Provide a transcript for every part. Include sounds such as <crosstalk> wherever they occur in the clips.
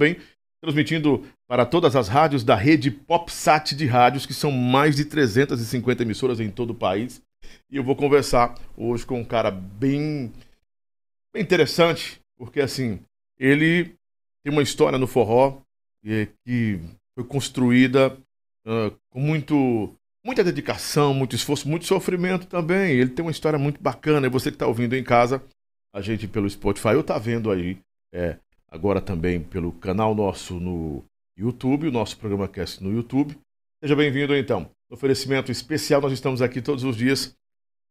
também transmitindo para todas as rádios da rede PopSat de rádios, que são mais de 350 emissoras em todo o país. E eu vou conversar hoje com um cara bem, bem interessante, porque assim, ele tem uma história no forró que foi construída uh, com muito, muita dedicação, muito esforço, muito sofrimento também. Ele tem uma história muito bacana. E você que está ouvindo em casa, a gente pelo Spotify, eu tá vendo aí, é, agora também pelo canal nosso no YouTube, o nosso programa Cast no YouTube. Seja bem-vindo então. No oferecimento especial, nós estamos aqui todos os dias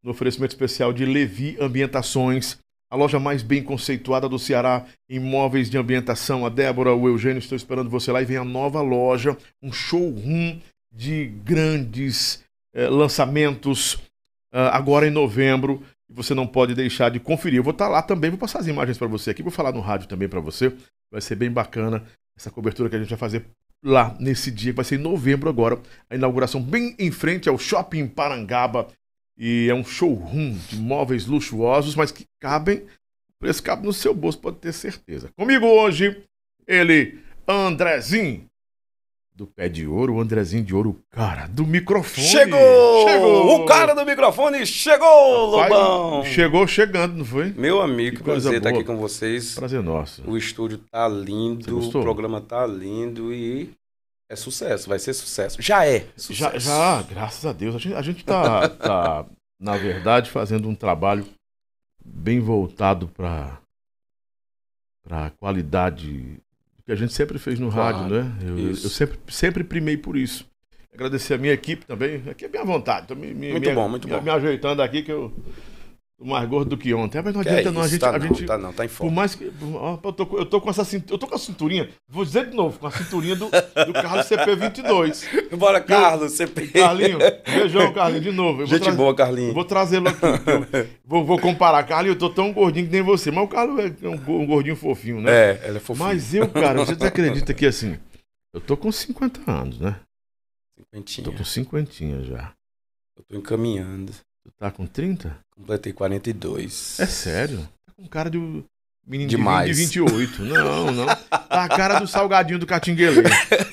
no oferecimento especial de Levi Ambientações, a loja mais bem conceituada do Ceará em móveis de ambientação. A Débora, o Eugênio, estou esperando você lá e vem a nova loja, um showroom de grandes eh, lançamentos uh, agora em novembro você não pode deixar de conferir. Eu vou estar lá também, vou passar as imagens para você aqui, vou falar no rádio também para você. Vai ser bem bacana essa cobertura que a gente vai fazer lá nesse dia, que vai ser em novembro agora, a inauguração bem em frente ao Shopping Parangaba. E é um showroom de móveis luxuosos, mas que cabem, o preço cabe no seu bolso, pode ter certeza. Comigo hoje, ele, Andrezinho do pé de ouro, o Andrezinho de ouro, cara, do microfone. Chegou! Chegou! O cara do microfone chegou, Rapaz, Lobão! Chegou chegando, não foi? Meu amigo, que prazer estar aqui com vocês. Prazer nosso. O estúdio tá lindo, o programa tá lindo e é sucesso, vai ser sucesso. Já é sucesso. Já, já graças a Deus. A gente, a gente tá, tá, na verdade, fazendo um trabalho bem voltado para a qualidade que a gente sempre fez no claro, rádio, né? Eu, eu, sempre, sempre primei por isso. Agradecer a minha equipe também. Aqui é minha vontade. Tô me, me, muito me, bom, muito me, bom. Me ajeitando aqui que eu mais gordo do que ontem. Mas não que adianta é não. A gente, tá a não, gente, tá não, tá em forma. Por mais que. Eu, tô, eu, tô com essa, eu tô com a cinturinha, vou dizer de novo, com a cinturinha do, do Carlos CP22. <laughs> Bora, Carlos, CP. <laughs> Carlinho, beijão, Carlinho, de novo. Eu gente boa, Carlinho. Vou trazê-lo aqui. vou, vou comparar. Carlinho, eu tô tão gordinho que nem você, mas o Carlos é um, um gordinho fofinho, né? É, ele é fofinho. Mas eu, cara, você acredita que assim, eu tô com 50 anos, né? Cinquentinha. Tô com cinquentinha já. Eu tô encaminhando. Tu tá com 30? Completei 42. É sério? Tá com cara de menino Demais. de 28. Não, não. Tá a cara do salgadinho do Catinguele.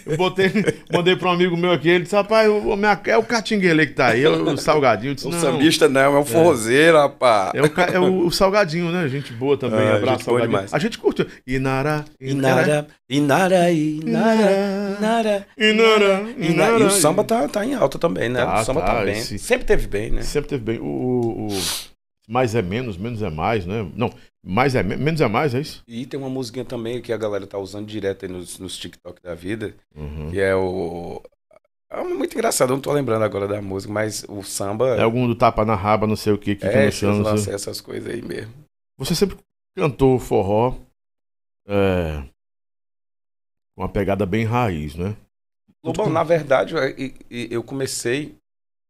Eu botei, mandei pra um amigo meu aqui, ele disse, rapaz, o, é o Catinguele que tá aí, é o salgadinho. Eu disse, o não, sambista não, é um forrozeiro, rapaz. É o, é o, o salgadinho, né? Gente boa também, Ah, abraço salgadinho. demais. A gente curte. Inara, Inara, Inara, Inara, Inara, Inara, Inara. E o samba tá, tá em alta também, né? Tá, o samba tá, tá, bem. esse- Sempre teve bem, né? Sempre teve bem. O, o- o mais é menos, menos é mais, né? Não, mais é me- menos é mais, é isso? E tem uma musiquinha também que a galera tá usando direto aí nos, nos TikTok da vida, Uhum. que é o. É muito engraçado, eu não tô lembrando agora da música, mas o samba. É algum do tapa na raba, não sei o que, que é esses não lances, essas coisas aí mesmo. Você sempre cantou forró é, com uma pegada bem raiz, né? Lobão, na verdade, eu, eu- eu comecei.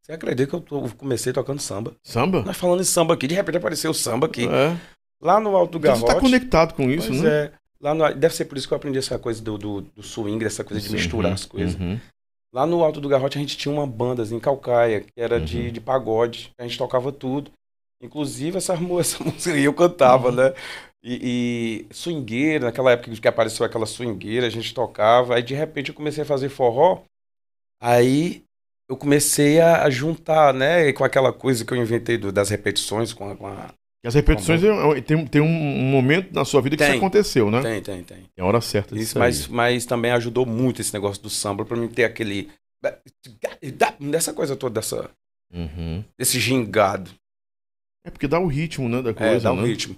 Você acredita que eu tô- comecei tocando samba? Samba? Nós falando em samba aqui, de repente apareceu o samba aqui. É. Lá no Alto do Então você Garrote. tá conectado com isso, pois né? é. Lá no- deve ser por isso que eu aprendi essa coisa do, do, do swing, essa coisa de Sim, misturar uhum, as coisas. uhum. Lá no Alto do Garrote a gente tinha uma banda em Calcaia, que era de, Uhum. de pagode. A gente tocava tudo. Inclusive essa, <laughs> essa música aí eu cantava, Uhum. né? E, e swingueira, naquela época que apareceu aquela swingueira, a gente tocava. Aí de repente eu comecei a fazer forró. Aí eu comecei a, a juntar, né? Com aquela coisa que eu inventei do- das repetições com a. Com a... As repetições é- é- tem, tem um momento na sua vida que Tem. isso aconteceu, né? Tem, tem, tem. Tem a hora certa disso Isso, mas, mas também ajudou muito esse negócio do samba pra mim ter aquele. Dessa coisa toda, dessa. Uhum. desse gingado. É porque dá o ritmo, né, da É, coisa, dá um né? ritmo.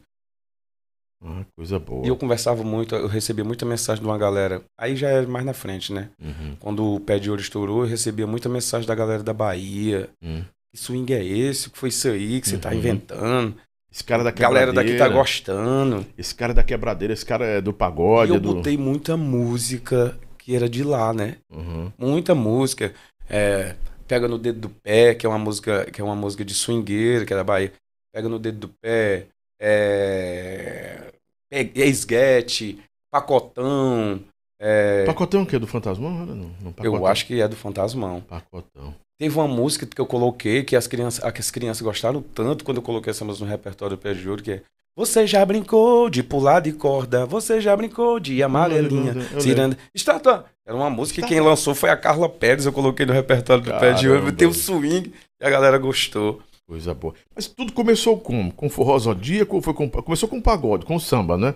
Ah, coisa boa. E eu conversava muito, eu recebia muita mensagem de uma galera. Aí já é mais na frente, né? Uhum. Quando o pé de ouro estourou, eu recebia muita mensagem da galera da Bahia. Hum. Que swing é esse? O que foi isso aí que você tá Uhum. inventando? Esse cara da A galera daqui tá quebradeira, gostando. Esse cara da quebradeira, esse cara é do pagode, e eu é do... botei muita música que era de lá, né? Uhum. Muita música. É, Pega no dedo do pé, que é uma música, que é uma música de swingueira, que é da Bahia. Pega no dedo do pé. É, é esguete, pacotão. é, Pacotão o quê? Do Fantasmão? Não, não, não, eu Pacotão. acho que é do Fantasmão. Pacotão. Teve uma música que eu coloquei que as crianças, as crianças gostaram tanto quando eu coloquei essa música no repertório do Pé de Ouro, que é Você já brincou de pular de corda, você já brincou de amarelinha, ciranda. Estátua. Era uma música que quem lançou foi a Carla Pérez, eu coloquei no repertório do pé de Caramba. ouro, tem o swing e a galera gostou. Coisa boa. Mas tudo começou como? Com forró zodíaco foi com... Começou com pagode, com samba, né?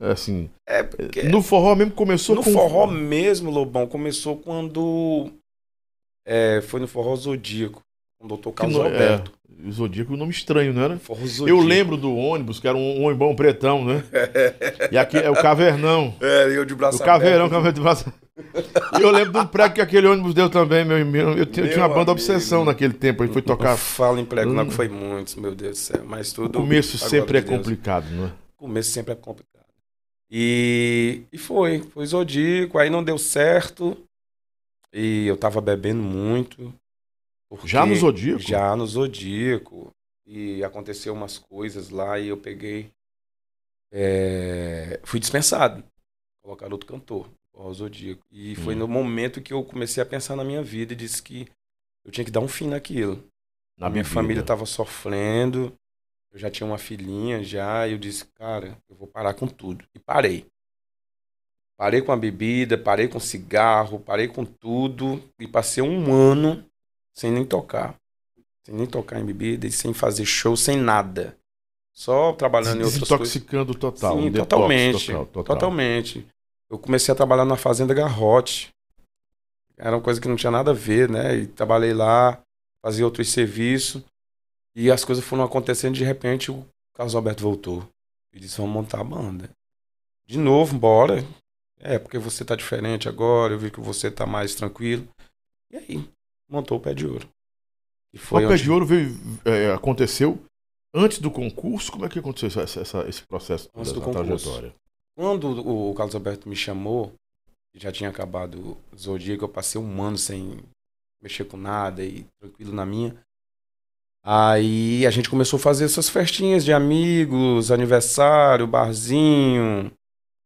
Assim, É, porque no forró mesmo começou no com... forró mesmo, Lobão, começou quando é, foi no forró Zodíaco, com o doutor Carlos no- Alberto. É, o zodíaco é um nome estranho, não era? Forró Eu Zodíaco. lembro do ônibus, que era um ônibus pretão, né? <laughs> E aqui é o Cavernão. É, eu de braço O Caveirão. Caveirão de braço. E eu lembro de um prego que aquele ônibus deu também, meu irmão. Eu tinha, eu uma banda amigo. Obsessão naquele tempo, a gente foi tocar. Fala em prego, não Hum. que foi muitos, meu Deus do céu. Mas O tudo. começo agora sempre é Deus. complicado, não é? O começo sempre é complicado. E, e foi, foi Zodíaco, aí não deu certo. E eu tava bebendo muito. Já no Zodíaco? Já no Zodíaco. E aconteceu umas coisas lá e eu peguei. é, fui dispensado. Colocaram outro cantor, o Zodíaco. E foi Hum. no momento que eu comecei a pensar na minha vida e disse que eu tinha que dar um fim naquilo. Na a minha bebida. família estava sofrendo. Eu já tinha uma filhinha já. E eu disse, cara, eu vou parar com tudo. E parei. Parei com a bebida, parei com cigarro, parei com tudo. E passei um ano sem nem tocar. Sem nem tocar em bebida e sem fazer show, sem nada. Só trabalhando em outras coisas. Desintoxicando total. Sim, um detox totalmente. total, total. Totalmente. Eu comecei a trabalhar na Fazenda Garrote. Era uma coisa que não tinha nada a ver, né? E trabalhei lá, fazia outros serviços. E as coisas foram acontecendo, de repente o Carlos Alberto voltou. E disse, vamos montar a banda. De novo, bora. É, porque você tá diferente agora, eu vi que você tá mais tranquilo. E aí, montou o Pé de Ouro. E O foi Pé onde- de Ouro veio, é, aconteceu antes do concurso? Como é que aconteceu essa- essa- esse processo, Antes essa do concurso. trajetória? Quando o o Carlos Alberto me chamou, já tinha acabado o Zodíaco, eu passei um ano sem mexer com nada e tranquilo na minha. Aí a gente começou a fazer essas festinhas de amigos, aniversário, barzinho.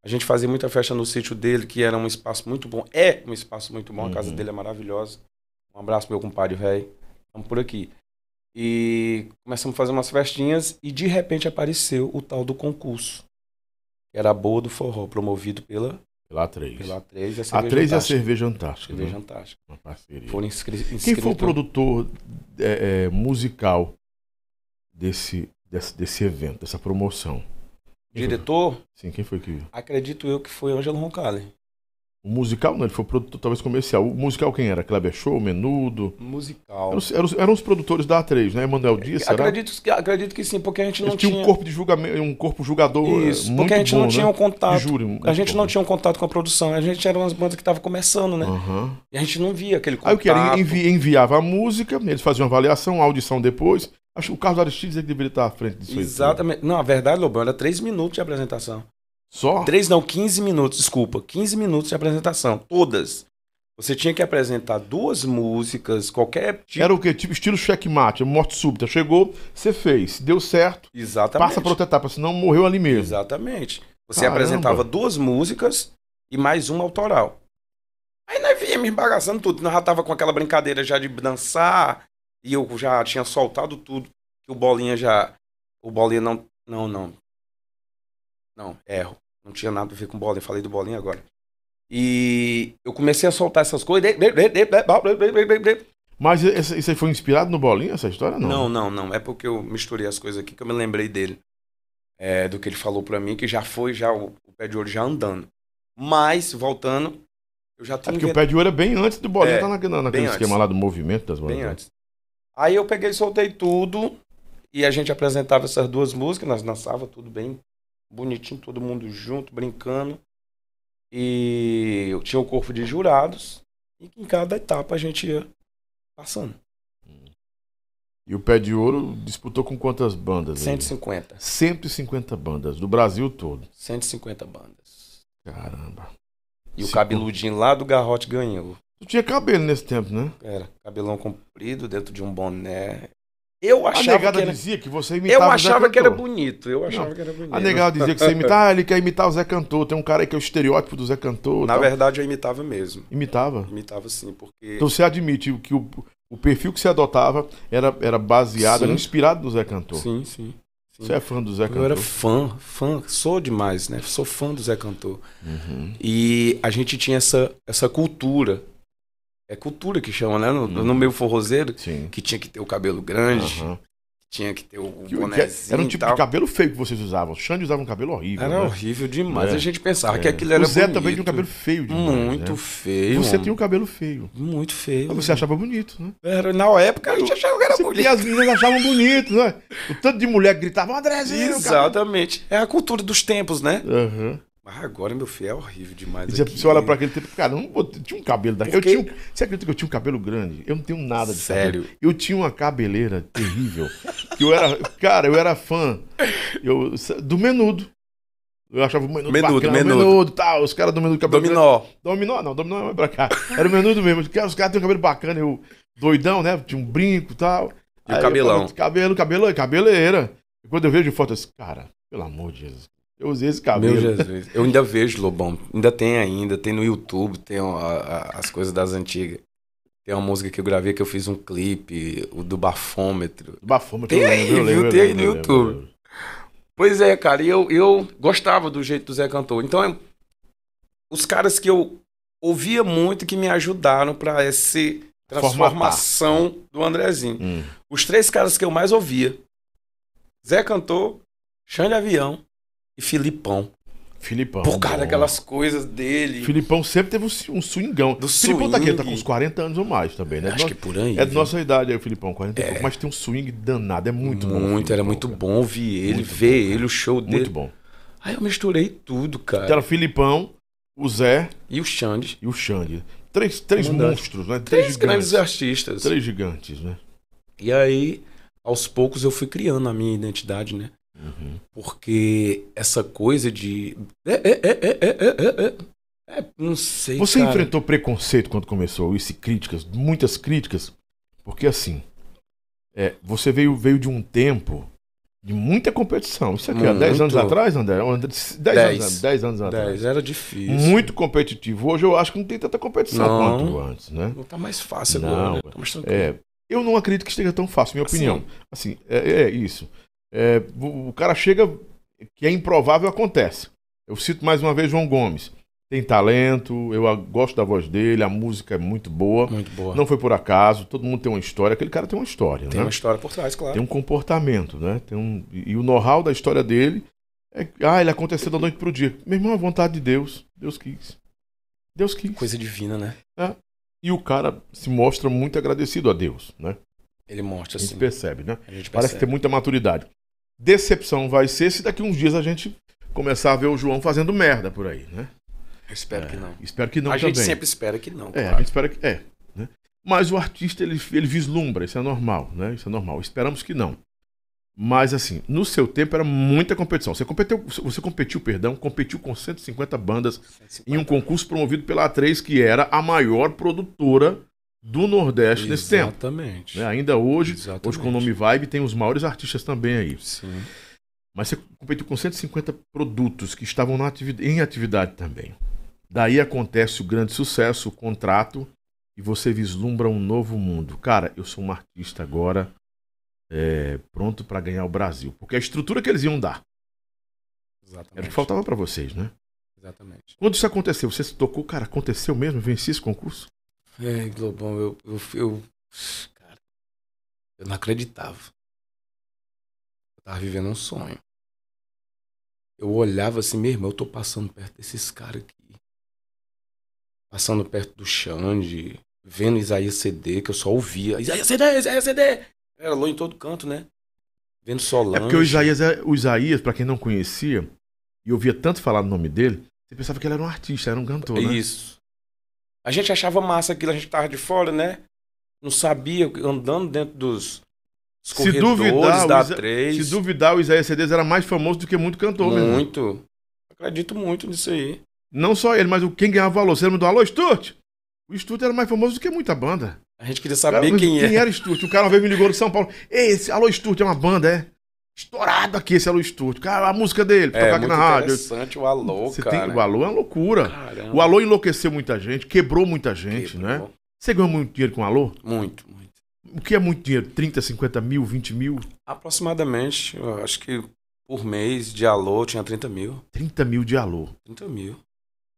A gente fazia muita festa no sítio dele, que era um espaço muito bom. É um espaço muito bom, a casa Uhum. dele é maravilhosa. Um abraço, meu compadre velho. Estamos por aqui. E começamos a fazer umas festinhas e de repente apareceu o tal do concurso. Que era a Boa do Forró, promovido pela, Pela A3. pela A3 e a Cerveja 3 e a Antártica. Cerveja Antártica. Cerveja né? Antártica. Uma parceria. Foram inscri Quem inscritos. foi o produtor é, é, musical desse, desse, desse evento, dessa promoção? Diretor, Sim, quem foi que. acredito eu que foi Ângelo Roncalli. O musical, não, ele foi produtor talvez comercial. O musical quem era? Kleber Show, Menudo. Musical. Eram, os- eram, eram os produtores da A3, né? Emanuel Dias, será? Acredito, que- acredito que sim, porque a gente não Ele tinha tinha. um corpo de julgamento, um corpo julgador é, Isso, muito porque a gente bom, não tinha né? um contato. Júri, A gente bom. não tinha um contato com a produção. A gente era umas bandas que estavam começando, né? Aham. E a gente não via aquele contato. Aí o que era? Envi- enviava a música, eles faziam avaliação, audição depois. Acho que o Carlos Aristides é que deveria estar à frente disso aí. Exatamente. Não, a verdade, Lobão, era 3 minutos de apresentação. Só? 3 não, 15 minutos, desculpa. 15 minutos de apresentação. Todas. Você tinha que apresentar duas músicas, qualquer tipo. Era o quê? Tipo estilo checkmate, morte súbita. Chegou, você fez. Deu certo, Exatamente. passa para outra etapa, senão morreu ali mesmo. Exatamente. Você Caramba. apresentava duas músicas e mais uma autoral. Aí nós víamos embagaçando tudo. Nós já tava com aquela brincadeira já de dançar. E eu já tinha soltado tudo. Que o Bolinha já. O Bolinha não. Não, não. Não, erro. Não tinha nada a ver com Bolinha. Falei do Bolinha agora. E eu comecei a soltar essas coisas. Mas isso aí foi inspirado no Bolinha, essa história? Não. Não, não, não. É porque eu misturei as coisas aqui que eu me lembrei dele. É, do que ele falou pra mim, que já foi já o, o pé de ouro já andando. Mas, voltando, eu já É tinha porque o inventado pé de ouro é bem antes do Bolinha, É, tá naquele, bem esquema antes. lá do movimento das bandas. bem antes. Aí eu peguei e soltei tudo. E a gente apresentava essas duas músicas, nós dançava tudo bem bonitinho, todo mundo junto, brincando. E eu tinha um corpo de jurados. E em cada etapa a gente ia passando. E o Pé de Ouro disputou com quantas bandas? aí? 150. 150 bandas, do Brasil todo. 150 bandas. Caramba. E o cabeludinho lá do garrote ganhou. Tu tinha cabelo nesse tempo, né? Era cabelão comprido dentro de um boné. Eu A achava negada que era, dizia que você imitava eu o Zé achava que era bonito. Eu achava que era bonito. A negada dizia que você imitava, ah, ele quer imitar o Zé Cantor. Tem um cara aí que é o estereótipo do Zé Cantor. Na tal. verdade, eu imitava mesmo. Imitava. Imitava sim, porque. Então você admite que o, o perfil que você adotava era, era baseado, Sim. era inspirado no Zé Cantor. Sim, sim. Você é fã do Zé Cantor? Eu era fã, fã, sou demais, né? Sou fã do Zé Cantor. Uhum. E a gente tinha essa, essa cultura. É cultura que chama, né? No, Uhum. no meio forrozeiro, Sim. que tinha que ter o cabelo grande, Aham. tinha que ter o Que- que bonézinho Era um tipo de cabelo feio que vocês usavam. O Xande usava um cabelo horrível. Era né? horrível demais. É. A gente pensava que É. aquilo era O Zé bonito. também tinha um cabelo feio demais. Muito né? feio. Você mano. tinha um cabelo feio. Muito feio. Mas você achava bonito, né? Era, na época a gente achava que era Você- bonito. E as meninas achavam bonito, né? O tanto de mulher que gritava, Andrezinho! cabelo-" Exatamente. É a cultura dos tempos, né? Aham. Mas agora, meu filho, é horrível demais. E você, aqui. você olha pra aquele tempo, cara, eu não vou- eu tinha um cabelo daquele. Eu Porque- tinha, um- você acredita que eu tinha um cabelo grande? Eu não tenho nada de Sério? cabelo. Eu tinha uma cabeleira terrível. que eu era, cara, eu era fã eu, do menudo. Eu achava o menudo, Menudo, bacana, menudo. menudo, tal, os caras do menudo cabelo grande. Dominó. Dominó, não, dominó é pra cá. Era o menudo mesmo. Os caras têm um cabelo bacana, eu doidão, né? Tinha um brinco e tal. E o eu cabelão? falava, cabelo, cabelo, cabeleira. E quando eu vejo foto, eu disse, cara, pelo amor de Jesus. Eu usei esse cabelo. Meu Jesus. Eu ainda vejo, Lobão. Ainda tem ainda. Tem no YouTube, tem a- a- as coisas das antigas. Tem uma música que eu gravei que eu fiz um clipe, o do bafômetro. Bafômetro, Tem eu aí, lembro, eu viu? lembro, Tem eu aí no eu YouTube. lembro. Pois é, cara, e eu, eu gostava do jeito do Zé Cantor. Então, eu- os caras que eu ouvia muito que me ajudaram pra essa transformação do Andrezinho. Hum. Os três caras que eu mais ouvia: Zé Cantor, Xande Avião e Filipão. Filipão. Por causa bom. daquelas coisas dele. Filipão sempre teve um, um swingão. Do Filipão tá aqui, tá com swing. uns 40 anos ou mais também, né? Acho que por aí. É viu? nossa idade aí, o Filipão, 40 e pouco, mas tem um swing danado, é muito, bom. o Muito, era muito cara. bom ouvir ele, Muito ver bom, ele, o show dele. Muito bom. Aí eu misturei tudo, cara. Então era Filipão, o Zé E o Xande. e o Xande. Três, três monstros, né? Três gigantes. grandes artistas. Três gigantes, né? E aí, aos poucos, eu fui criando a minha identidade, né? Uhum. Porque essa coisa de. É, é, é, é, é, é, não sei. Você cara. enfrentou preconceito quando começou isso críticas, muitas críticas, porque assim, é, você veio, veio de um tempo de muita competição. Isso aqui, há Muito. 10 anos atrás, André? 10 Dez. anos, 10 anos atrás. Dez, era difícil. Muito competitivo. Hoje eu acho que não tem tanta competição Não. quanto antes, né? Não tá mais fácil Não, agora. né? Tá mais tranquilo. É, eu não acredito que esteja tão fácil, minha Assim. opinião. Assim, é, é isso. É, o, cara chega, que é improvável, acontece. Eu cito mais uma vez João Gomes. Tem talento, eu gosto da voz dele, a música é muito boa. Muito boa. Não foi por acaso, todo mundo tem uma história. Aquele cara tem uma história, Tem né? uma história por trás, claro. Tem um comportamento, né? Tem um, e o know-how da história dele é. Ah, ele aconteceu da noite pro dia. Meu irmão, a vontade de Deus. Deus quis. Deus quis. Coisa divina, né? E o cara se mostra muito agradecido a Deus, né? Ele mostra A gente assim. percebe, né? A gente Parece percebe. ter muita maturidade. Decepção vai ser se daqui uns dias a gente começar a ver o João fazendo merda por aí, né? Eu espero que não. Espero que não a também. gente sempre espera que não. É, a claro. gente espera que. É. Né? Mas o artista, ele, ele vislumbra, isso é normal, né? Isso é normal. Esperamos que não. Mas, assim, no seu tempo era muita competição. Você competiu, você competiu, perdão, competiu com 150 bandas em um concurso promovido pela A3, que era a maior produtora do Nordeste nesse tempo. Exatamente. né? Ainda hoje, Exatamente. hoje com o nome Vibe, tem os maiores artistas também aí. Sim. Mas você competiu com 150 produtos que estavam na ativi- em atividade também. Daí acontece o grande sucesso, o contrato, e você vislumbra um novo mundo. Cara, eu sou um artista agora é, pronto para ganhar o Brasil. Porque a estrutura que eles iam dar Exatamente. era o que faltava para vocês, né? Exatamente. Quando isso aconteceu, você se tocou, cara, aconteceu mesmo? Venci esse concurso? É, Globão, eu, eu, eu. Cara, eu não acreditava. Eu tava vivendo um sonho. Eu olhava assim, meu irmão, eu tô passando perto desses caras aqui. Passando perto do Xande, vendo Isaías CD, que eu só ouvia. Isaías CD, Isaías CD! Era lá em todo canto, né? Vendo Solange. É porque o Isaías, é- o Isaías, para quem não conhecia, e ouvia tanto falar no nome dele, você pensava que ele era um artista, era um cantor, né? Isso. A gente achava massa aquilo, a gente tava de fora, né? Não sabia, andando dentro dos, dos Se duvidar, da Isa- A3. Se duvidar, o Isaías CDs era mais famoso do que muito cantor, meu irmão. muito. Acredito muito nisso aí. Não só ele, mas o quem ganhava valor. Você lembra do Alô Sturt? O Sturt era mais famoso do que muita banda. A gente queria saber Cara, quem é. era Sturt? O cara uma vez me ligou de São Paulo. Ei, esse Alô Sturt é uma banda, é? Estourado aqui esse Alô Sturt. Cara, a música dele, É, tocar aqui na rádio. interessante o Alô, Você cara. tem, o Alô é uma loucura. Caramba. O Alô enlouqueceu muita gente, quebrou muita gente, Quebrou. né? Você ganhou muito dinheiro com o Alô? Muito, muito. O que é muito dinheiro? 30, 50 mil, 20 mil? Aproximadamente, eu acho que por mês de alô tinha 30 mil. 30 mil de alô. 30 mil.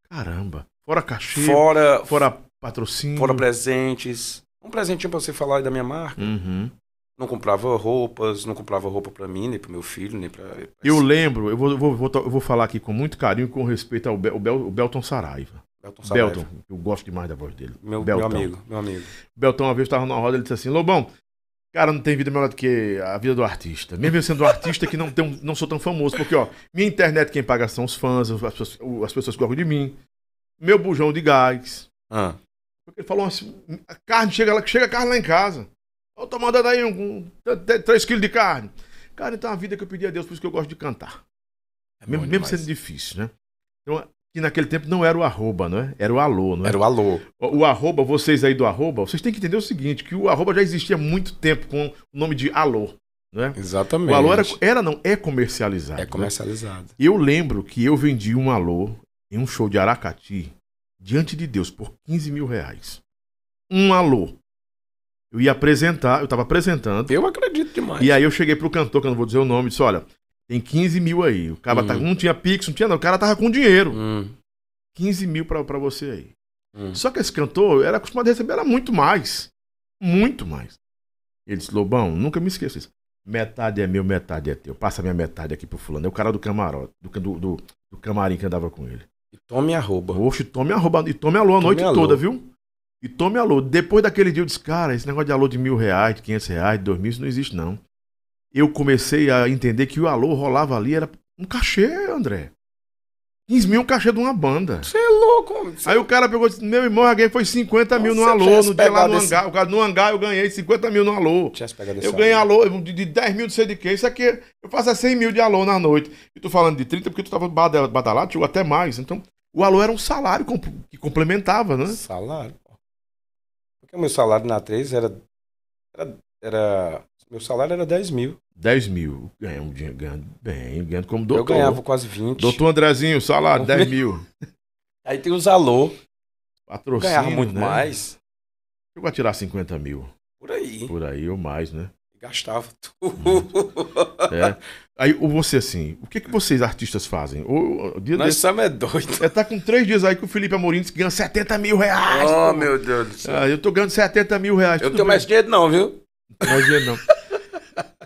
Caramba. Fora cachê, Fora, fora patrocínio. fora presentes. Um presentinho pra você falar aí da minha marca. Uhum. Não comprava roupas, não comprava roupa pra mim, nem pro meu filho, nem pra. Eu lembro, eu vou, vou, vou- eu vou falar aqui com muito carinho com respeito ao Bel, o Bel- o Belton Saraiva. Belton Saraiva. Belton, eu gosto demais da voz dele. Meu, meu amigo, meu amigo. Belton uma vez estava numa roda, ele disse assim, Lobão, cara, não tem vida melhor do que a vida do artista. Mesmo eu sendo um artista que não, tem não sou tão famoso, porque, ó, minha internet quem paga são os fãs, as pessoas, as pessoas que gostam de mim, meu bujão de gás. Ah, Porque ele falou assim, a carne, chega, lá, chega a carne lá em casa. Eu tô mandando aí um, 3 quilos de carne. Cara, então a vida que eu pedi a Deus, por isso que eu gosto de cantar. é Mesmo, mesmo sendo difícil, né? Então, que naquele tempo não era o arroba, não é? Era o alô, não é? Era o alô. O, o arroba, vocês aí do arroba, vocês têm que entender o seguinte, que o arroba já existia há muito tempo com o nome de alô, não é? Exatamente. O alô era, era não, é comercializado. É né? comercializado. E eu lembro que eu vendi um alô em um show de Aracati, diante de Deus, por 15 mil reais. Um alô. Eu ia apresentar, eu tava apresentando, Eu acredito demais. e aí eu cheguei pro cantor, que eu não vou dizer o nome, disse, olha, tem 15 mil aí. O cara tá- Uhum. não tinha Pix, não tinha não, o cara tava com dinheiro. Hum, 15 mil pra, pra você aí. hum. Só que esse cantor era acostumado a receber era muito mais. Muito mais. Ele disse, Lobão, nunca me esqueça isso. Metade é meu, metade é teu. Passa a minha metade aqui pro fulano. É o cara do camarote, do, do, do, do camarim que andava com ele. E tome arroba. Oxe, tome arroba. E tome alô a Tome noite alô. toda, viu? E tome alô. Depois daquele dia eu disse, cara, esse negócio de alô de mil reais, de quinhentos reais, de dois mil, isso não existe não. Eu comecei a entender que o alô rolava ali, era um cachê, André. 15 mil é um cachê de uma banda. Você é louco. Você... Aí o cara pegou e disse, meu irmão, ganhei foi 50 mil no Nossa, alô, tivesse no dia lá no esse- hangar. O cara, no hangar eu ganhei 50 mil no alô. Eu ganhei alô de, de 10 mil, não sei de quê. Isso aqui, eu faço é 100 mil de alô na noite. E tu falando de 30 porque tu tava bada- badalado, chegou até mais. Então, o alô era um salário que complementava, né? Salário. Porque o meu salário na 3 era, era, era- Meu salário era 10 mil. 10 mil. Ganha dinheiro, ganhando bem, ganhando como doutor. Eu ganhava quase 20. Doutor Andrezinho, salário, 10 mil. <laughs> Aí tem os alô. Patrocínio, Ganhava muito né? mais. Chegou a tirar 50 mil. Por aí. Por aí ou mais, né? Gastava tudo. É. <laughs> Aí, você assim, o que, que vocês artistas fazem? O, o dia Nós desse, é doido. é, tá com três dias aí que o Felipe Amorim disse que ganha 70 mil reais. Oh, pô. meu Deus do céu. Ah, eu tô ganhando 70 mil reais. Eu tudo tenho bem. mais dinheiro não, viu? Não tem mais dinheiro, não.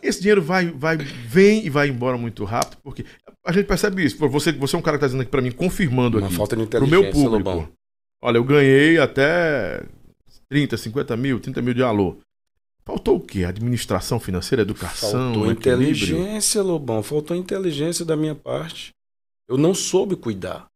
Esse dinheiro vai, vai, vem e vai embora muito rápido, porque a gente percebe isso. Você, você é um cara que tá dizendo aqui pra mim, confirmando Uma aqui. falta de pro inteligência, meu público. Lobão. Olha, eu ganhei até 30, 50 mil, 30 mil de alô. Faltou o quê? Administração financeira, educação, Faltou equilíbrio? inteligência, Lobão. Faltou inteligência da minha parte. Eu não soube cuidar.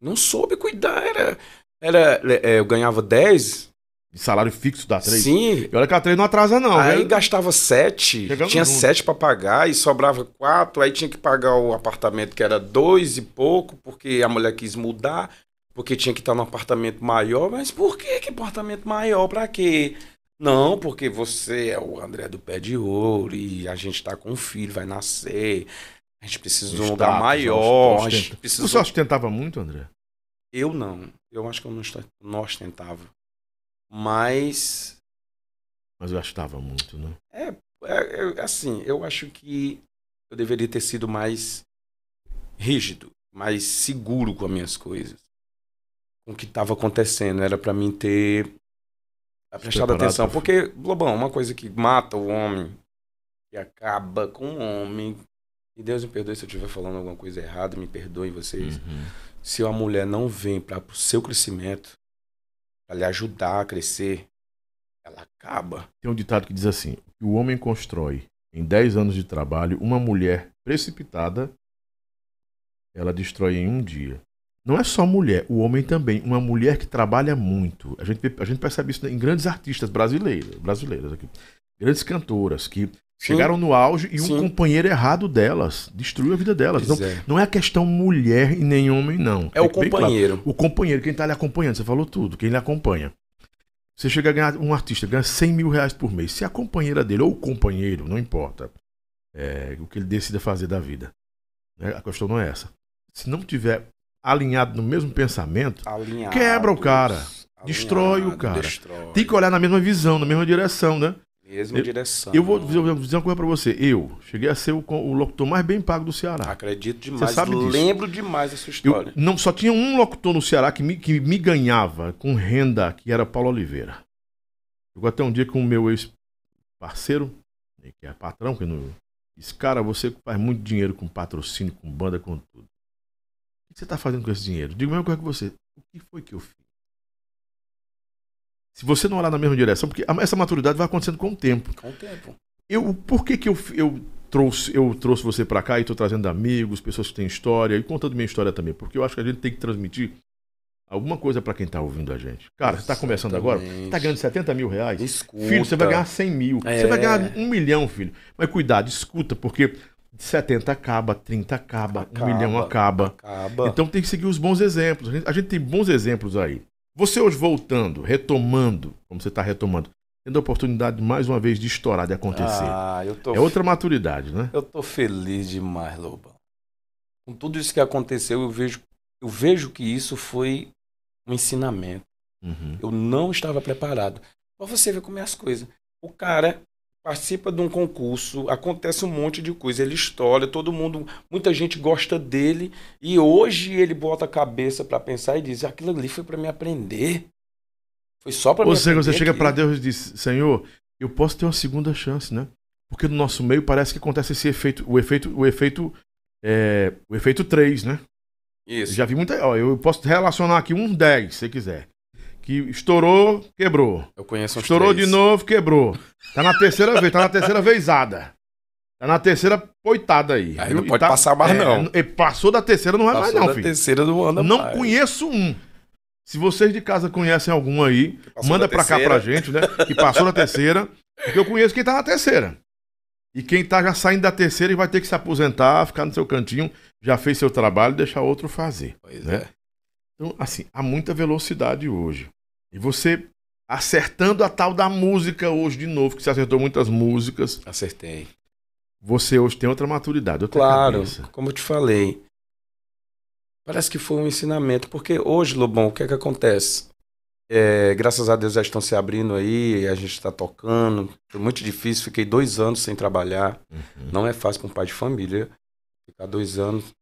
Não soube cuidar. Era. era é, eu ganhava 10. De salário fixo da 3? Sim. E olha que a 3 não atrasa, não. aí gastava 7. Chegamos Tinha junto. 7 pra pagar e sobrava 4. Aí tinha que pagar o apartamento que era 2 e pouco, porque a mulher quis mudar. Porque tinha que estar num apartamento maior. Mas por que, que apartamento maior? Pra quê? Não, porque você é o André do Pé de Ouro e a gente tá com um filho, vai nascer. A gente precisa de um lugar Status, maior. A gente precisa... Você ostentava muito, André? Eu não. Eu acho que eu não, osten- não ostentava. Mas, Mas eu gastava muito, né? é, é, assim, eu acho que eu deveria ter sido mais rígido, mais seguro com as minhas coisas. Com o que estava acontecendo. Era para mim ter prestado preparado atenção. Porque, Lobão, uma coisa que mata o homem, que acaba com o homem. E Deus me perdoe se eu estiver falando alguma coisa errada, me perdoem vocês. Uhum. se a mulher não vem para o seu crescimento, para lhe ajudar a crescer, ela acaba. Tem um ditado que diz assim: o homem constrói em 10 anos de trabalho uma mulher precipitada, ela destrói em um dia. Não é só mulher, o homem também. Uma mulher que trabalha muito. A gente, a gente percebe isso em grandes artistas brasileiras, brasileiras aqui. Grandes cantoras que chegaram no auge e um Sim. companheiro errado delas destruiu a vida delas. Pois Então, é. não é a questão mulher e nem homem, não. É o Fique bem claro. companheiro. O companheiro, quem tá lhe acompanhando, você falou tudo, quem lhe acompanha. Você chega a ganhar, um artista ganha 100 mil reais por mês. Se a companheira dele, ou o companheiro, não importa, é, o que ele decida fazer da vida. né? A questão não é essa. Se não tiver alinhado no mesmo pensamento, Alinhados, Quebra o cara. Destrói o alinhado, cara. destrói. tem que olhar na mesma visão, na mesma direção, né? Mesma Eu- direção. Eu vou dizer, vou dizer uma coisa pra você. Eu cheguei a ser o, o locutor mais bem pago do Ceará. Acredito demais. sabe disso. Lembro demais dessa Eu história. não, só tinha um locutor no Ceará que me, que me ganhava com renda, que era Paulo Oliveira. Chegou até um dia com o meu ex-parceiro, né, que é patrão, que não, disse, cara, você faz muito dinheiro com patrocínio, com banda, com tudo. O que você está fazendo com esse dinheiro? Digo a mesma coisa que você. O que foi que eu fiz? Se você não olhar na mesma direção, porque essa maturidade vai acontecendo com o tempo. Com o tempo. Eu, por que, que eu, eu, trouxe, eu trouxe você pra cá e tô trazendo amigos, pessoas que têm história e contando minha história também? Porque eu acho que a gente tem que transmitir alguma coisa pra quem tá ouvindo a gente. Cara, você tá começando agora, Exatamente. tá ganhando 70 mil reais. Escuta. Filho, você vai ganhar 100 mil. Você É. vai ganhar um milhão, filho. Mas cuidado, escuta, porque 70 acaba, 30 acaba, Acaba. um milhão acaba. Acaba. Então tem que seguir os bons exemplos. A gente, a gente tem bons exemplos aí. Você hoje voltando, retomando, como você está retomando, tendo a oportunidade mais uma vez de estourar, de acontecer. Ah, eu tô, é outra maturidade, né? eu tô feliz demais, Lobão. Com tudo isso que aconteceu, eu vejo, eu vejo que isso foi um ensinamento. Uhum. Eu não estava preparado. Pra você ver como é as coisas. O cara participa de um concurso, acontece um monte de coisa, ele estoura, todo mundo, muita gente gosta dele, e hoje ele bota a cabeça pra pensar e diz: aquilo ali foi pra me aprender. Foi só Ou me seja, aprender. você chega aquilo." para Deus e diz: Senhor, eu posso ter uma segunda chance, né? Porque no nosso meio parece que acontece esse efeito, o efeito, o efeito, é, o efeito 3, né? Isso. Já vi muita. Ó, eu posso relacionar aqui um 10, se você quiser. Que estourou, quebrou. Eu conheço Estourou três. de novo, quebrou. Tá na terceira vez, tá na terceira vezada. Tá na terceira poitada aí. Aí viu? não pode tá- passar mais, é, não. e Passou da terceira, não vai Passou mais, não, da filho. terceira não anda Não mais. conheço um. Se vocês de casa conhecem algum aí, Passou manda da pra cá terceira. pra gente, né? Que passou na terceira. Porque eu conheço quem tá na terceira. E quem tá já saindo da terceira e vai ter que se aposentar, ficar no seu cantinho, já fez seu trabalho deixar outro fazer. Pois né? é. Então, assim, há muita velocidade hoje. E você acertando a tal da música hoje de novo, que você acertou muitas músicas, Acertei. você hoje tem outra maturidade, outra Claro, cabeça. como eu te falei. Parece que foi um ensinamento, porque hoje, Lobão, o que é que acontece? É, graças a Deus já estão se abrindo aí, a gente está tocando. Foi muito difícil, fiquei dois anos sem trabalhar. Uhum. Não é fácil para um pai de família ficar dois anos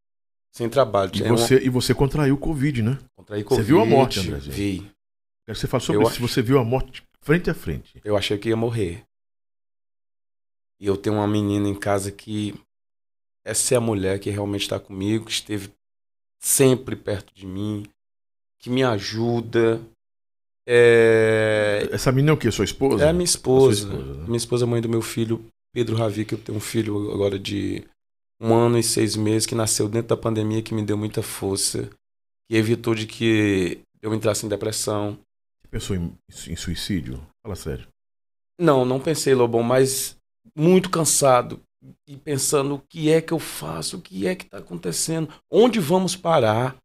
sem trabalho. E uma- você, e você contraiu o Covid, né? contraí Você viu a Covid, morte, Andrezinho? Vi. Quero que você fale sobre Eu isso. Se você viu a morte frente a frente. Eu achei que ia morrer. E eu tenho uma menina em casa que essa é a mulher que realmente está comigo, que esteve sempre perto de mim, que me ajuda. É, Essa menina é o quê? Sua esposa? é a minha esposa. Sua esposa, né? Minha esposa é mãe do meu filho, Pedro Ravi, que eu tenho um filho agora de um ano e seis meses, que nasceu dentro da pandemia, que me deu muita força, que evitou de que eu entrasse em depressão. Pensou em, em suicídio? Fala sério. Não, não pensei, Lobão, mas muito cansado e pensando o que é que eu faço, o que é que está acontecendo, onde vamos parar.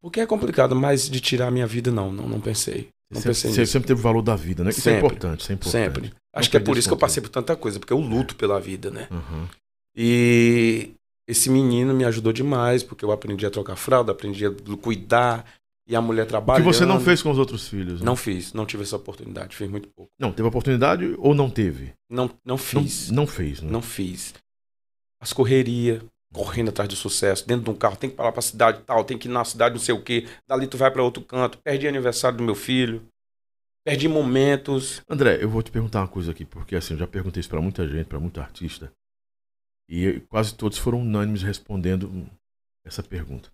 Porque é complicado, mas de tirar a minha vida, não, não, não pensei. Não Você, pensei você nisso. sempre teve o valor da vida, né? Isso é Sempre. importante, isso é importante. Sempre. Acho que é por isso que eu passei por tanta coisa, porque eu luto pela vida, né? Uhum. E esse menino me ajudou demais, porque eu aprendi a trocar fralda, aprendi a cuidar, e a mulher O que você não fez com os outros filhos? né? Não fiz, não tive essa oportunidade, fiz muito pouco. Não, teve oportunidade ou não teve? Não, não Não, fiz. não fez, né? Não fiz. As correrias, correndo atrás do sucesso, dentro de um carro, tem que parar pra cidade tal, tem que ir na cidade não sei o quê, dali tu vai pra outro canto, perdi aniversário do meu filho, perdi momentos. André, eu vou te perguntar uma coisa aqui, porque assim, eu já perguntei isso pra muita gente, pra muito artista, e quase todos foram unânimes respondendo essa pergunta.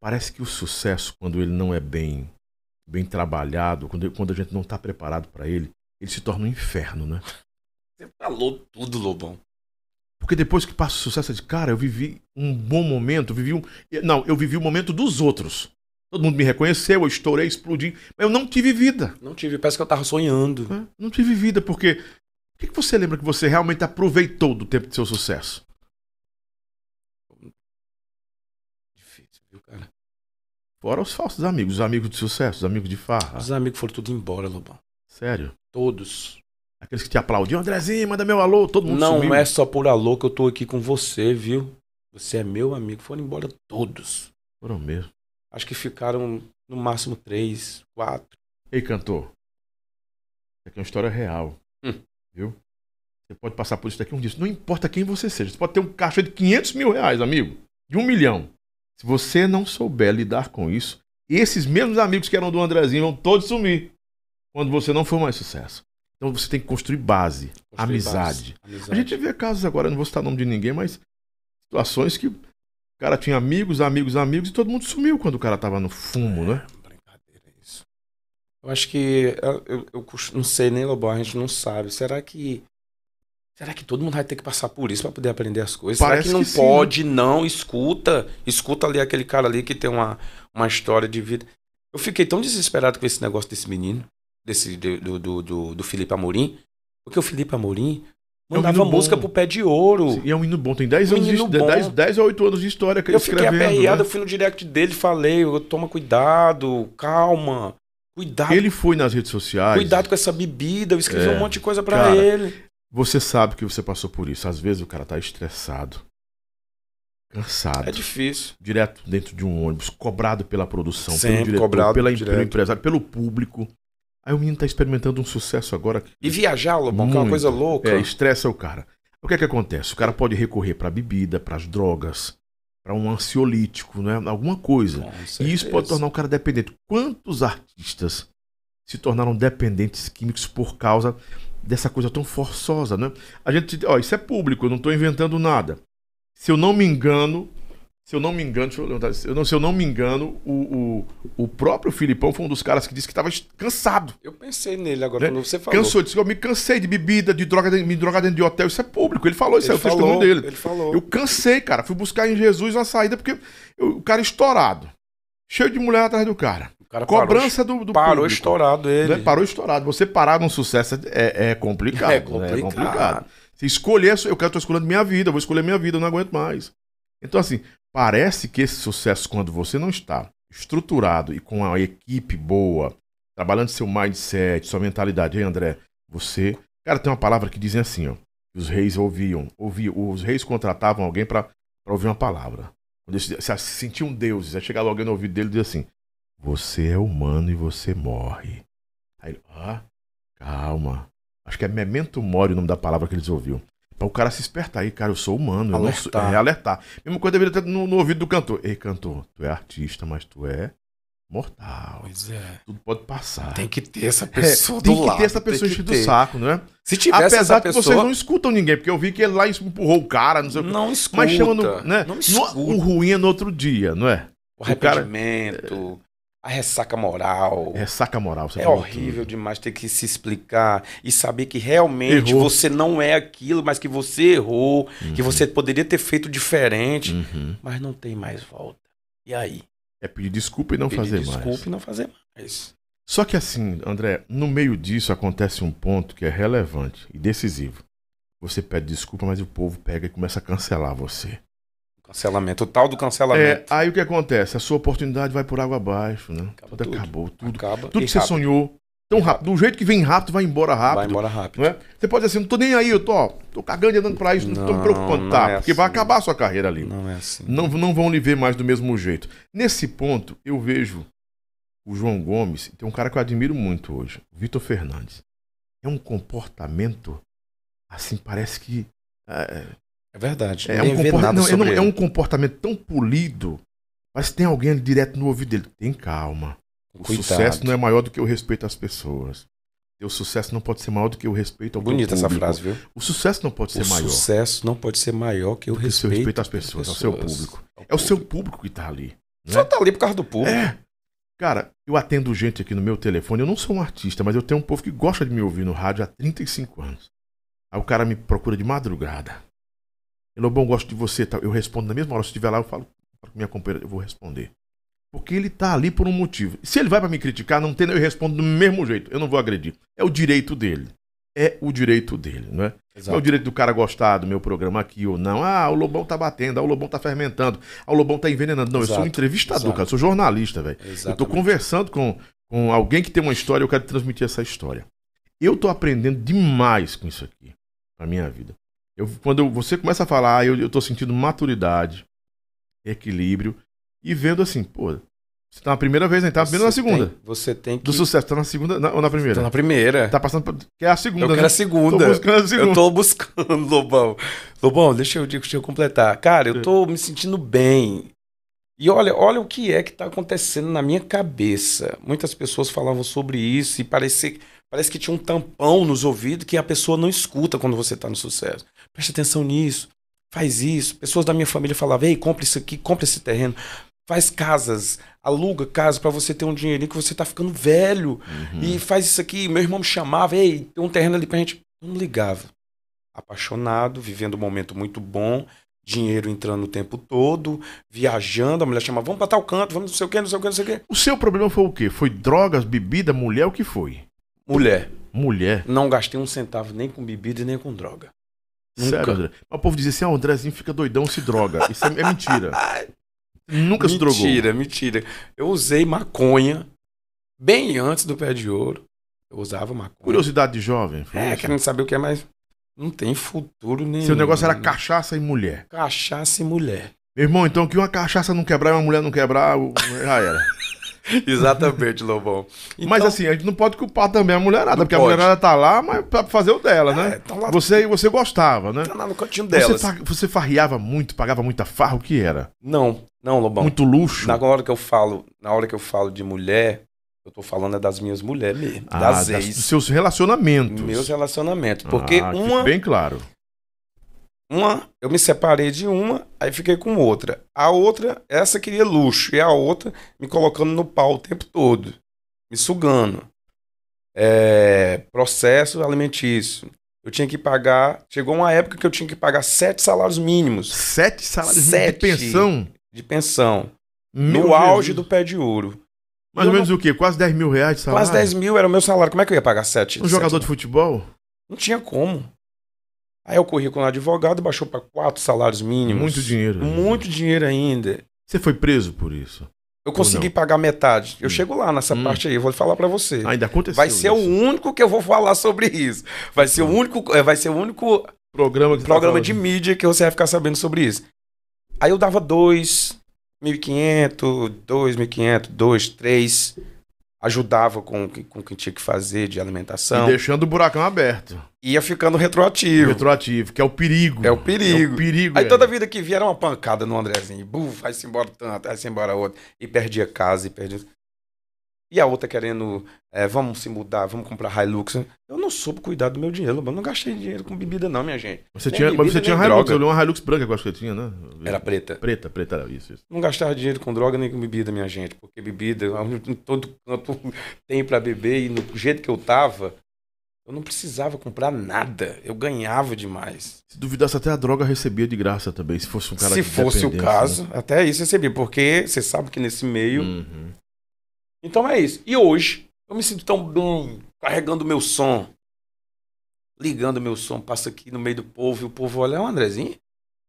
Parece que o sucesso, quando ele não é bem, bem trabalhado, quando, quando a gente não está preparado para ele, ele se torna um inferno, né? Você falou tudo, Lobão. Porque depois que passa o sucesso, de cara, eu vivi um bom momento, vivi um. Não, eu vivi o momento dos outros. Todo mundo me reconheceu, eu estourei, explodi, mas eu não tive vida. Não tive, parece que eu tava sonhando. né? Não tive vida, porque. O que que você lembra que você realmente aproveitou do tempo de seu sucesso? Fora os falsos amigos, os amigos de sucesso, os amigos de farra. Os amigos foram tudo embora, Lobão. Sério. Todos. Aqueles que te aplaudiam, Andrezinho, manda meu alô, todo mundo Não sumiu. é só por alô que eu tô aqui com você, viu? Você é meu amigo. Foram embora todos. Foram mesmo. Acho que ficaram no máximo três, quatro. Ei, cantor. Isso aqui é uma história real. Hum. Viu? Você pode passar por isso daqui um dia. Não importa quem você seja. Você pode ter um caixa de 500 mil reais, amigo. De um milhão. Se você não souber lidar com isso, esses mesmos amigos que eram do Andrezinho vão todos sumir. Quando você não for mais sucesso. Então você tem que construir base, construir amizade. Base, amizade. A gente vê casos agora, não vou citar o nome de ninguém, mas situações que o cara tinha amigos, amigos, amigos e todo mundo sumiu quando o cara tava no fumo, né? É, brincadeira isso. Eu acho que eu, eu, eu não sei nem Lobão, a gente não sabe. Será que Será que todo mundo vai ter que passar por isso para poder aprender as coisas? Parece Será que não que pode, não? Escuta. Escuta ali aquele cara ali que tem uma, uma história de vida. Eu fiquei tão desesperado com esse negócio desse menino desse, do, do, do, do Felipe Amorim, porque o Felipe Amorim mandava é um música bom. pro pé de ouro. Sim, e é um hino bom, tem 10 anos de, 10, 10 a 8 anos de história que ele Eu fiquei aperreado, né? eu fui no direct dele, falei, toma cuidado, calma. Cuidado. Ele foi nas redes sociais. Cuidado com essa bebida, eu escrevi é, um monte de coisa para ele. Você sabe que você passou por isso. Às vezes o cara tá estressado, cansado. É difícil. Direto dentro de um ônibus, cobrado pela produção, Sempre pelo diretor, cobrado, pela, pelo empresário, pelo público. Aí o menino tá experimentando um sucesso agora. E viajar, Lobão, que é uma coisa louca. É, estressa o cara. O que é que acontece? O cara pode recorrer para bebida, para as drogas, para um ansiolítico, né? alguma coisa. E isso pode tornar o cara dependente. Quantos artistas se tornaram dependentes químicos por causa dessa coisa tão forçosa, né? A gente, ó, isso é público, eu não estou inventando nada. Se eu não me engano, se eu não me engano, eu, eu não, se eu não me engano, o, o, o próprio Filipão foi um dos caras que disse que estava cansado. Eu pensei nele agora né? quando você falou. Cansou, disse que eu me cansei de bebida, de droga, de, me droga dentro de hotel. Isso é público. Ele falou, isso ele é o falou, testemunho dele. Ele falou. Eu cansei, cara. Fui buscar em Jesus uma saída porque eu, o cara estourado. Cheio de mulher atrás do cara. cara Cobrança parou, do, do Parou público, estourado ele. Né? Parou estourado. Você parar num sucesso é, é complicado. É complicado. Né? É complicado. Se escolher, eu quero estar escolhendo minha vida, eu vou escolher minha vida, eu não aguento mais. Então, assim, parece que esse sucesso, quando você não está estruturado e com a equipe boa, trabalhando seu mindset, sua mentalidade, hein, André? Você. Cara, tem uma palavra que dizem assim, ó. Os reis ouviam, ouviam os reis contratavam alguém para ouvir uma palavra. Se sentiam deuses, aí chegava alguém no ouvido dele e dizia assim: Você é humano e você morre. Aí ele, ah, calma. Acho que é memento mori o nome da palavra que eles ouviam. Pra o cara se espertar aí, cara, eu sou humano. Alertar. Eu sou, é, alertar. Mesma coisa deveria ter no, no, ouvido do cantor. Ei, cantor, tu é artista, mas tu é mortal. Pois é. Tudo pode passar. Tem que ter essa pessoa é, do lado. Tem que ter essa pessoa enchendo o saco, não é? Se tivesse Apesar essa pessoa... que vocês não escutam ninguém, porque eu vi que ele lá empurrou o cara, não sei Não o escuta. Mas chama no, né? Não escuta. No, o ruim é no outro dia, não é? O, o arrependimento. Cara... A ressaca moral. Ressaca moral. é horrível tudo. demais ter que se explicar e saber que realmente errou. você não é aquilo, mas que você errou, uhum. que você poderia ter feito diferente, uhum. mas não tem mais volta. E aí? É pedir desculpa e não pedir fazer desculpa mais. Desculpa e não fazer mais. Só que assim, André, no meio disso acontece um ponto que é relevante e decisivo. Você pede desculpa, mas o povo pega e começa a cancelar você. Cancelamento, o tal do cancelamento. É, aí o que acontece? A sua oportunidade vai por água abaixo, né? Acaba tudo, tudo, acabou, tudo. Acaba tudo que você sonhou, tão rápido. Do jeito que vem rápido, vai embora rápido. Vai embora rápido. Não é? Você pode dizer assim, não tô nem aí, eu tô, ó, tô cagando e andando pra isso, não, não tô me preocupando, tá? É porque assim. vai acabar a sua carreira ali. Não é assim. Não, não vão lhe ver mais do mesmo jeito. Nesse ponto, eu vejo o João Gomes, tem um cara que eu admiro muito hoje, o Vitor Fernandes. É um comportamento, assim, parece que. É, é verdade. É um, comport... não, não, é um comportamento tão polido, mas tem alguém direto no ouvido dele. Tem calma. O Cuidado. sucesso não é maior do que o respeito às pessoas. O sucesso não pode ser maior do que o respeito ao Bonita essa frase, viu? O sucesso não pode ser o maior. O sucesso não pode ser maior que o respeito, respeito às pessoas, pessoas, ao seu público. Ao é o seu público que está ali. Né? Só tá ali por causa do público. É. Cara, eu atendo gente aqui no meu telefone. Eu não sou um artista, mas eu tenho um povo que gosta de me ouvir no rádio há 35 anos. Aí o cara me procura de madrugada. Lobão, gosto de você. Tá? Eu respondo na mesma hora. Se estiver lá, eu falo para minha companheira, eu vou responder. Porque ele tá ali por um motivo. Se ele vai para me criticar, não tem, eu respondo do mesmo jeito. Eu não vou agredir. É o direito dele. É o direito dele, não é? Exato. É o direito do cara gostar do meu programa aqui ou não. Ah, o Lobão tá batendo, ah, o Lobão tá fermentando, ah, o Lobão tá envenenando. Não, Exato. eu sou um entrevistador, Exato. cara, eu sou jornalista, velho. Eu tô conversando com, com alguém que tem uma história, eu quero transmitir essa história. Eu tô aprendendo demais com isso aqui, pra minha vida. Eu, quando eu, você começa a falar, eu, eu tô sentindo maturidade, equilíbrio e vendo assim, pô, Você tá na primeira vez, né? Tá ou na segunda? tem- você tem que. Do sucesso, tá na segunda na- ou na primeira? Tô na primeira. Tá passando por... Que é a segunda, eu né? quero a segunda. Tô buscando a segunda. Eu tô buscando, <laughs> Lobão. Lobão, deixa eu, deixa eu completar. Cara, eu tô me sentindo bem. E olha, olha o que é que tá acontecendo na minha cabeça. Muitas pessoas falavam sobre isso e parece, parece que tinha um tampão nos ouvidos que a pessoa não escuta quando você tá no sucesso. Preste atenção nisso. Faz isso. Pessoas da minha família falavam: ei, compra isso aqui, compra esse terreno. Faz casas, aluga casa pra você ter um dinheirinho que você tá ficando velho. Uhum. E faz isso aqui. Meu irmão me chamava, ei, tem um terreno ali pra gente. Não ligava. Apaixonado, vivendo um momento muito bom, dinheiro entrando o tempo todo, viajando. A mulher chamava, vamos pra tal canto, vamos não sei o que, não sei o que, não sei o que. O seu problema foi o quê? Foi drogas, bebida, mulher? O que foi? Mulher, Mulher. não gastei um centavo nem com bebida e nem com droga. Nunca. Sério, André? O povo dizia assim, ah, o Andrezinho fica doidão, se droga. Isso é, é mentira. <laughs> Nunca se drogou. Mentira, mentira. Eu usei maconha bem antes do pé de ouro. Eu usava maconha. Curiosidade de jovem. É, isso? querendo saber o que é, mas não tem futuro nenhum. Seu negócio era cachaça e mulher. Cachaça e mulher. Meu irmão, então que uma cachaça não quebrar e uma mulher não quebrar, já era. <laughs> <laughs> Exatamente, Lobão. mas Então, assim, a gente não pode culpar também a mulherada, Não porque a pode. mulherada tá lá, mas pra fazer o dela, É, né? tá lá, Você, você gostava, né? tá lá no cantinho Você, delas. fa- você farriava muito, pagava muita farra, o que era? Não, não, Lobão. Muito luxo. Na hora que eu falo, na hora que eu falo de mulher, eu tô falando é das minhas mulheres mesmo, Ah, das das- ex, dos seus relacionamentos. meus relacionamentos, porque Ah, uma, bem claro. Uma, eu me separei de uma, aí fiquei com outra. A outra, essa queria luxo, e a outra me colocando no pau o tempo todo, me sugando. É, processo alimentício. Eu tinha que pagar. Chegou uma época que eu tinha que pagar sete salários mínimos Sete salários Sete. de pensão. de pensão. Meu no auge Jesus. do pé de ouro. Mais ou menos o quê? Quase 10 mil reais de salário? Quase 10 mil era o meu salário. Como é que eu ia pagar sete? Um jogador sete? de futebol? Não tinha como. Aí eu corri com o advogado baixou para quatro salários mínimos. Muito dinheiro. Muito dinheiro ainda. Você foi preso por isso? Eu consegui pagar metade. Eu chego lá nessa Hum. parte aí, eu vou falar para você. Ainda aconteceu Vai ser o isso. único que eu vou falar sobre isso. Vai ser o único, é, vai ser o único programa, tá programa falando. de mídia que você vai ficar sabendo sobre isso. Aí eu dava dois, 1.500, 2.500, dois, três. Ajudava com, o que- com o que tinha que fazer de E alimentação. deixando o buracão aberto. Ia ficando retroativo. Retroativo, que é o perigo. É o perigo. É o perigo. Aí é. toda vida que via era uma pancada no Andrezinho. Buf, vai-se embora tanto, vai-se embora outro. E perdia casa, e perdia. E a outra querendo, é, vamos se mudar, vamos comprar Hilux. Eu não soube cuidar do meu dinheiro, eu não gastei dinheiro com bebida, não, minha gente. Você Nem tinha, mas bebida, você tinha Hilux, droga. eu li uma Hilux branca que eu acho que você tinha, né? Era preta. Preta, preta era isso. isso. Não gastava dinheiro com droga nem com bebida, minha gente. Porque bebida, em todo canto <laughs> tem pra beber. E no jeito que eu tava, eu não precisava comprar nada. Eu ganhava demais. Se duvidasse até a droga recebia de graça também, se fosse um cara Se fosse o dependência, caso, né? até isso eu recebi. Porque você sabe que nesse meio. Uhum. Então é isso. E hoje, eu me sinto tão bem, carregando meu som, ligando meu som, passo aqui no meio do povo e o povo olha, é o Andrezinho?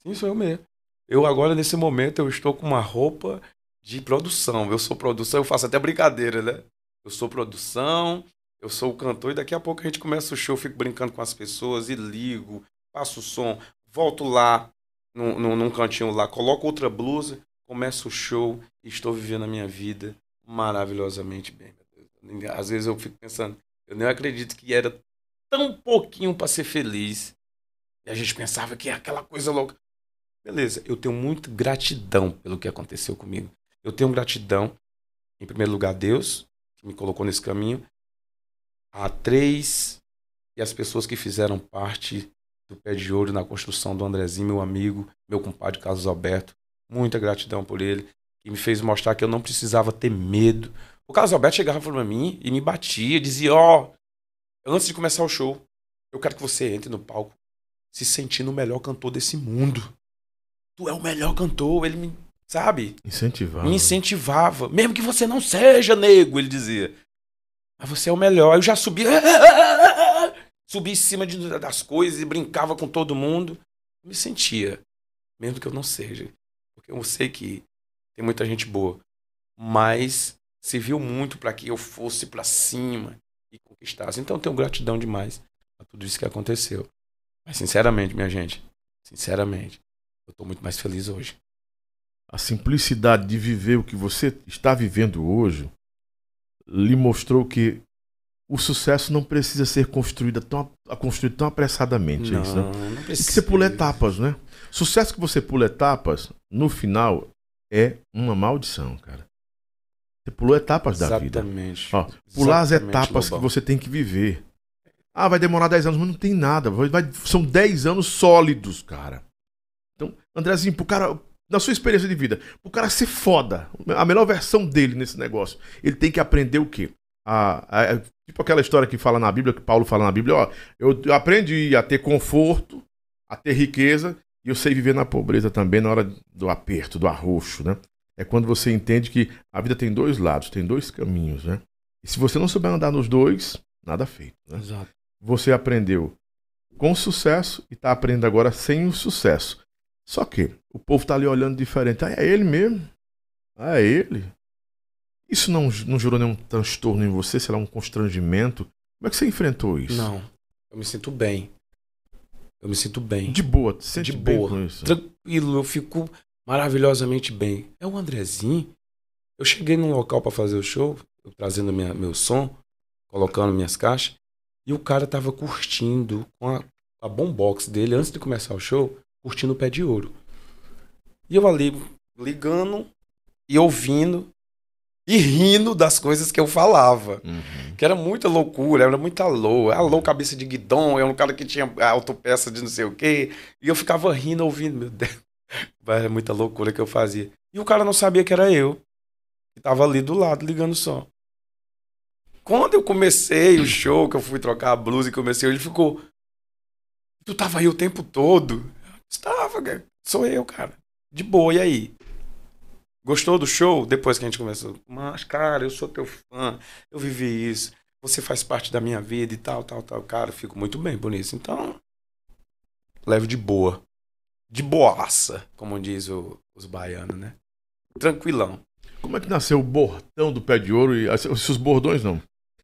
Sim, sou eu mesmo. Eu agora, nesse momento, eu estou com uma roupa de produção. Eu sou produção, eu faço até brincadeira, né? Eu sou produção, eu sou o cantor e daqui a pouco a gente começa o show, fico brincando com as pessoas e ligo, passo o som, volto lá, num, num, num cantinho lá, coloco outra blusa, começo o show e estou vivendo a minha vida maravilhosamente bem. Às vezes eu fico pensando, eu nem acredito que era tão pouquinho para ser feliz. E a gente pensava que é aquela coisa louca. Beleza, eu tenho muita gratidão pelo que aconteceu comigo. Eu tenho gratidão, em primeiro lugar, a Deus, que me colocou nesse caminho, a três e as pessoas que fizeram parte do Pé de Ouro na construção do Andrezinho, meu amigo, meu compadre Carlos Alberto. Muita gratidão por ele, que me fez mostrar que eu não precisava ter medo. O Carlos Alberto chegava para mim e me batia, dizia: Ó, antes de começar o show, eu quero que você entre no palco se sentindo o melhor cantor desse mundo. Tu é o melhor cantor. Ele me, sabe, Incentivava. me incentivava. Mesmo que você não seja nego, ele dizia. Mas você é o melhor. Eu já subia. <laughs> Subia em cima de- das coisas e brincava com todo mundo. Eu me sentia. Mesmo que eu não seja. Porque eu sei que tem muita gente boa. Mas serviu muito para que eu fosse para cima e conquistasse. Então eu tenho gratidão demais a tudo isso que aconteceu. Mas sinceramente, minha gente, sinceramente, eu tô muito mais feliz hoje. a simplicidade de viver o que você está vivendo hoje lhe mostrou que o sucesso não precisa ser construído tão, construído tão apressadamente. Não, é isso, né? não E que precisa. você pula etapas, né? Sucesso que você pula etapas, no final, é uma maldição, cara. Você pulou etapas da vida. Exatamente. Ó, pular as Exatamente, etapas que Lobão. você tem que viver. Ah, vai demorar 10 anos, mas não tem nada. Vai, vai- são 10 anos sólidos, cara. Então, Andrezinho, pro cara, na sua experiência de vida, pro cara ser foda, a melhor versão dele nesse negócio, ele tem que aprender o quê? A- a- tipo aquela história que fala na Bíblia, que Paulo fala na Bíblia, ó, eu, eu aprendi a ter conforto, a ter riqueza, e eu sei viver na pobreza também na hora do aperto, do arroxo, né? É quando você entende que a vida tem dois lados, tem dois caminhos, né? E se você não souber andar nos dois, nada feito, né? Exato. Você aprendeu com sucesso e está aprendendo agora sem o sucesso. Só que o povo tá ali olhando diferente. Ah, é ele mesmo? Ah, é ele? Isso não, não gerou nenhum transtorno em você, sei lá, um constrangimento? Como é que você enfrentou isso? Não. Eu me sinto bem. Eu me sinto bem. De boa, sente De bem boa. com isso? Tranquilo, eu fico maravilhosamente bem. É o Andrezinho. Eu cheguei num local pra fazer o show, eu trazendo minha, meu som, colocando minhas caixas, e o cara tava curtindo com a, a boombox dele antes de começar o show, curtindo o pé de ouro. E eu ali ligando e ouvindo e rindo das coisas que eu falava. Uhum. Que era muita loucura, era muita alô. Alô, cabeça de guidão, era um cara que tinha autopeça de não sei o quê. E eu ficava rindo, ouvindo, meu Deus. <laughs> Era muita loucura que eu fazia. E o cara não sabia que era eu. Que tava ali do lado, ligando o som. Quando eu comecei o show, que eu fui trocar a blusa e comecei, ele ficou. Tu tava aí o tempo todo? Estava. Sou eu, cara. De boa, e aí? Gostou do show? Depois que a gente começou. Mas, cara, eu sou teu fã. Eu vivi isso. Você faz parte da minha vida e tal, tal, tal. Cara, fico muito bem por isso. Então, leve de boa. De boaça, como diz o- os baianos, né? Tranquilão. Como é que nasceu o bordão do pé de ouro e os seus bordões não?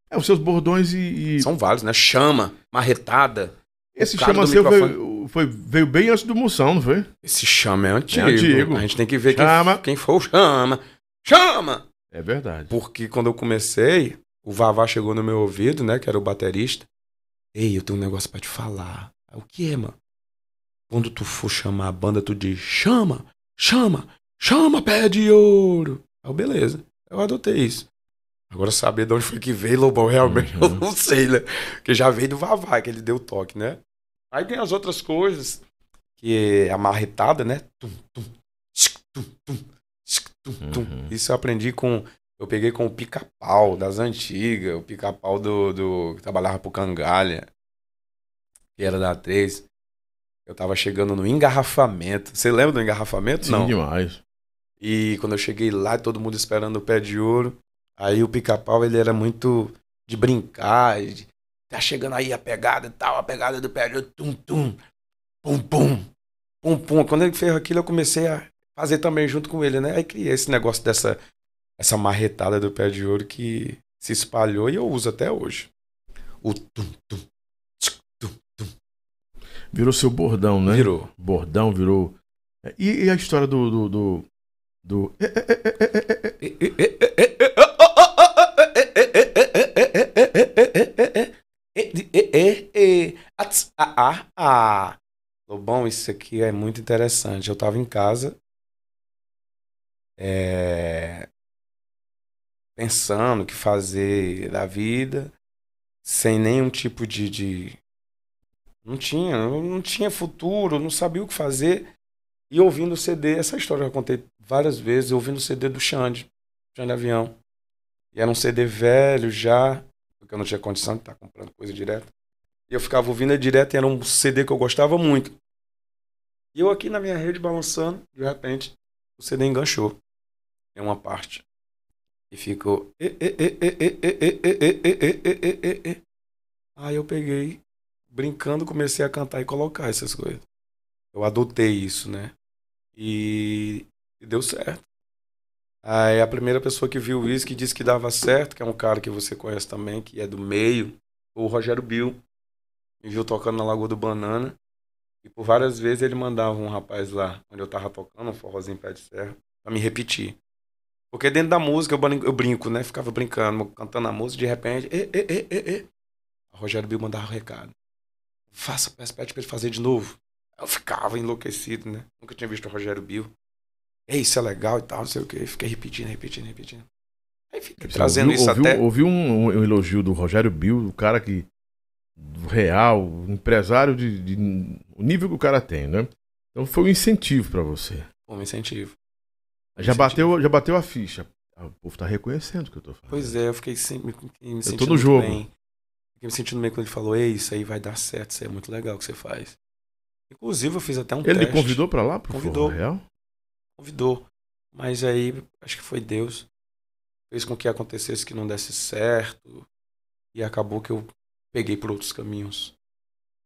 É, os seus bordões e. e- São vários, né? Chama, marretada. Esse chama seu microfone. veio, foi, veio bem antes do Moção, não foi? Esse chama é antigo. É antigo. A gente tem que ver quem, Chama. quem foi o chama. Chama! É verdade. Porque quando eu comecei, o Vavá chegou no meu ouvido, né? Que era o baterista. Ei, eu tenho um negócio pra te falar. O que é, mano? Quando tu for chamar a banda, tu diz: chama, chama, chama, pé de ouro. Aí, eu, beleza. Eu adotei isso. Agora, saber de onde foi que veio, Lobão, realmente eu Uhum. não sei, né? Porque já veio do Vavá, que ele deu o toque, né? Aí tem as outras coisas, que é a marretada, né? Tum, tum, tchic, tum, tum, tchic, tum, tum. Uhum. Isso eu aprendi com. Eu peguei com o pica-pau das antigas, o pica-pau do, do. que trabalhava pro Cangalha, que era da 3. Eu tava chegando no engarrafamento. Você lembra do engarrafamento? Sim, Não. demais. E quando eu cheguei lá, todo mundo esperando o pé de ouro. Aí o pica-pau, ele era muito de brincar. de- tá chegando aí a pegada e tal, a pegada do pé de ouro. Tum, tum. Pum, pum. Pum, pum. Quando ele fez aquilo, eu comecei a fazer também junto com ele, né? Aí criei esse negócio dessa essa marretada do pé de ouro que se espalhou e eu uso até hoje. O tum, tum. tchic, tum, tum. Virou seu bordão, né? Virou. Bordão virou. É, E, e a história do. do, do, do- é, é, é, é, é, é, é, Lobão, isso aqui é muito interessante. Eu tava em casa é, pensando o que fazer da vida, sem nenhum tipo de, de- não tinha, não tinha futuro, não sabia o que fazer. E ouvindo o CD, essa história eu já contei várias vezes, ouvindo o CD do Xande, Xande Avião. E era um CD velho já, porque eu não tinha condição de estar comprando coisa direto. E eu ficava ouvindo direto e era um CD que eu gostava muito. E eu aqui na minha rede balançando, de repente, o CD enganchou em uma parte. E ficou. Aí eu peguei, brincando, comecei a cantar e colocar essas coisas. Eu adotei isso, né? E, e deu certo. Aí a primeira pessoa que viu isso, que disse que dava certo, que é um cara que você conhece também, que é do meio, o Rogério Bill. Me viu tocando na Lagoa do Banana. E por várias vezes ele mandava um rapaz lá, onde eu tava tocando, um forrozinho pé de serra, pra me repetir. Porque dentro da música eu brinco, né? Ficava brincando, cantando a música, de repente, e, e, e, e, e. A Rogério Bill mandava um recado. Faça, peça, pede pra ele fazer de novo. Eu ficava enlouquecido, né? Nunca tinha visto o Rogério Bill. Ei, isso é legal e tal, não sei o quê. Fiquei repetindo, repetindo, repetindo. Aí fiquei trazendo ouviu, isso ouviu, até. Ouvi um, um elogio do Rogério Bill, o cara que. real, empresário de, de. o nível que o cara tem, né? Então foi um incentivo pra você. Um incentivo. Já Incentivo. bateu, já bateu a ficha. Ah, O povo tá reconhecendo o que eu tô falando. Pois é, eu fiquei sempre me tô sentindo no muito jogo. bem. Fiquei me sentindo bem quando ele falou, ei, isso aí vai dar certo, isso aí é muito legal o que você faz. Inclusive, eu fiz até um Ele teste. lhe convidou pra lá, pro Convidou. Real? Convidou. Mas aí, acho que foi Deus. Fez com que acontecesse que não desse certo. E acabou que eu peguei por outros caminhos.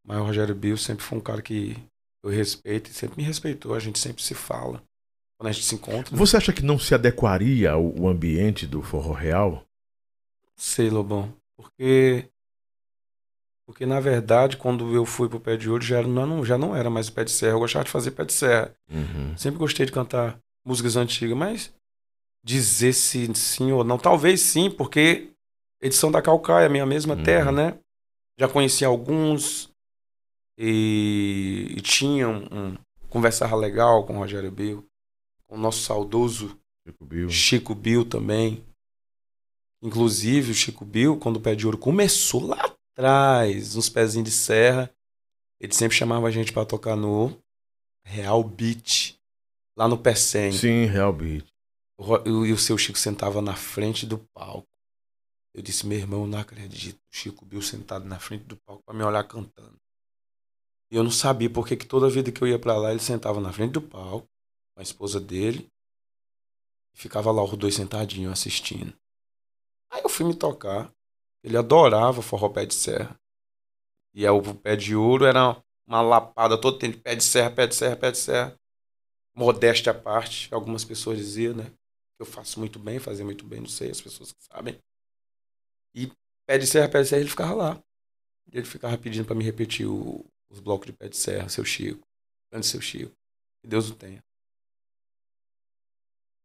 Mas o Rogério Bill sempre foi um cara que eu respeito e sempre me respeitou. A gente sempre se fala. Quando a gente se encontra. Você acha que não se adequaria ao, ambiente do Forró Real? Sei, Lobão. Porque. Porque, na verdade, quando eu fui pro pé de ouro, já, era, não, já não era mais o pé de serra. Eu gostava de fazer pé de serra. Uhum. Sempre gostei de cantar músicas antigas, mas dizer se sim ou não, talvez sim, porque edição da Calcaia, minha mesma Uhum. terra, né? Já conheci alguns e, e tinha um, um- conversava legal com o Rogério Bill, com o nosso saudoso Chico Bill. Chico Bill também. Inclusive, o Chico Bill, quando o Pé de Ouro começou lá atrás, uns pezinhos de serra, ele sempre chamava a gente pra tocar no Real Beach, lá no Pé 100. Sim, Real Beat. E o seu Chico sentava na frente do palco. Eu disse, meu irmão, eu não acredito. O Chico Bill sentado na frente do palco pra me olhar cantando. E eu não sabia porque que toda vida que eu ia pra lá, ele sentava na frente do palco, com a esposa dele, e ficava lá os dois sentadinhos assistindo. Aí eu fui me tocar. Ele adorava forró pé de serra. E aí o pé de ouro era uma lapada todo tempo, pé de serra, pé de serra, pé de serra. Modéstia à parte, algumas pessoas diziam, né? Eu faço muito bem, fazia muito bem, não sei, as pessoas que sabem. E pé de serra, pé de serra, ele ficava lá. Ele ficava pedindo pra me repetir o- os blocos de pé de serra, seu Chico. Grande seu Chico. Que Deus o tenha.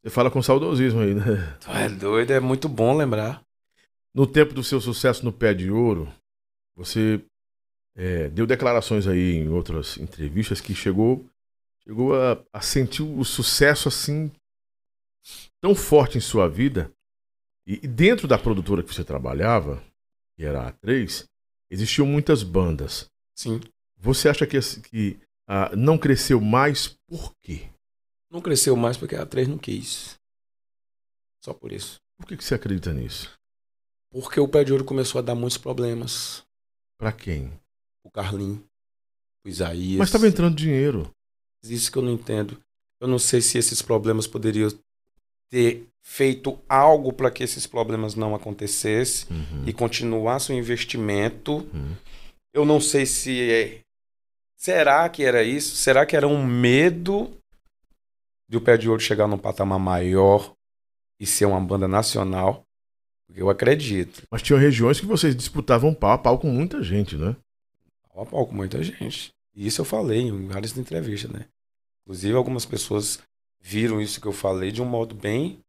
Você fala com saudosismo aí, né? É doido, é muito bom lembrar. No tempo do seu sucesso no Pé de Ouro, você é, deu declarações aí em outras entrevistas que chegou, chegou a, a sentir o sucesso assim tão forte em sua vida. E, e dentro da produtora que você trabalhava, que era a A3, existiam muitas bandas. Sim. Você acha que, que ah, não cresceu mais por quê? Não cresceu mais porque a 3 não quis. Só por isso. Por que, que você acredita nisso? Porque o pé de ouro começou a dar muitos problemas. Pra quem? O Carlinho, o Isaías. Mas estava entrando dinheiro. Isso que eu não entendo. Eu não sei se esses problemas poderiam ter feito algo para que esses problemas não acontecessem Uhum, e continuasse o investimento. uhum. Eu não sei se é... será que era isso? Será que era um medo de o Pé de Ouro chegar num patamar maior e ser uma banda nacional? Eu acredito. Mas tinham regiões que vocês disputavam pau a pau com muita gente, né? pau a pau com muita gente. E isso eu falei em várias entrevistas, né? Inclusive, algumas pessoas viram isso que eu falei de um modo bem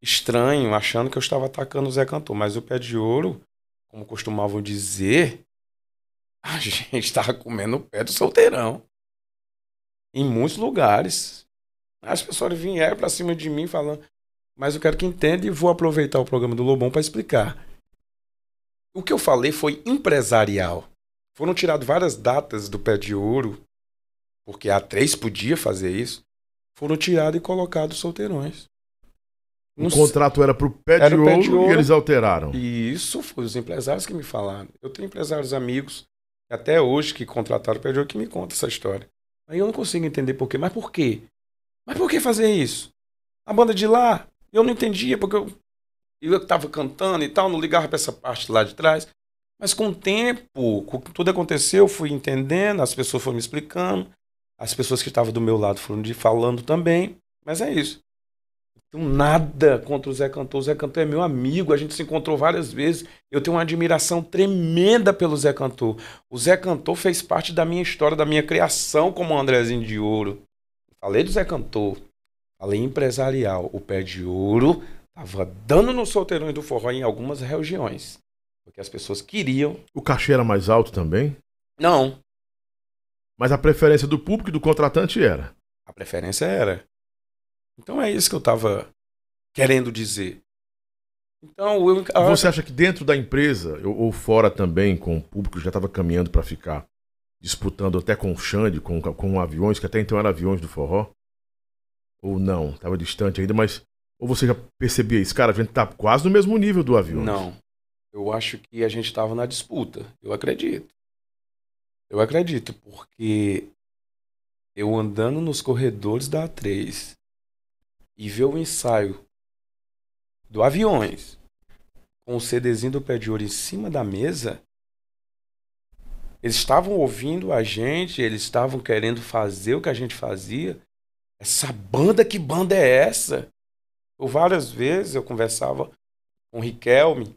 estranho, achando que eu estava atacando o Zé Cantor. Mas o pé de ouro, como costumavam dizer, <laughs> a gente estava comendo o pé do solteirão. Em muitos lugares. As pessoas vieram para cima de mim falando, mas eu quero que entenda e vou aproveitar o programa do Lobão para explicar. O que eu falei foi empresarial. Foram tiradas várias datas do pé de ouro, porque a três podia fazer isso. Foram tiradas e colocados solteirões. O Não contrato era pé, de, o pé ouro de ouro. e eles alteraram. E isso foi os empresários que me falaram. Eu tenho empresários amigos, até hoje, que contrataram o pé de ouro, que me contam essa história. Aí eu não consigo entender por quê. Mas por quê? Mas por que fazer isso? A banda de lá, eu não entendia, porque eu, eu tava cantando e tal, não ligava pra essa parte lá de trás. Mas com o tempo, com tudo aconteceu, eu fui entendendo, as pessoas foram me explicando, as pessoas que estavam do meu lado foram de falando também. Mas é isso. Não tenho nada contra o Zé Cantor. O Zé Cantor é meu amigo, a gente se encontrou várias vezes. Eu tenho uma admiração tremenda pelo Zé Cantor. O Zé Cantor fez parte da minha história, da minha criação como Andrezinho de Ouro. Falei do Zé Cantor. Falei empresarial. O pé de ouro tava dando no solteirões do forró em algumas regiões. Porque as pessoas queriam. O cachê era mais alto também? Não. Mas a preferência do público e do contratante era. A preferência era. Então é isso que eu tava querendo dizer. Então, eu, a... Você acha que dentro da empresa, ou fora também, com o público já estava caminhando para ficar disputando até com o Xande, com, com aviões, que até então eram aviões do forró? Ou não? Estava distante ainda, mas. Ou você já percebia isso? Cara, a gente tá quase no mesmo nível do avião. Não. Eu acho que a gente estava na disputa. Eu acredito. Eu acredito, porque eu andando nos corredores da A3 e ver o ensaio do Aviões com o CDzinho do Pé de Ouro em cima da mesa, eles estavam ouvindo a gente, eles estavam querendo fazer o que a gente fazia. Essa banda, que banda é essa? Por várias vezes eu conversava com o Riquelme.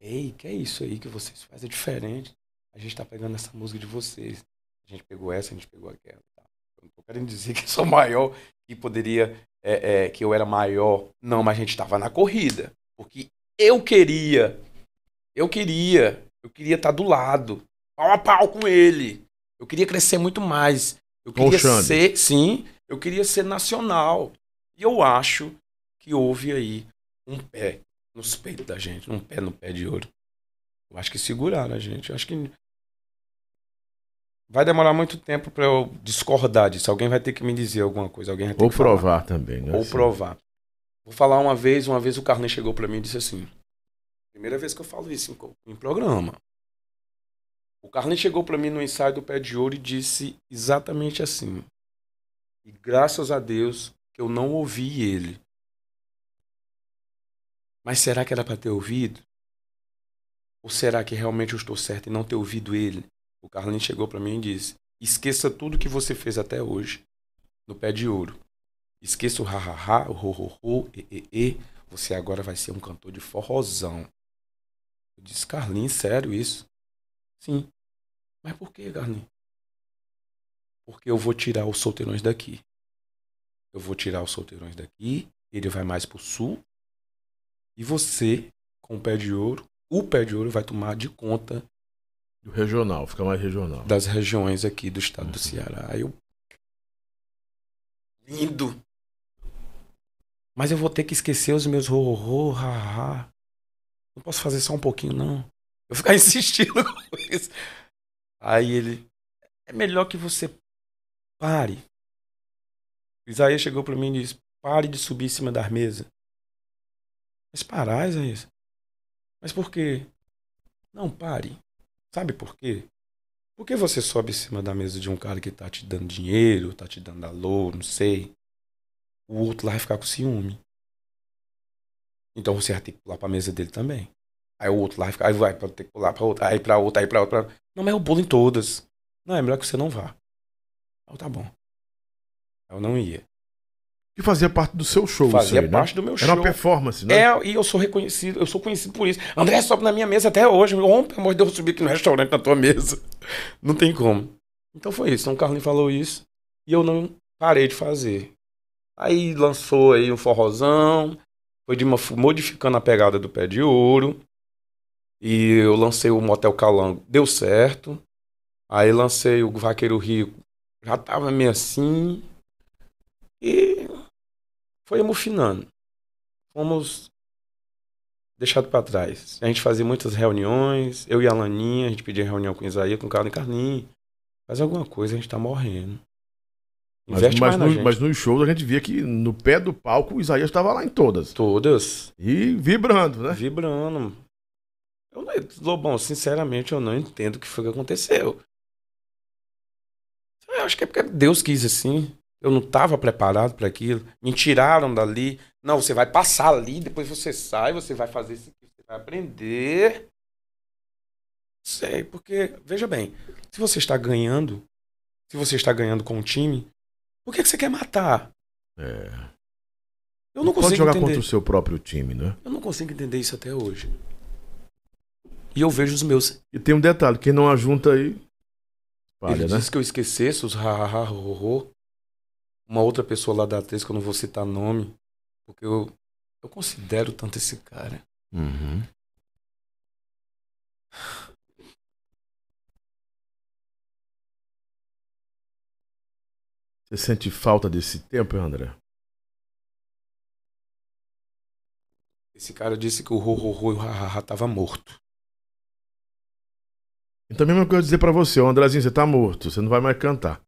Ei, que é isso aí que vocês fazem? É diferente. A gente tá pegando essa música de vocês. A gente pegou essa, a gente pegou aquela. Eu não tô querendo dizer que sou maior, que poderia, é, é, que eu era maior. Não, mas a gente estava na corrida. Porque eu queria, eu queria, eu queria estar tá do lado, pau a pau com ele. Eu queria crescer muito mais. Eu queria ser, sim, eu queria ser nacional. E eu acho que houve aí um pé nos peitos da gente, um pé no pé de ouro. Eu acho que seguraram a gente. Eu acho que vai demorar muito tempo para eu discordar disso. Alguém vai ter que me dizer alguma coisa. Alguém vai ter Ou que provar falar. também, né? Ou provar. Vou falar uma vez, uma vez o Carlinhos chegou para mim e disse assim: primeira vez que eu falo isso em, em programa. O Carlinhos chegou para mim no ensaio do Pé de Ouro e disse exatamente assim. E graças a Deus que eu não ouvi ele. Mas será que era para ter ouvido? Ou será que realmente eu estou certo em não ter ouvido ele? O Carlinhos chegou para mim e disse: Esqueça tudo que você fez até hoje no pé de ouro. Esqueça o ha-ha-ha, o ho-ho-ho, e-e-e. Você agora vai ser um cantor de forrozão. Eu disse: Carlinhos, sério isso? Sim. Mas por que, Carlinhos? Porque eu vou tirar os solteirões daqui. Eu vou tirar os solteirões daqui, ele vai mais pro sul. E você, com o pé de ouro, o pé de ouro vai tomar de conta do regional, fica mais regional. Das regiões aqui do estado uhum. do Ceará. Aí eu. Lindo! Mas eu vou ter que esquecer os meus ro-ro, ha-ha. Não posso fazer só um pouquinho, não. Eu vou ficar <laughs> insistindo com isso. Aí ele. É melhor que você pare. Isaías chegou para mim e disse: pare de subir em cima das mesas. Mas parar, Isaías? Mas por quê? Não, pare. Sabe por quê? Por que você sobe em cima da mesa de um cara que tá te dando dinheiro, tá te dando alô, não sei? O outro lá vai ficar com ciúme. Então você vai ter que pular pra mesa dele também. Aí o outro lá vai ficar, aí vai ter que pular pra outra, aí pra outra, aí pra outra. Não, mas eu pulo em todas. Não, é melhor que você não vá. Então tá bom. Eu não ia. Que fazia parte do seu show, Fazia aí, né? parte né? do meu show. Era uma performance, né? É, e eu sou reconhecido, eu sou conhecido por isso. André sobe na minha mesa até hoje. Ontem, pelo amor de Deus, eu subi aqui no restaurante na tua mesa. <laughs> Não tem como. Então foi isso. Então o Carlinhos falou isso e eu não parei de fazer. Aí lançou aí um forrozão, foi de uma, modificando a pegada do pé de ouro. E eu lancei o Motel Calango, deu certo. Aí lancei o Vaqueiro Rico, já tava meio assim. E foi emocionando. Fomos deixados para trás. A gente fazia muitas reuniões, eu e a Laninha, a gente pedia reunião com o Isaías, com o Carlos e Carlinhos. Faz alguma coisa, a gente tá morrendo. Investe mas, mas, no, mas nos shows a gente via que no pé do palco o Isaías estava lá em todas. Todas. E vibrando, né? Vibrando. Eu Lobão, sinceramente, eu não entendo o que foi que aconteceu. Eu acho que é porque Deus quis assim. Eu não estava preparado para aquilo. Me tiraram dali. Não, você vai passar ali, depois você sai, você vai fazer isso aqui, você vai aprender. Sei, porque, veja bem, se você está ganhando, se você está ganhando com um time, por que, que você quer matar? É. Eu não, consigo Pode jogar entender. contra o seu próprio time, né? Eu não consigo entender isso até hoje. E eu vejo os meus. E tem um detalhe, quem não ajunta aí. Palha, Ele né? disse que eu esquecesse os ha ha ha ho ho. uma outra pessoa lá da atriz, que eu não vou citar nome, porque eu, eu considero tanto esse cara. Uhum. Você sente falta desse tempo, André? Esse cara disse que o ro, ro, ro e o ha, ha, ha tava morto. Então, mesmo que eu dizer pra você, Andrezinho, você tá morto, você não vai mais cantar.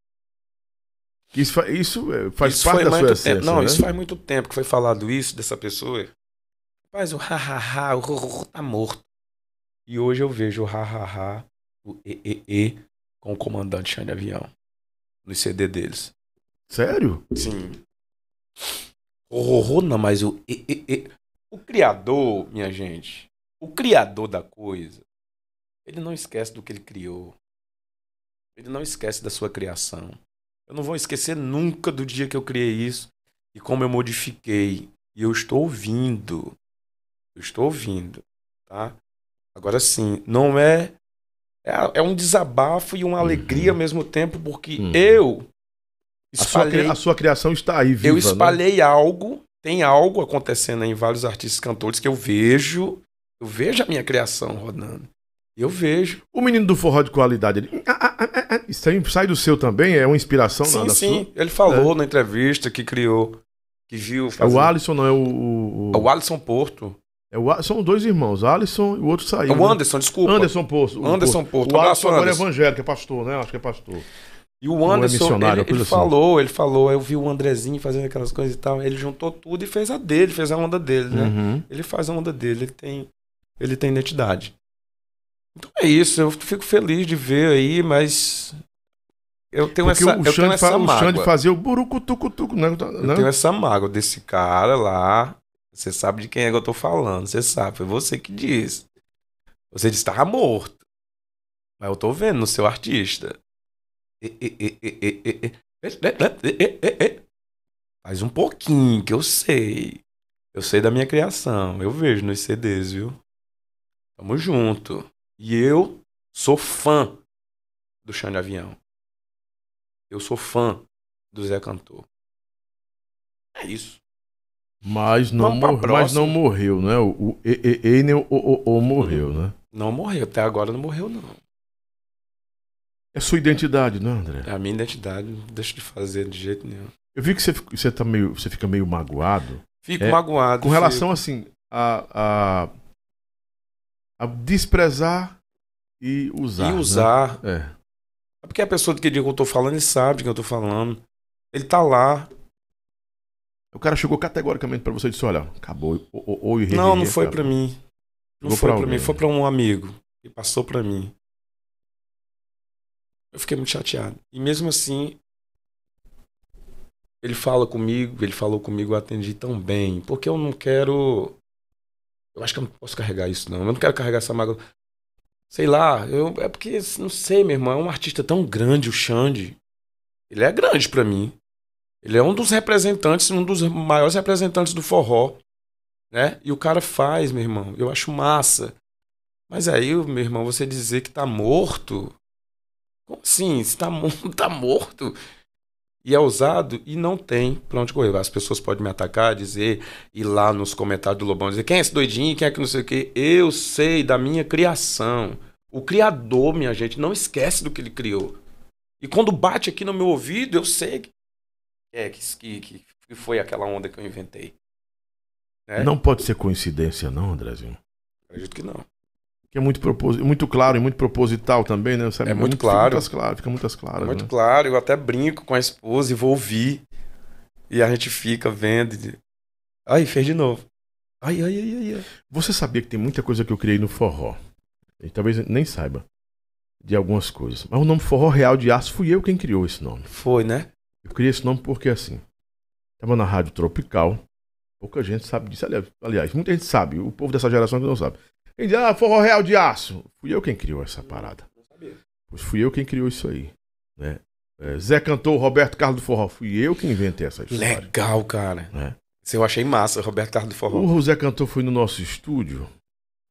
Isso, isso é, faz Isso parte da sua essência. Não, né? isso faz muito tempo que foi falado isso dessa pessoa. Rapaz, o ha, ha, ha, o ro tá morto. E hoje eu vejo o ha, ha, ha, o e, e, e com o comandante Xande Avião. No CD deles. Sério? Sim. O ro não, mas o e, e, e. O criador, minha gente, o criador da coisa, ele não esquece do que ele criou. Ele não esquece da sua criação. Eu não vou esquecer nunca do dia que eu criei isso e como eu modifiquei. E eu estou ouvindo. Eu estou ouvindo, tá? Agora sim, não é é, é um desabafo e uma alegria ao mesmo tempo porque Uhum. eu A sua, espalhei a sua criação está aí, viva, eu né? espalhei algo, tem algo acontecendo em vários artistas cantores que eu vejo, eu vejo a minha criação rodando. Eu vejo. O menino do forró de qualidade, ele... ah, ah, ah, ah, aí sai do seu também? É uma inspiração sim, na sim. sua? Ele falou na entrevista que criou, que viu. É o Alisson, não é o... o, É o Alisson Porto. é o São dois irmãos, Alisson e o outro saiu. É o né? Anderson, desculpa. Anderson Poço. o Anderson Porto. O Abraço, Alisson agora é evangélico, é pastor, né? Acho que é pastor. E o é Anderson, missionário, ele, ele assim. falou, ele falou, eu vi o Andrezinho fazendo aquelas coisas e tal. Ele juntou tudo e fez a dele, fez a onda dele, né? Uhum. Ele faz a onda dele, ele tem, ele tem identidade. Então é isso, eu fico feliz de ver aí, mas eu tenho Porque essa, o eu Xande tenho essa mágoa. O Xande fazia o burucutucutuco, né? Eu não? tenho essa mágoa desse cara lá. Você sabe de quem é que eu tô falando, você sabe, foi você que disse. Você disse que morto. Mas eu tô vendo no seu artista. Faz um pouquinho que eu sei. Eu sei da minha criação. Eu vejo nos CDs, viu? Tamo junto. E eu sou fã do Xande Avião. Eu sou fã do Zé Cantor. É isso. Mas não, Vamos pra mor... mas não morreu, né? O, o e, e, e, nem o, morreu, né? Não morreu. Até agora não morreu, não. É sua identidade, né, André? É a minha identidade. Não deixo de fazer de jeito nenhum. Eu vi que você, fica- você, tá meio, você fica meio magoado Fico É, magoado. com relação, assim, a, a, a desprezar e usar. E né? usar. É. É porque a pessoa que que eu tô falando, ele sabe de que eu tô falando. Ele tá lá. O cara chegou categoricamente pra você e disse: olha, acabou. Ou, ou, ou Não, não foi pra mim. Não Chegou foi pra pra mim, foi pra um amigo. E passou pra mim. Eu fiquei muito chateado. E mesmo assim, ele fala comigo, ele falou comigo, eu atendi tão bem. Porque eu não quero. Eu acho que eu não posso carregar isso, não. Eu não quero carregar essa mágoa. Sei lá, eu, é porque, não sei, meu irmão, é um artista tão grande, o Xande. Ele é grande pra mim. Ele é um dos representantes, um dos maiores representantes do forró né? E o cara faz, meu irmão. Eu acho massa. Mas aí, meu irmão, você dizer que tá morto. Como assim? Se tá, <laughs> tá morto. E é usado e não tem pra onde correr. As pessoas podem me atacar, dizer, ir lá nos comentários do Lobão, dizer quem é esse doidinho, quem é que não sei o quê. Eu sei da minha criação. O criador, minha gente, não esquece do que ele criou. E quando bate aqui no meu ouvido, eu sei que, é, que, que, que foi aquela onda que eu inventei. É? Não pode ser coincidência, não, Andrezinho. Acredito que não. Que é muito, propos... muito claro e muito proposital também, né? Sabe? É muito Fica claro. muitas claras, fica muitas claras. É muito né? claro, eu até brinco com a esposa e vou ouvir. E a gente fica vendo. E... Ai, fez de novo. Ai, ai, ai, ai, ai. Você sabia que tem muita coisa que eu criei no forró? E talvez nem saiba de algumas coisas. Mas o nome Forró Real de Aço fui eu quem criou esse nome. Foi, né? Eu criei esse nome porque assim. Tava na Rádio Tropical. Pouca gente sabe disso. Ali- Aliás, muita gente sabe. O povo dessa geração que não sabe. Quem diz, ah, Forró Real de Aço. Fui eu quem criou essa parada. Pois fui eu quem criou isso aí. Né? É, Zé Cantor, Roberto Carlos do Forró. Fui eu quem inventei essa história. Legal, cara. Né? Isso eu achei massa, Roberto Carlos do Forró. O Zé Cantor foi no nosso estúdio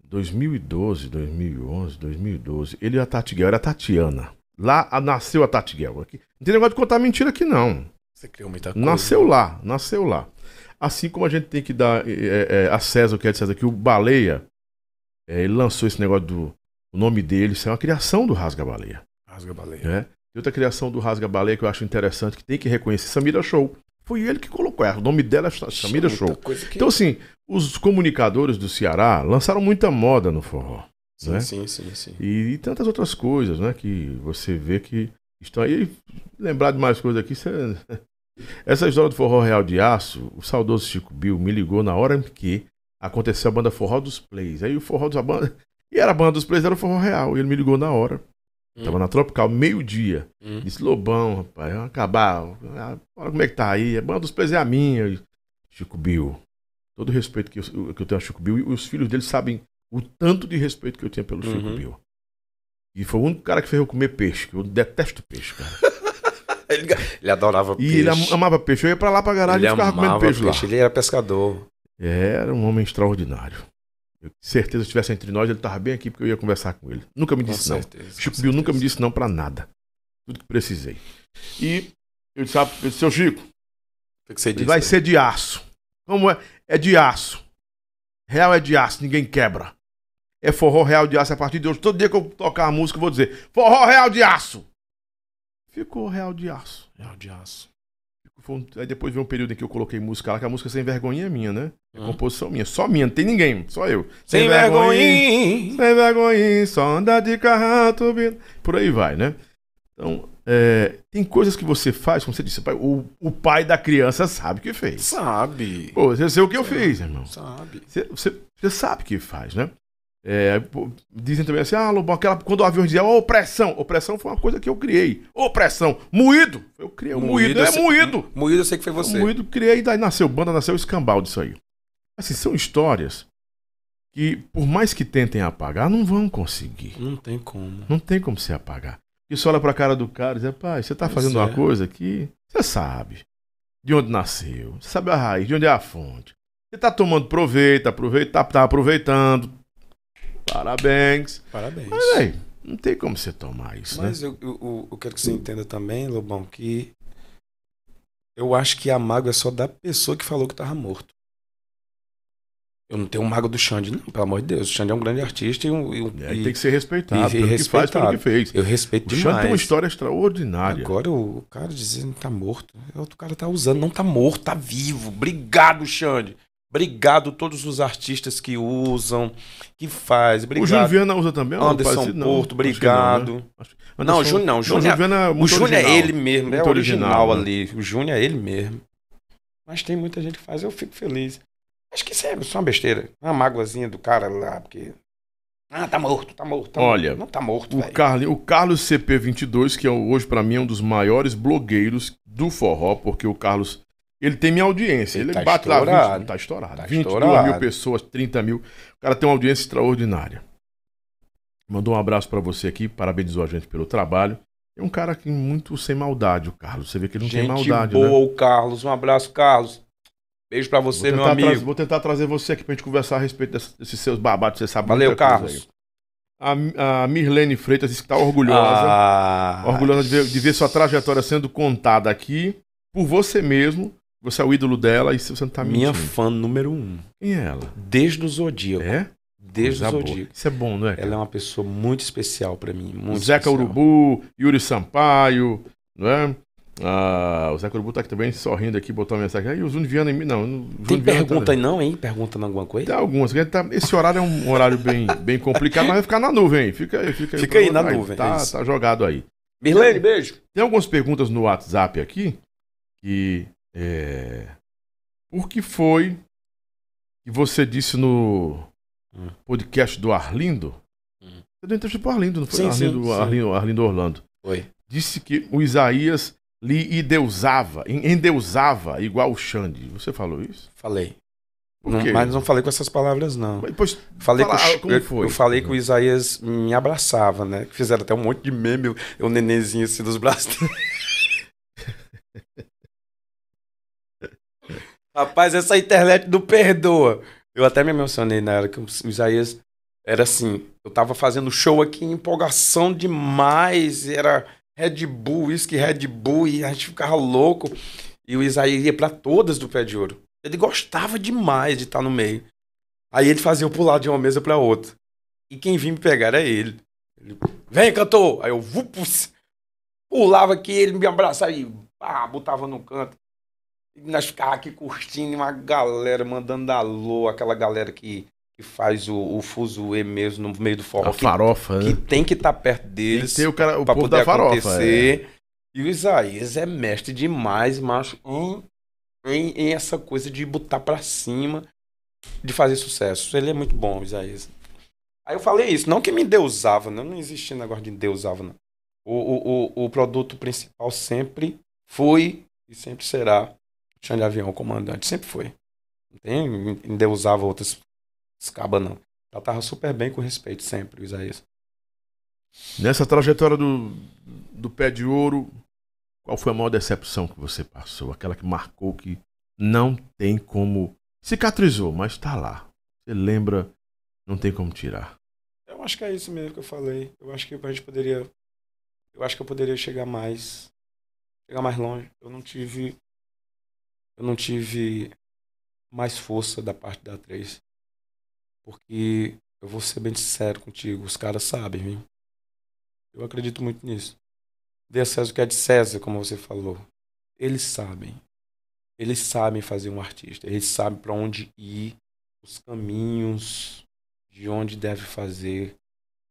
2012, 2011, 2012. Ele e a Tati Guel, era a Tatiana. Lá a- nasceu a Tati Guel. Aqui. Não tem negócio de contar mentira aqui, não. Você criou muita coisa. Nasceu lá, nasceu lá. Assim como a gente tem que dar é, é, a César o que é de César, que o Baleia, é, ele lançou esse negócio do o nome dele, isso é uma criação do Rasga Baleia. Rasga baleia. Né? E outra criação do Rasga Baleia que eu acho interessante, que tem que reconhecer, Samira Show. Foi ele que colocou, é, o nome dela é Samira Show. que- Então, assim, os comunicadores do Ceará lançaram muita moda no forró. sim, né? sim, sim, sim. E, e tantas outras coisas, né? Que você vê que estão aí. Lembrar de mais coisas aqui. Você... <laughs> Essa história do Forró Real de Aço, o saudoso Chico Bill me ligou na hora em que aconteceu a banda Forró dos Plays. Aí o Forró dos banda. E era a banda dos Plays, era o Forró Real. E ele me ligou na hora. Hum. Tava na Tropical, meio-dia. Hum. Disse, Lobão, rapaz, vai acabar. Ah, Olha como é que tá aí. A banda dos Plays é a minha. E, Chico Bill. Todo o respeito que eu, que eu tenho a Chico Bill. E os filhos dele sabem o tanto de respeito que eu tinha pelo Chico Uhum. Bill. E foi o único cara que fez eu comer peixe. que Eu detesto peixe, cara. <laughs> Ele, ele adorava E peixe. ele am- amava peixe. Eu ia pra lá pra garagem Ele e ficava comendo peixe, peixe. lá. Ele era pescador. Era um homem extraordinário. Eu, certeza, se estivesse entre nós, ele tava bem aqui porque eu ia conversar com ele. Nunca me Com disse não. certeza. Chico com Bill nunca me disse não pra nada. Tudo que precisei. E eu disse, ah, seu Chico, que que disse? vai ser de aço. Como é? É de aço. Real é de aço, ninguém quebra. É forró real de aço a partir de hoje. Todo dia que eu tocar a música, eu vou dizer: forró real de aço. Ficou real de aço. Real de aço. Um- Aí depois veio um período em que eu coloquei música lá, que a música sem vergonha é minha, né? É Hum. composição minha. Só minha, não tem ninguém, só eu. Sem vergonha. Sem vergonha, só anda de carro. Por aí vai, né? Então, é, tem coisas que você faz, como você disse, o, o pai da criança sabe o que fez. Sabe. Pô, você sei o que eu fiz, irmão. Sabe. Você, você, você sabe o que faz, né? É, dizem também assim, ah, Lobão, aquela, quando o avião dizia, opressão, opressão foi uma coisa que eu criei. Opressão, moído, eu criei moído, eu é sei- moído. Moído eu sei que foi você. Moído criei, daí nasceu banda, nasceu escambau disso aí. Assim, são histórias que, por mais que tentem apagar, não vão conseguir. Não tem como. Não tem como você apagar. E você olha pra cara do cara e diz, pai, você tá fazendo uma é. coisa que você sabe de onde nasceu, você sabe a raiz, de onde é a fonte. Você tá tomando proveito, aproveita, tá, tá aproveitando. Parabéns. Parabéns. Mas, véi, não tem como você tomar isso, Mas né? eu, eu, eu- eu quero que você entenda também, Lobão, que eu acho que a mágoa é só da pessoa que falou que tava morto. Eu não tenho um mago do Xande, não, pelo amor de Deus. O Xande é um grande artista e, um, e um- E tem que ser respeitado e pelo que faz, pelo que respeitado. fez. eu respeito O Xande demais. tem uma história extraordinária. Agora o cara dizendo que tá morto. O outro cara tá usando, não tá morto, tá vivo. Obrigado, Xande. Obrigado a todos os artistas que usam, que faz. o Júnior Obrigado. Viana usa também? Anderson? Não, Porto, acho que não, né? obrigado. Não, o Júnior não, o Júnior é- Viana é O Júnior é ele mesmo, é Muito original, original, né? ali. O Júnior é ele mesmo. Mas tem muita gente que faz, eu fico feliz. Acho que isso é só uma besteira. Uma mágoazinha do cara lá, porque. Ah, tá morto, tá morto. Tá Olha, morto. Não tá morto, O. Carli- o Carlos CP22, que é o- hoje pra mim é um dos maiores blogueiros do forró, porque o Carlos, ele tem minha audiência. Ele Ele, tá bate lá estourado. 20, tá estourado. Tá 22 estourado. mil pessoas, 30 mil. O cara tem uma audiência extraordinária. Mandou um abraço pra você aqui, parabenizou a gente pelo trabalho. É um cara que muito sem maldade, o Carlos. Você vê que ele não gente tem maldade, boa, né? o Carlos. Um abraço, Carlos. Beijo pra você, meu amigo. trazer, vou tentar trazer você aqui pra gente conversar a respeito desse- desses seus babados, você sabe Valeu, Carlos. A, a Mirlene Freitas disse que tá orgulhosa. Ah, Orgulhosa de ver, de ver sua trajetória sendo contada aqui por você mesmo. Você é o ídolo dela e você não tá minha mentindo. fã número um. É ela? Desde o Zodíaco. É? Desde o. Zodíaco. Isso é bom, não é? Ela é uma pessoa muito especial pra mim. Muito Zeca especial. Urubu, Yuri Sampaio, não é? Ah, o Zeca Urubu tá aqui também sorrindo aqui, botou uma mensagem. Aí o Júnior Viana em mim. Não, Tem Viana pergunta tá... aí não, hein? Perguntando alguma coisa? Tem algumas. tá- Esse horário é um horário bem, bem complicado, mas vai ficar na nuvem. Fica aí, fica aí. Fica aí na nuvem, é Tá, isso. tá jogado aí. Mirlene, beijo. Tem algumas perguntas no WhatsApp aqui que é, por que foi que você disse no Hum. podcast do Arlindo? Hum. Você deu entrevista pro Arlindo, não foi? Sim, sim, Arlindo, sim. Arlindo, Arlindo Orlando. Oi. Disse que o Isaías lhe endeusava, en- endeusava igual o Xande. Você falou isso? Falei. Não- mas não falei com essas palavras, não. Depois, Falei Fala, ah, como eu, foi? eu falei que o Isaías me abraçava, né? Fizeram até um monte de meme, eu, eu nenenzinho assim dos braços. dele. Rapaz, essa internet não perdoa. Eu até me emocionei na hora que o Isaías era assim. Eu tava fazendo show aqui em empolgação demais. Era Red Bull, uísque Red Bull, e a gente ficava louco. E o Isaías ia pra todas do pé de ouro. Ele gostava demais de estar no meio. Aí ele fazia eu pular de uma mesa pra outra. E quem vinha me pegar era ele. ele Vem, cantor! Aí eu vupus, pulava aqui, ele me abraçava e botava no canto. Nós ficávamos aqui curtindo, uma galera mandando alô, aquela galera que, que faz o, o E mesmo no meio do forró. A farofa, que, né? que tem que estar perto deles. Tem o, cara, o pra povo poder da farofa. acontecer. E o Isaías é mestre demais, macho, em, em, em essa coisa de botar pra cima, de fazer sucesso. Ele é muito bom, o Isaías. Aí eu falei isso, não que me deusava, né? não existia negócio de deusava, não. O, o, o, o produto principal sempre foi e sempre será chão de avião, comandante, sempre foi. Não tem endeusava outras escabas, não. Ela tava super bem com respeito sempre, o Isaías. Nessa trajetória do, do pé de ouro, qual foi a maior decepção que você passou? Aquela que marcou que não tem como. Cicatrizou, mas tá lá. Você lembra, não tem como tirar. Eu acho que é isso mesmo que eu falei. Eu acho que a gente poderia. Eu acho que eu poderia chegar mais. Chegar mais longe. Eu não tive. Eu não tive mais força da parte da 3. Porque eu vou ser bem sincero contigo, os caras sabem, viu? Eu acredito muito nisso. Dê a César que é de César, como você falou. Eles sabem. Eles sabem fazer um artista. Eles sabem para onde ir, os caminhos, de onde deve fazer.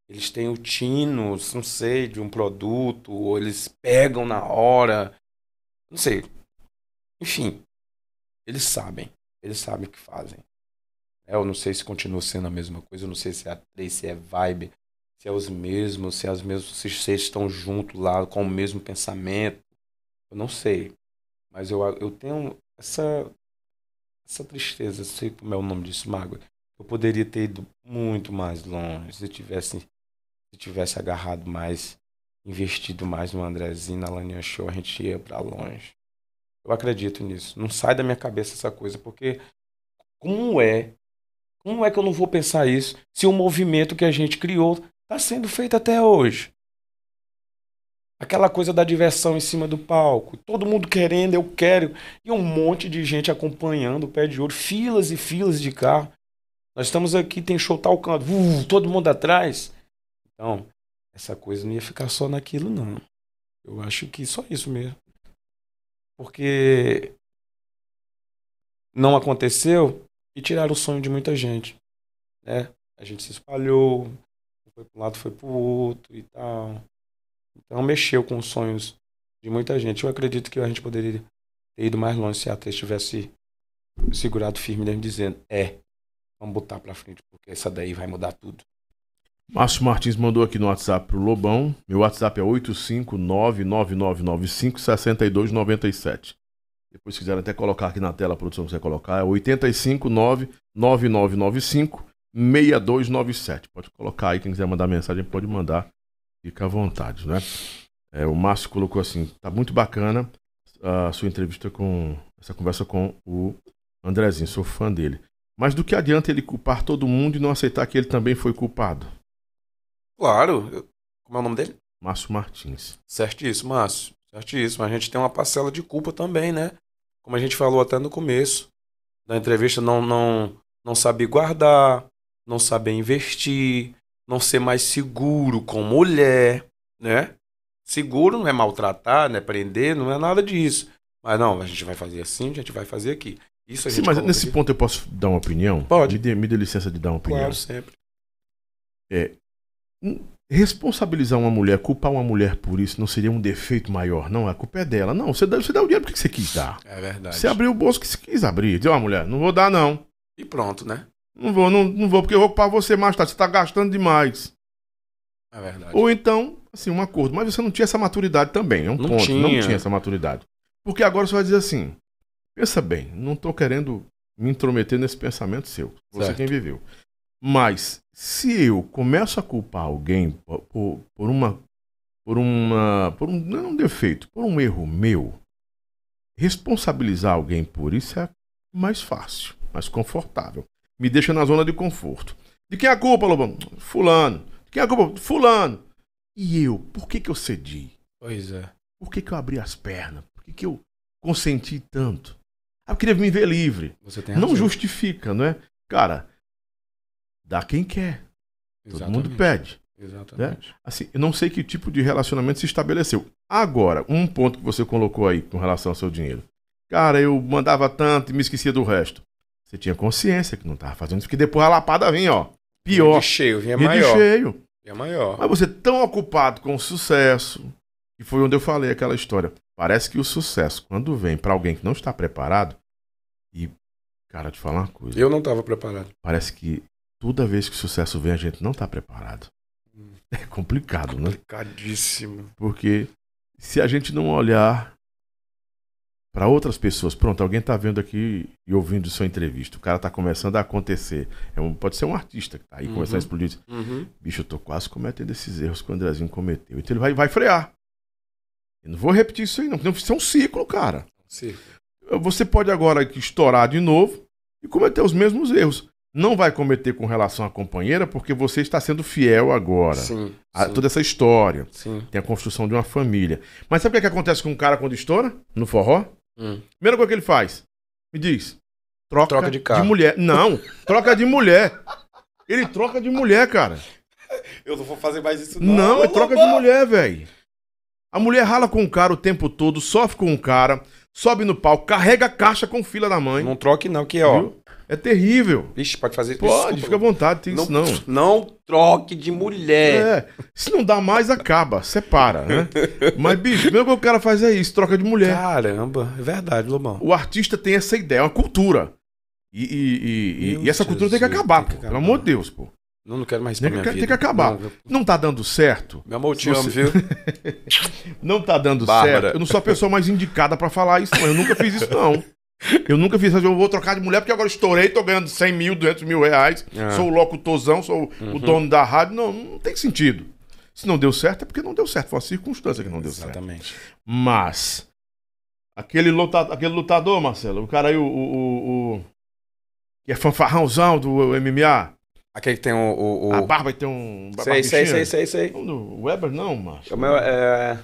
Eles têm o tino, não sei, de um produto, ou eles pegam na hora. Não sei. Enfim, eles sabem. Eles sabem o que fazem. Eu não sei se continua sendo a mesma coisa, eu não sei se é a 3, se é vibe, se é os mesmos, se é as mesmas, se vocês estão juntos lá com o mesmo pensamento. Eu não sei. Mas eu, eu tenho essa, essa tristeza, sei como é o nome disso, mágoa. Eu poderia ter ido muito mais longe se eu tivesse, se tivesse agarrado mais, investido mais no Andrezinho, na Laninha Show, a gente ia para longe. Eu acredito nisso. Não sai da minha cabeça essa coisa, porque como é, como é que eu não vou pensar isso se o movimento que a gente criou está sendo feito até hoje? Aquela coisa da diversão em cima do palco, todo mundo querendo, eu quero, e um monte de gente acompanhando o pé de ouro, filas e filas de carro. Nós estamos aqui, tem show tal canto, uh, todo mundo atrás. Então, essa coisa não ia ficar só naquilo, não. Eu acho que só isso mesmo. Porque não aconteceu e tiraram o sonho de muita gente. Né? A gente se espalhou, foi para um lado, foi para o outro e tal. Então mexeu com os sonhos de muita gente. Eu acredito que a gente poderia ter ido mais longe se a atriz tivesse segurado firme mesmo dizendo, é, vamos botar para frente, porque essa daí vai mudar tudo. Márcio Martins mandou aqui no WhatsApp pro Lobão. Meu WhatsApp é 85999956297. Depois, se quiser até colocar aqui na tela, a produção quiser colocar, é 85999956297. Pode colocar aí, quem quiser mandar mensagem, pode mandar. Fica à vontade, né? É, o Márcio colocou assim: tá muito bacana a sua entrevista com. essa conversa com o Andrezinho, sou fã dele. Mas do que adianta ele culpar todo mundo e não aceitar que ele também foi culpado? Claro. eu- Como é o nome dele? Márcio Martins. Certíssimo, Márcio. Certíssimo. A gente tem uma parcela de culpa também, né? Como a gente falou até no começo da entrevista, não, não, não saber guardar, não saber investir, não ser mais seguro com mulher, né? Seguro não é maltratar, não é prender, não é nada disso. Mas não, a gente vai fazer assim, a gente vai fazer aqui. Isso a Sim, gente mas nesse aqui. ponto eu posso dar uma opinião? Pode. Me dê, me dê licença de dar uma opinião. Claro, sempre. Responsabilizar uma mulher, culpar uma mulher por isso não seria um defeito maior, não? A culpa é dela. Não, você dá, você dá o dinheiro porque você quis dar. É verdade. Você abriu o bolso que você quis abrir. Diz, ó, mulher, não vou dar, não. E pronto, né? Não vou, não, não vou, porque eu vou culpar você mais tarde. Você tá gastando demais. É verdade. Ou então, assim, um acordo. Mas você não tinha essa maturidade também. É um Não ponto. Não tinha. tinha essa maturidade. Porque agora você vai dizer assim: pensa bem, não tô querendo me intrometer nesse pensamento seu. Você Certo. quem viveu. Mas, se eu começo a culpar alguém por, por, uma. Por uma. Por um, não é um defeito, por um erro meu, responsabilizar alguém por isso é mais fácil, mais confortável. Me deixa na zona de conforto. De quem é a culpa, Lobão? Fulano. De quem é a culpa? Fulano. E eu? Por que, que eu cedi? Pois é. Por que, que eu abri as pernas? Por que, que eu consenti tanto? Ah, eu queria me ver livre. Você tem Não justifica, não é? Cara, dá quem quer. Todo mundo Exatamente. pede. Exatamente. Assim, eu não sei que tipo de relacionamento se estabeleceu. Agora, um ponto que você colocou aí com relação ao seu dinheiro. Cara, eu mandava tanto e me esquecia do resto. Você tinha consciência que não estava fazendo isso, porque depois a lapada vinha, ó. Pior. De cheio, vinha Vinha de maior. cheio. Vinha maior. Mas você tão ocupado com o sucesso, que foi onde eu falei aquela história. Parece que o sucesso, quando vem pra alguém que não está preparado, e, cara, te falar uma coisa. Eu não tava preparado. Parece que toda vez que o sucesso vem, a gente não tá preparado. É complicado, né? Complicadíssimo. Porque se a gente não olhar para outras pessoas, pronto, alguém tá vendo aqui e ouvindo sua entrevista, o cara tá começando a acontecer. É um- pode ser um artista que tá aí Uhum. começando a explodir. Uhum. Bicho, eu tô quase cometendo esses erros que o Andrezinho cometeu. Então ele vai, vai frear. Eu não vou repetir isso aí, não. Porque isso é um ciclo, cara. Sim. Você pode agora estourar de novo e cometer os mesmos erros. Não vai cometer com relação à companheira, porque você está sendo fiel agora. Sim. A sim, toda essa história. sim. Tem a construção de uma família. Mas sabe o que, é que acontece com um cara quando estoura? No forró? Hum. Primeira coisa que ele faz. Me diz. Troca, Troca de carro. mulher. Não, troca de mulher. Ele troca de mulher, cara. Eu não vou fazer mais isso, Não, é troca de mulher, velho. A mulher rala com o cara o tempo todo, sofre com o cara, sobe no palco, carrega a caixa com fila da mãe. Não troque, não, que ó. Viu? É terrível. Vixe, pode fazer Pode, Desculpa. fica à vontade, tem não, isso não. não troque de mulher. É. Se não dá mais, acaba, separa, né? <laughs> Mas, bicho, mesmo que o cara faz é isso, troca de mulher. Caramba, é verdade, Lobão. O artista tem essa ideia, é uma cultura. E, e- e- e- essa cultura tem que Jesus, acabar, tem que pô. Pelo amor de Deus, pô. Não, não quero mais isso Tem que- tem que acabar. Não, meu- Não tá dando certo. meu amor, eu te amo, viu? <laughs> Não tá dando Bárbara. certo. Eu não sou a pessoa mais indicada pra falar isso, não. Eu nunca fiz isso, não. <laughs> Eu nunca fiz isso. Eu vou trocar de mulher porque agora estourei, tô ganhando 100 mil, 200 mil reais. Ah. Sou o locutorzão, sou o dono da rádio. Não, não tem sentido. Se não deu certo, é porque não deu certo. Foi uma circunstância que não deu certo. Exatamente. Mas, aquele lutador, aquele lutador, Marcelo, o cara aí, o, o, o- o- que é fanfarrãozão do MMA, Aquele que tem o. o, o... a barba tem um. Sei, sei, sei, sei, sei. Não, do Weber não, macho. O meu é.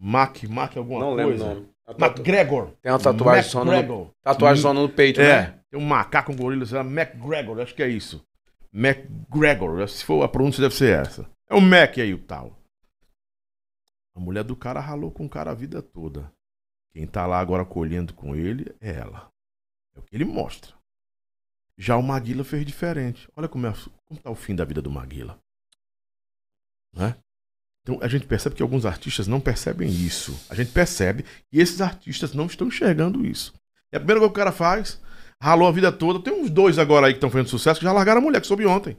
Mac, Mac alguma Não lembro o coisa. nome. McGregor. Tem uma tatuagem zona no, tatuagem zona no peito, É, né? tem um macaco, um gorila, sei lá, McGregor, acho que é isso. McGregor, se for a pronúncia deve ser essa. É o Mac aí o tal. A mulher do cara ralou com o cara a vida toda. Quem tá lá agora colhendo com ele é ela. É o que ele mostra. Já o Maguila fez diferente. Olha como, é, como tá o fim da vida do Maguila. Né? Então a gente percebe que alguns artistas não percebem isso. A gente percebe que esses artistas não estão enxergando isso. E a primeira coisa que o cara faz, ralou a vida toda. Tem uns dois agora aí que estão fazendo sucesso que já largaram a mulher, que soube ontem.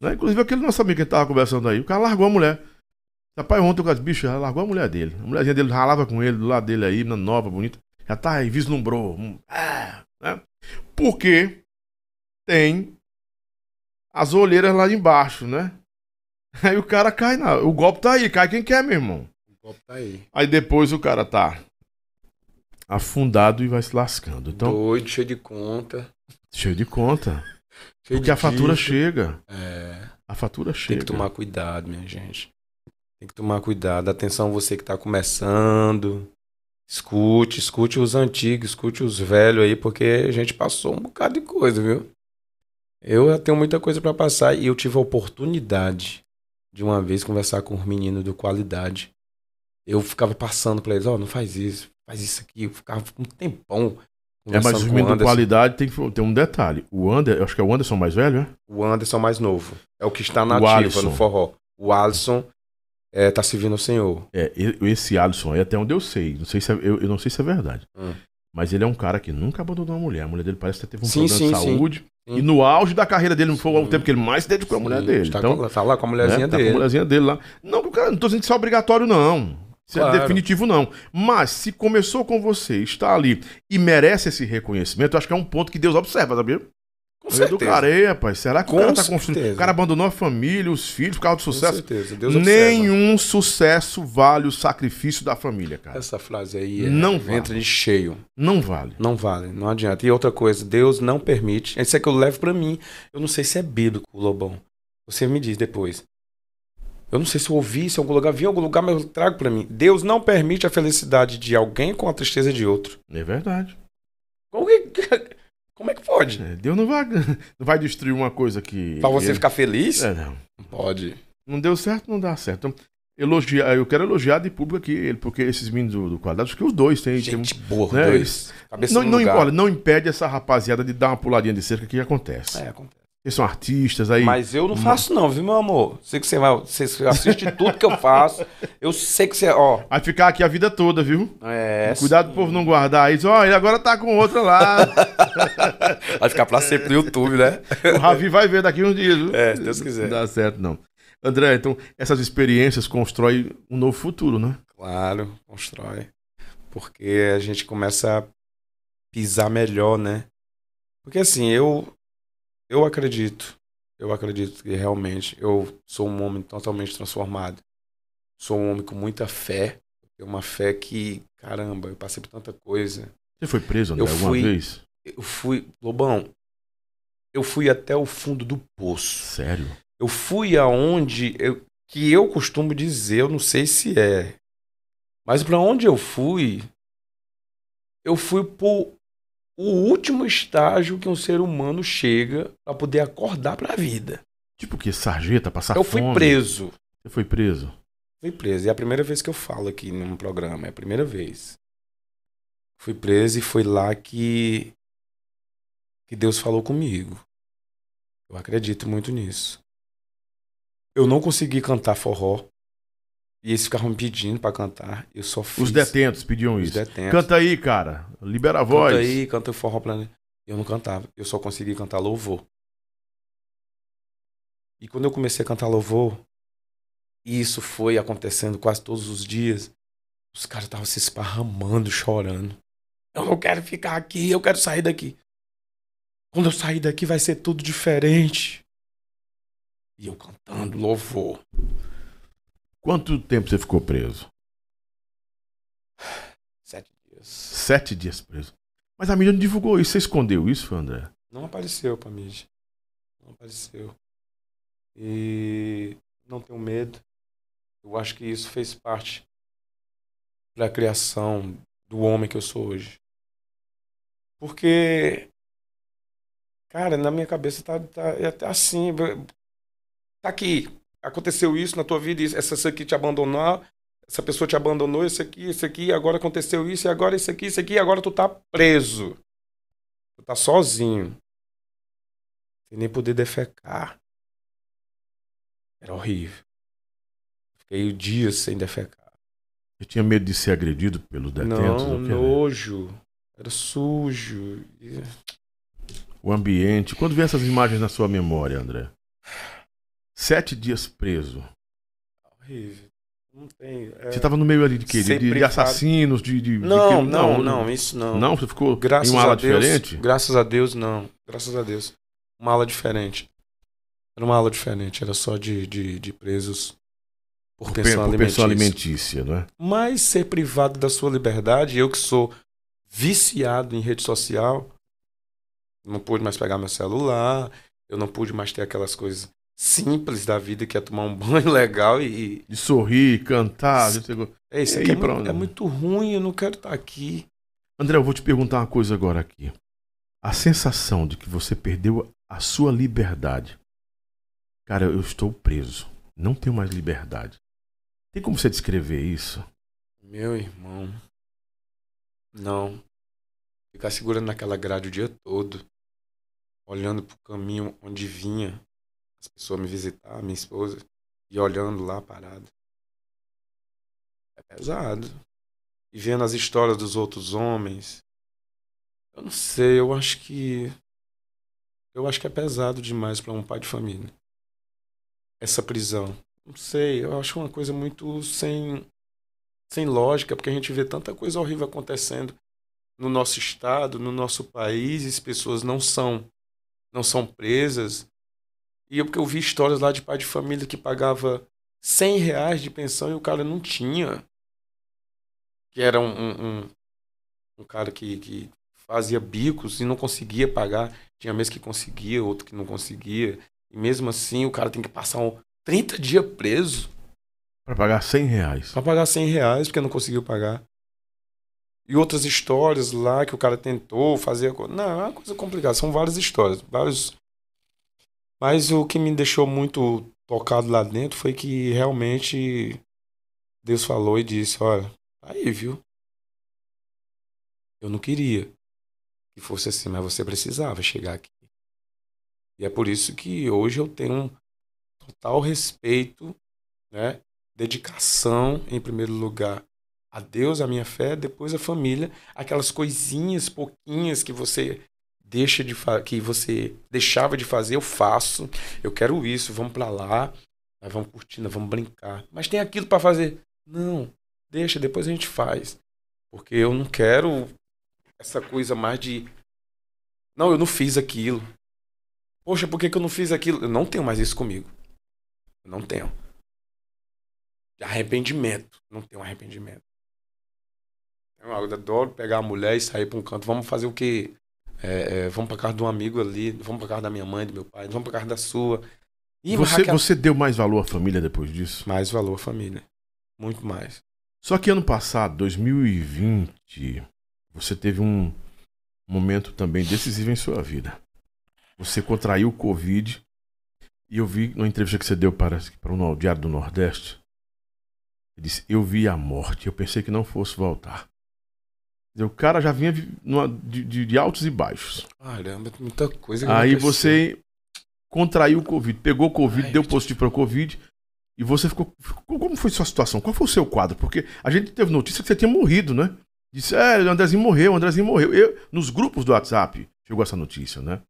Né? Inclusive aquele nosso amigo que a gente conversando aí, o cara largou a mulher. Rapaz, ontem o cara bicho, já largou a mulher dele. A mulherzinha dele ralava com ele, do lado dele aí, nova, bonita. Já tá aí, vislumbrou. Hum, ah, né? Porque tem as olheiras lá embaixo, né? <laughs> Aí o cara cai na. O golpe tá aí, cai quem quer, meu irmão. O golpe tá aí. Aí depois o cara tá afundado e vai se lascando. Então, Doido, cheio de conta. cheio de conta. <laughs> Cheio Porque de a fatura chega. É. A fatura Tem chega. que tomar cuidado, minha gente. Tem que tomar cuidado. Atenção, você que tá começando. Escute, escute os antigos, escute os velhos aí, porque a gente passou um bocado de coisa, viu? Eu tenho muita coisa pra passar e eu tive a oportunidade de uma vez conversar com os meninos do Qualidade. Eu ficava passando pra eles, ó, não faz isso, faz isso aqui. Eu ficava um tempão É, mas conversando os com o meninos de Anderson. qualidade tem, tem um detalhe. O Ander, acho que é o Anderson mais velho, né? O Anderson mais novo. É o que está na O ativa Alisson. no forró. O Alisson é, tá servindo ao Senhor. É, esse Alisson aí, até onde eu sei. Não sei se é- eu, eu não sei se é verdade. Hum. Mas ele é um cara que nunca abandonou uma mulher. A mulher dele parece que teve um Sim, problema sim, de saúde. Sim. E no auge da carreira dele, não foi o tempo que ele mais se dedicou à mulher dele. Tá, então, com, tá lá com a mulherzinha né, tá com dele. a mulherzinha dele lá. Não, cara, não tô dizendo que isso é obrigatório, não. Isso é Claro. definitivo, não. Mas se começou com você, está ali e merece esse reconhecimento, eu acho que é um ponto que Deus observa, sabia? Com Eu do cara, "Ei, rapaz, será que Com o cara tá construindo? certeza. O cara abandonou a família, os filhos, por causa do Com sucesso? certeza. Deus observa. Nenhum sucesso vale o sacrifício da família, cara. Essa frase aí é Não entra vale. de cheio. Não vale. Não vale, não adianta. E outra coisa, Deus não permite. Isso é que eu levo pra mim. Eu não sei se é bíblico, Lobão. Você me diz depois. Eu não sei se eu ouvi, se em algum lugar, vi em algum lugar, mas eu trago para mim. Deus não permite a felicidade de alguém com a tristeza de outro. É verdade. Como, que, como é que pode? É, Deus não vai, <laughs> não vai destruir uma coisa que. Pra você ele- ficar feliz? É, não. Não pode. Não deu certo, não dá certo. Então, elogiar, eu quero elogiar de público aqui ele, porque esses meninos do, do quadrado, acho que os dois têm. Gente boa, os né, dois. Cabeça não, não, olha, não impede essa rapaziada de dar uma puladinha de cerca que acontece. É, acontece. Eles são artistas aí. Mas eu não faço não, viu, meu amor? Sei que você vai, você assiste tudo que eu faço. Eu sei que você, ó. Vai ficar aqui a vida toda, viu? É, Cuidado pro povo não guardar isso. Ó, ele agora tá com outra lá. <laughs> Vai ficar pra sempre no YouTube, né? o Ravi vai ver daqui uns dias, viu? É, se Deus quiser. Não dá certo, não. André, então, essas experiências constroem um novo futuro, né? Claro, constrói. Porque a gente começa a pisar melhor, né? Porque assim, eu eu acredito, eu acredito que realmente eu sou um homem totalmente transformado. Sou um homem com muita fé. Tenho uma fé que, caramba, eu passei por tanta coisa. Você foi preso, André, Eu alguma fui. vez? Eu fui, Lobão, eu fui até o fundo do poço. Sério? Eu fui aonde eu, que eu costumo dizer, eu não sei se é, mas para onde eu fui, eu fui pro o último estágio que um ser humano chega para poder acordar para a vida. Tipo que sarjeta, passar eu fui fome? preso. Você foi preso? Fui preso. E é a primeira vez que eu falo aqui num programa, é a primeira vez. Fui preso e foi lá que que Deus falou comigo. Eu acredito muito nisso. Eu não consegui cantar forró. E eles ficavam me pedindo pra cantar. Eu só fiz. Os detentos pediam Os isso. detentos. Canta aí, cara. Libera a voz. Canta aí, canta o forró mim. Eu não cantava. Eu só conseguia cantar louvor. E quando eu comecei a cantar louvor, e isso foi acontecendo quase todos os dias, os caras estavam se esparramando, chorando. Eu não quero ficar aqui, eu quero sair daqui. Quando eu sair daqui vai ser tudo diferente. E eu cantando louvor. Quanto tempo você ficou preso? Sete dias. Sete dias preso. Mas a mídia não divulgou isso. Você escondeu isso, André? Não apareceu pra mídia. Não apareceu. E não tenho medo. Eu acho que isso fez parte da criação do homem que eu sou hoje. Porque, cara, na minha cabeça tá, tá é até assim. Tá aqui. Aconteceu isso na tua vida, isso- essa aqui te abandonou, essa pessoa te abandonou, isso aqui, isso aqui, agora aconteceu isso, e agora isso aqui, isso aqui, agora tu tá preso. Tu tá sozinho. Sem nem poder defecar. Era horrível. Fiquei dias sem defecar. Eu tinha medo de ser agredido pelos detentos. Não, nojo. Era sujo. O ambiente. Quando vem essas imagens na sua memória, André? Sete dias preso. Horrível. Não tem. é- Você estava no meio ali de quê? De, de- assassinos, de. de- de Não, não, não, isso não. Não, você ficou Graças em uma ala a Deus. diferente? Graças a Deus, não. Graças a Deus. Uma ala diferente. Era uma ala diferente. Era só de, de, de presos por, Por, pensão, por pensão alimentícia, não é? Mas ser privado da sua liberdade, eu que sou viciado em rede social, não pude mais pegar meu celular, eu não pude mais ter aquelas coisas simples da vida, que é tomar um <laughs> banho legal e. De sorrir, cantar. É isso aqui aí, é, onde? é muito ruim, eu não quero estar aqui. André, eu vou te perguntar uma coisa agora aqui. A sensação de que você perdeu a sua liberdade. Cara, eu estou preso. Não tenho mais liberdade. Tem como você descrever isso? Meu irmão. Não. Ficar segurando naquela grade o dia todo, olhando pro caminho onde vinha as pessoas me visitar, minha esposa, e olhando lá parado. É pesado. E vendo as histórias dos outros homens. Eu não sei, eu acho que. Eu acho que é pesado demais para um pai de família. Essa prisão. Não sei, eu acho uma coisa muito sem sem lógica, porque a gente vê tanta coisa horrível acontecendo no nosso estado, no nosso país, e as pessoas não são não são presas. E eu, porque eu vi histórias lá de pai de família que pagava 100 reais de pensão e o cara não tinha. Que era um, um, um, um cara que, que fazia bicos e não conseguia pagar. Tinha mês que conseguia, outro que não conseguia. E mesmo assim o cara tem que passar um 30 dias preso. Para pagar 100 reais. Para pagar 100 reais, porque não conseguiu pagar. E outras histórias lá que o cara tentou fazer. Não, é uma coisa complicada. São várias histórias. Vários. Mas o que me deixou muito tocado lá dentro foi que realmente Deus falou e disse: Olha, tá aí, viu? Eu não queria que fosse assim, mas você precisava chegar aqui. E é por isso que hoje eu tenho um total respeito, né? Dedicação, em primeiro lugar, a Deus, a minha fé, depois a família, aquelas coisinhas pouquinhas que você deixa de que você deixava de fazer, eu faço. Eu quero isso, vamos para lá, nós vamos curtindo, vamos brincar. Mas tem aquilo para fazer. Não, deixa, depois a gente faz. Porque eu não quero essa coisa mais de não, eu não fiz aquilo. Poxa, por que, que eu não fiz aquilo? Eu não tenho mais isso comigo. Eu não tenho. Arrependimento. Não tenho arrependimento. Eu adoro pegar a mulher e sair para um canto. Vamos fazer o quê? É, é, vamos para casa de um amigo ali, vamos para casa da minha mãe, do meu pai, vamos para casa da sua. E você, Raquel... você deu mais valor à família depois disso? Mais valor à família. Muito mais. Só que ano passado, 2020, você teve um momento também decisivo em sua vida. Você contraiu o Covid e eu vi numa entrevista que você deu para, para o Diário do Nordeste. Ele disse: Eu vi a morte, eu pensei que não fosse voltar. O cara já vinha numa, de, de, de, altos e baixos. Caramba, muita coisa que Aí você contraiu o Covid, pegou o Covid, Ai, deu positivo para o Covid. E você ficou, ficou, Como foi sua situação? Qual foi o seu quadro? Porque a gente teve notícia que você tinha morrido, né? Disse, é, o Andrezinho morreu, o Andrezinho morreu. Eu, nos grupos do WhatsApp chegou essa notícia, né?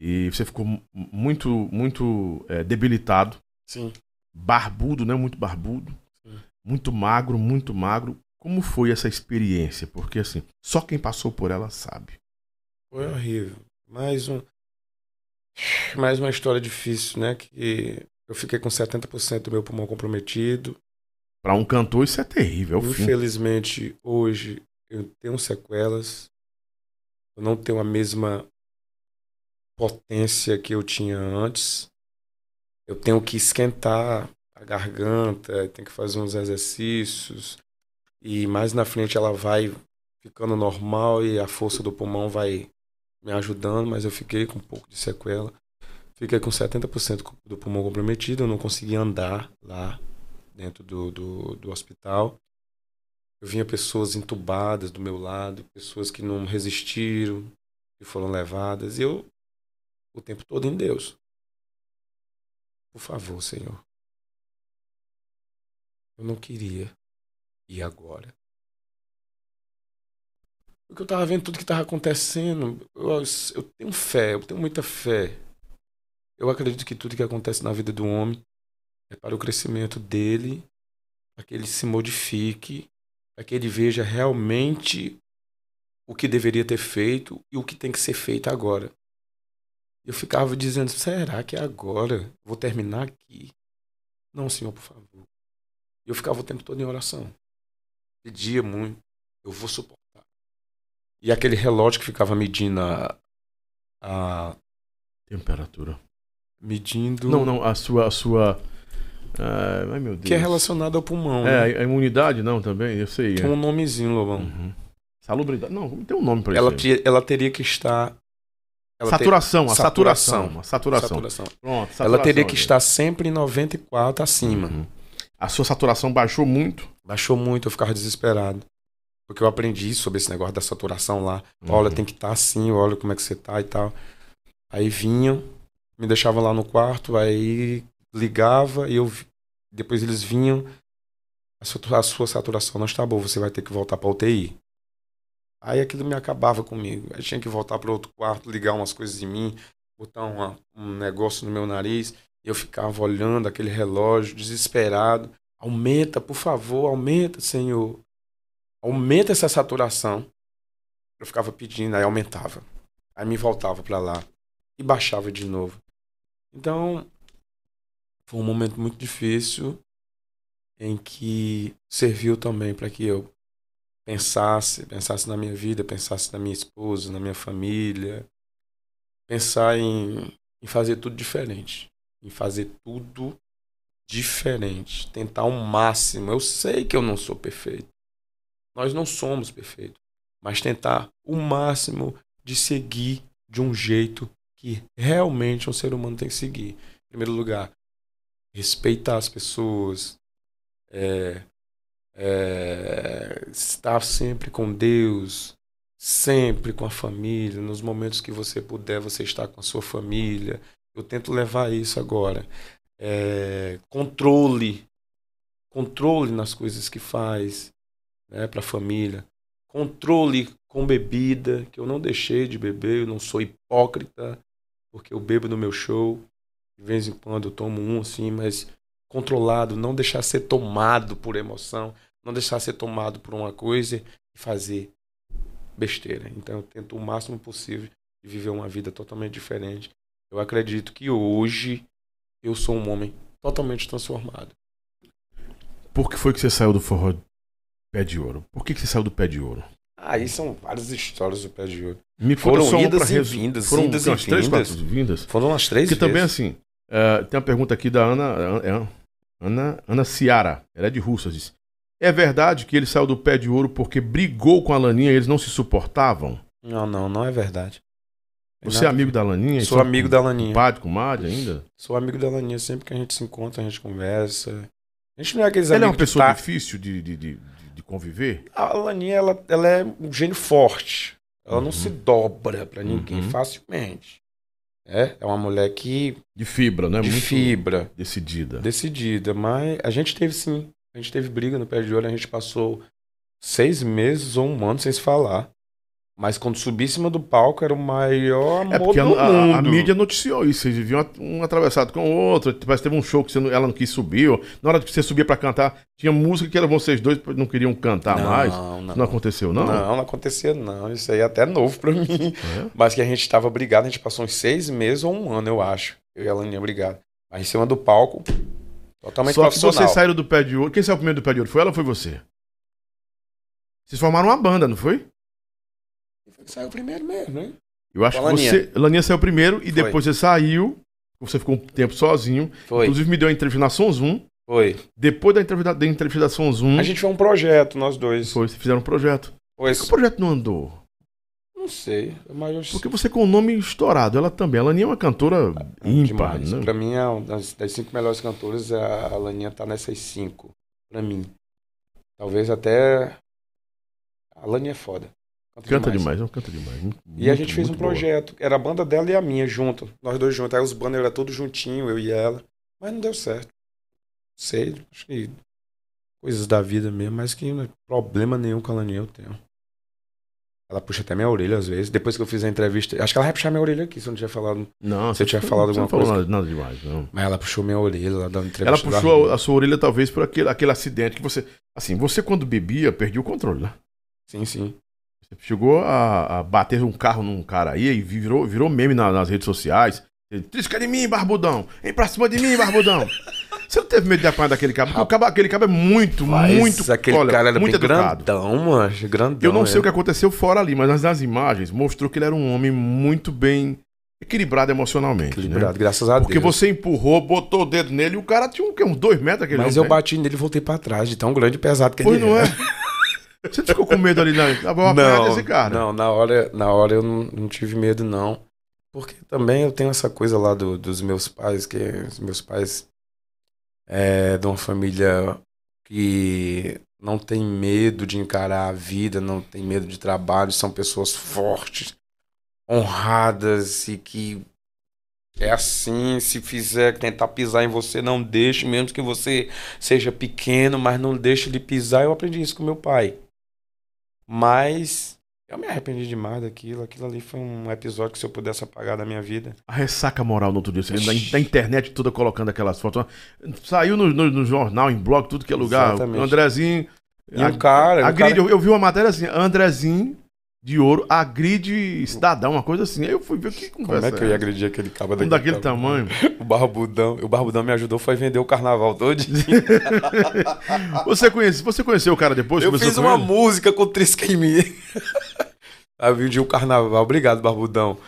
E você ficou muito, muito é, debilitado. Sim. Barbudo, né? Muito barbudo. Sim. Muito magro, muito magro. Como foi essa experiência? Porque assim, só quem passou por ela sabe. Foi horrível. Mais um mais uma história difícil, né? Que eu fiquei com 70% do meu pulmão comprometido. Para um cantor isso é terrível. É Infelizmente, fim. hoje eu tenho sequelas. Eu não tenho a mesma potência que eu tinha antes. Eu tenho que esquentar a garganta, tenho que fazer uns exercícios, e mais na frente ela vai ficando normal e a força do pulmão vai me ajudando, mas eu fiquei com um pouco de sequela. Fiquei com 70% do pulmão comprometido, eu não consegui andar lá dentro do, do, do hospital. Eu vinha pessoas entubadas do meu lado, pessoas que não resistiram, que foram levadas, e eu o tempo todo em Deus. Por favor, Senhor. Eu não queria e agora? Porque eu estava vendo tudo que estava acontecendo. Eu, eu tenho fé, eu tenho muita fé. Eu acredito que tudo que acontece na vida do homem é para o crescimento dele, para que ele se modifique, para que ele veja realmente o que deveria ter feito e o que tem que ser feito agora. Eu ficava dizendo: será que é agora? Vou terminar aqui? Não, Senhor, por favor. Eu ficava o tempo todo em oração pedia muito, eu vou suportar. E aquele relógio que ficava medindo a, a temperatura. Medindo. Não, não, a sua. A sua ai meu Deus. Que é relacionado ao pulmão. É, né? a imunidade não também, eu sei. Tem é. um nomezinho, Lobão. Uhum. Salubridade. Não, tem um nome para ela isso. ela teria que estar. Saturação, ter... a saturação. A saturação. saturação. Pronto, saturação, ela teria que estar sempre em 94 acima. Uhum. A sua saturação baixou muito? Baixou muito, eu ficava desesperado. Porque eu aprendi sobre esse negócio da saturação lá. Uhum. Olha, tem que estar tá assim, olha como é que você tá e tal. Aí vinham, me deixavam lá no quarto, aí ligava e eu depois eles vinham, a sua, a sua saturação não está boa, você vai ter que voltar para UTI. Aí aquilo me acabava comigo. Aí tinha que voltar para outro quarto, ligar umas coisas em mim, botar uma, um negócio no meu nariz. Eu ficava olhando aquele relógio, desesperado. Aumenta, por favor, aumenta, Senhor. Aumenta essa saturação. Eu ficava pedindo, aí aumentava. Aí me voltava para lá e baixava de novo. Então, foi um momento muito difícil em que serviu também para que eu pensasse, pensasse na minha vida, pensasse na minha esposa, na minha família, pensar em, em fazer tudo diferente, em fazer tudo diferente, tentar o máximo. Eu sei que eu não sou perfeito. Nós não somos perfeitos, mas tentar o máximo de seguir de um jeito que realmente um ser humano tem que seguir. Em primeiro lugar, respeitar as pessoas, é, é, estar sempre com Deus, sempre com a família, nos momentos que você puder, você estar com a sua família. Eu tento levar isso agora. É, controle, controle nas coisas que faz, né, para a família. Controle com bebida, que eu não deixei de beber, eu não sou hipócrita, porque eu bebo no meu show. De vez em quando eu tomo um assim, mas controlado, não deixar ser tomado por emoção, não deixar ser tomado por uma coisa e fazer besteira. Então eu tento o máximo possível viver uma vida totalmente diferente. Eu acredito que hoje eu sou um homem totalmente transformado. Por que foi que você saiu do forró pé de ouro? Por que, que você saiu do pé de ouro? Aí são várias histórias do pé de ouro. Me Foram só idas e resu- vindas, Foram idas e umas três, vindas. quatro vindas? Foram as três Porque também assim, eh, tem uma pergunta aqui da Ana, Ana, Ana, Ana Ciara, ela é de Russas. É verdade que ele saiu do pé de ouro porque brigou com a Laninha e eles não se suportavam? Não, não, não é verdade. Tem Você é amigo da Laninha? Sou São amigo da Laninha. Compadre, comadre ainda? Sou amigo da Laninha. Sempre que a gente se encontra, a gente conversa. A gente não é aqueles Ela é uma pessoa tá- difícil de, de, de, de conviver? A Laninha, ela, ela é um gênio forte. Ela não Uhum. se dobra pra ninguém Uhum. facilmente. É, é uma mulher que De fibra, né? de Muito fibra, decidida. decidida. Mas a gente teve sim. A gente teve briga no pé de olho. A gente passou seis meses ou um ano sem se falar. Mas quando subi em cima do palco, era o maior amor É porque a, do a- mundo. a mídia noticiou isso. Vocês viviam um atravessado com o outro. Parece que teve um show que não- ela não quis subir. ou Na hora que você subia pra cantar, tinha música que eram vocês dois não queriam cantar não, mais. Não, não aconteceu, não? Não, não acontecia, não. Isso aí é até novo pra <laughs> mim. É? Mas que a gente tava brigado, a gente passou uns seis meses ou um ano, eu acho. Eu e a Laninha brigado. Mas em cima do palco, totalmente Só que profissional. vocês saíram do pé de ouro. Quem saiu primeiro do pé de ouro? Foi ela ou foi você? Vocês formaram uma banda, não foi? Saiu primeiro mesmo, né? Eu acho Com a que você. Laninha saiu primeiro e Foi. depois você saiu. Você ficou um tempo sozinho. Foi, Inclusive me deu uma entrevista na Zoom. foi. Depois da entrevista da, entrevista da A gente fez um projeto, nós dois. foi, vocês fizeram um projeto. Foi. Por que o projeto não andou? Não sei, mas eu Porque você com o nome estourado, ela também. A Laninha é uma cantora ímpar, demais. né? Pra mim, é uma das, das cinco melhores cantoras, a a Laninha tá nessas cinco. Pra mim. Talvez até. A Laninha é foda. Canta demais, não canta demais. Muito- E a gente fez um muito boa. projeto. Era a banda dela e a minha junto. Nós dois juntos. Aí os banners eram todos juntinho, eu e ela. Mas não deu certo. Sei, acho que coisas da vida mesmo, mas que não é problema nenhum com a eu tenho. Ela puxa até minha orelha às vezes. Depois que eu fiz a entrevista, acho que ela vai puxar minha orelha aqui, se eu não tiver falado. Não, Você tinha não- falado não alguma falou coisa? Nada, nada demais, não. Mas ela puxou minha orelha lá dando entrevista. Ela puxou a, a sua orelha talvez por aquele, aquele acidente que você. Assim, você quando bebia, perdia o controle, né? Sim, sim. Chegou a, a bater um carro num cara aí e virou, virou meme na- nas redes sociais. Ele, Trisca de mim, barbudão! Vem pra cima de mim, barbudão! <laughs> Você não teve medo de apanhar daquele cabo? Porque o cabo- aquele cabo é muito, Mas muito. aquele olha, cara era muito bem educado. grandão, mano. Grandão. Eu não sei é. o que aconteceu fora ali, mas nas, nas imagens mostrou que ele era um homem muito bem equilibrado emocionalmente. né? Equilibrado, graças a Porque Deus. você empurrou, botou o dedo nele e o cara tinha um, uns dois metros aquele Mas eu tem? bati nele e voltei pra trás, de tão grande e pesado que Pois ele não é? <laughs> Você ficou com medo ali na. Ah, vou apanhar desse cara. Não, na hora, na hora eu não, não tive medo, não. Porque também eu tenho essa coisa lá do- dos meus pais, que os meus pais é de uma família que não tem medo de encarar a vida, não tem medo de trabalho, são pessoas fortes, honradas e que é assim, se fizer tentar pisar em você, não deixe, mesmo que você seja pequeno, mas não deixe ele pisar. Eu aprendi isso com meu pai. Mas eu me arrependi demais daquilo. Aquilo ali foi um episódio que se eu pudesse apagar da minha vida. A ressaca moral no outro dia. Você, da, da internet toda colocando aquelas fotos. Saiu no, no- no jornal, em blog, tudo que é lugar. Exatamente. O Andrezinho. E o cara, o agride, cara- eu, eu vi uma matéria assim, Andrezinho de ouro agride cidadão, uma coisa assim. Aí eu fui ver que Como conversa é que eu ia agredir aquele cabo Um daquele tamanho. O Barbudão. O Barbudão me ajudou, foi vender o carnaval todo. <laughs> Você, conhece, você conheceu o cara depois? eu fiz uma ele? música com Trisca em mim. <laughs> Aí vendi o carnaval. Obrigado, Barbudão.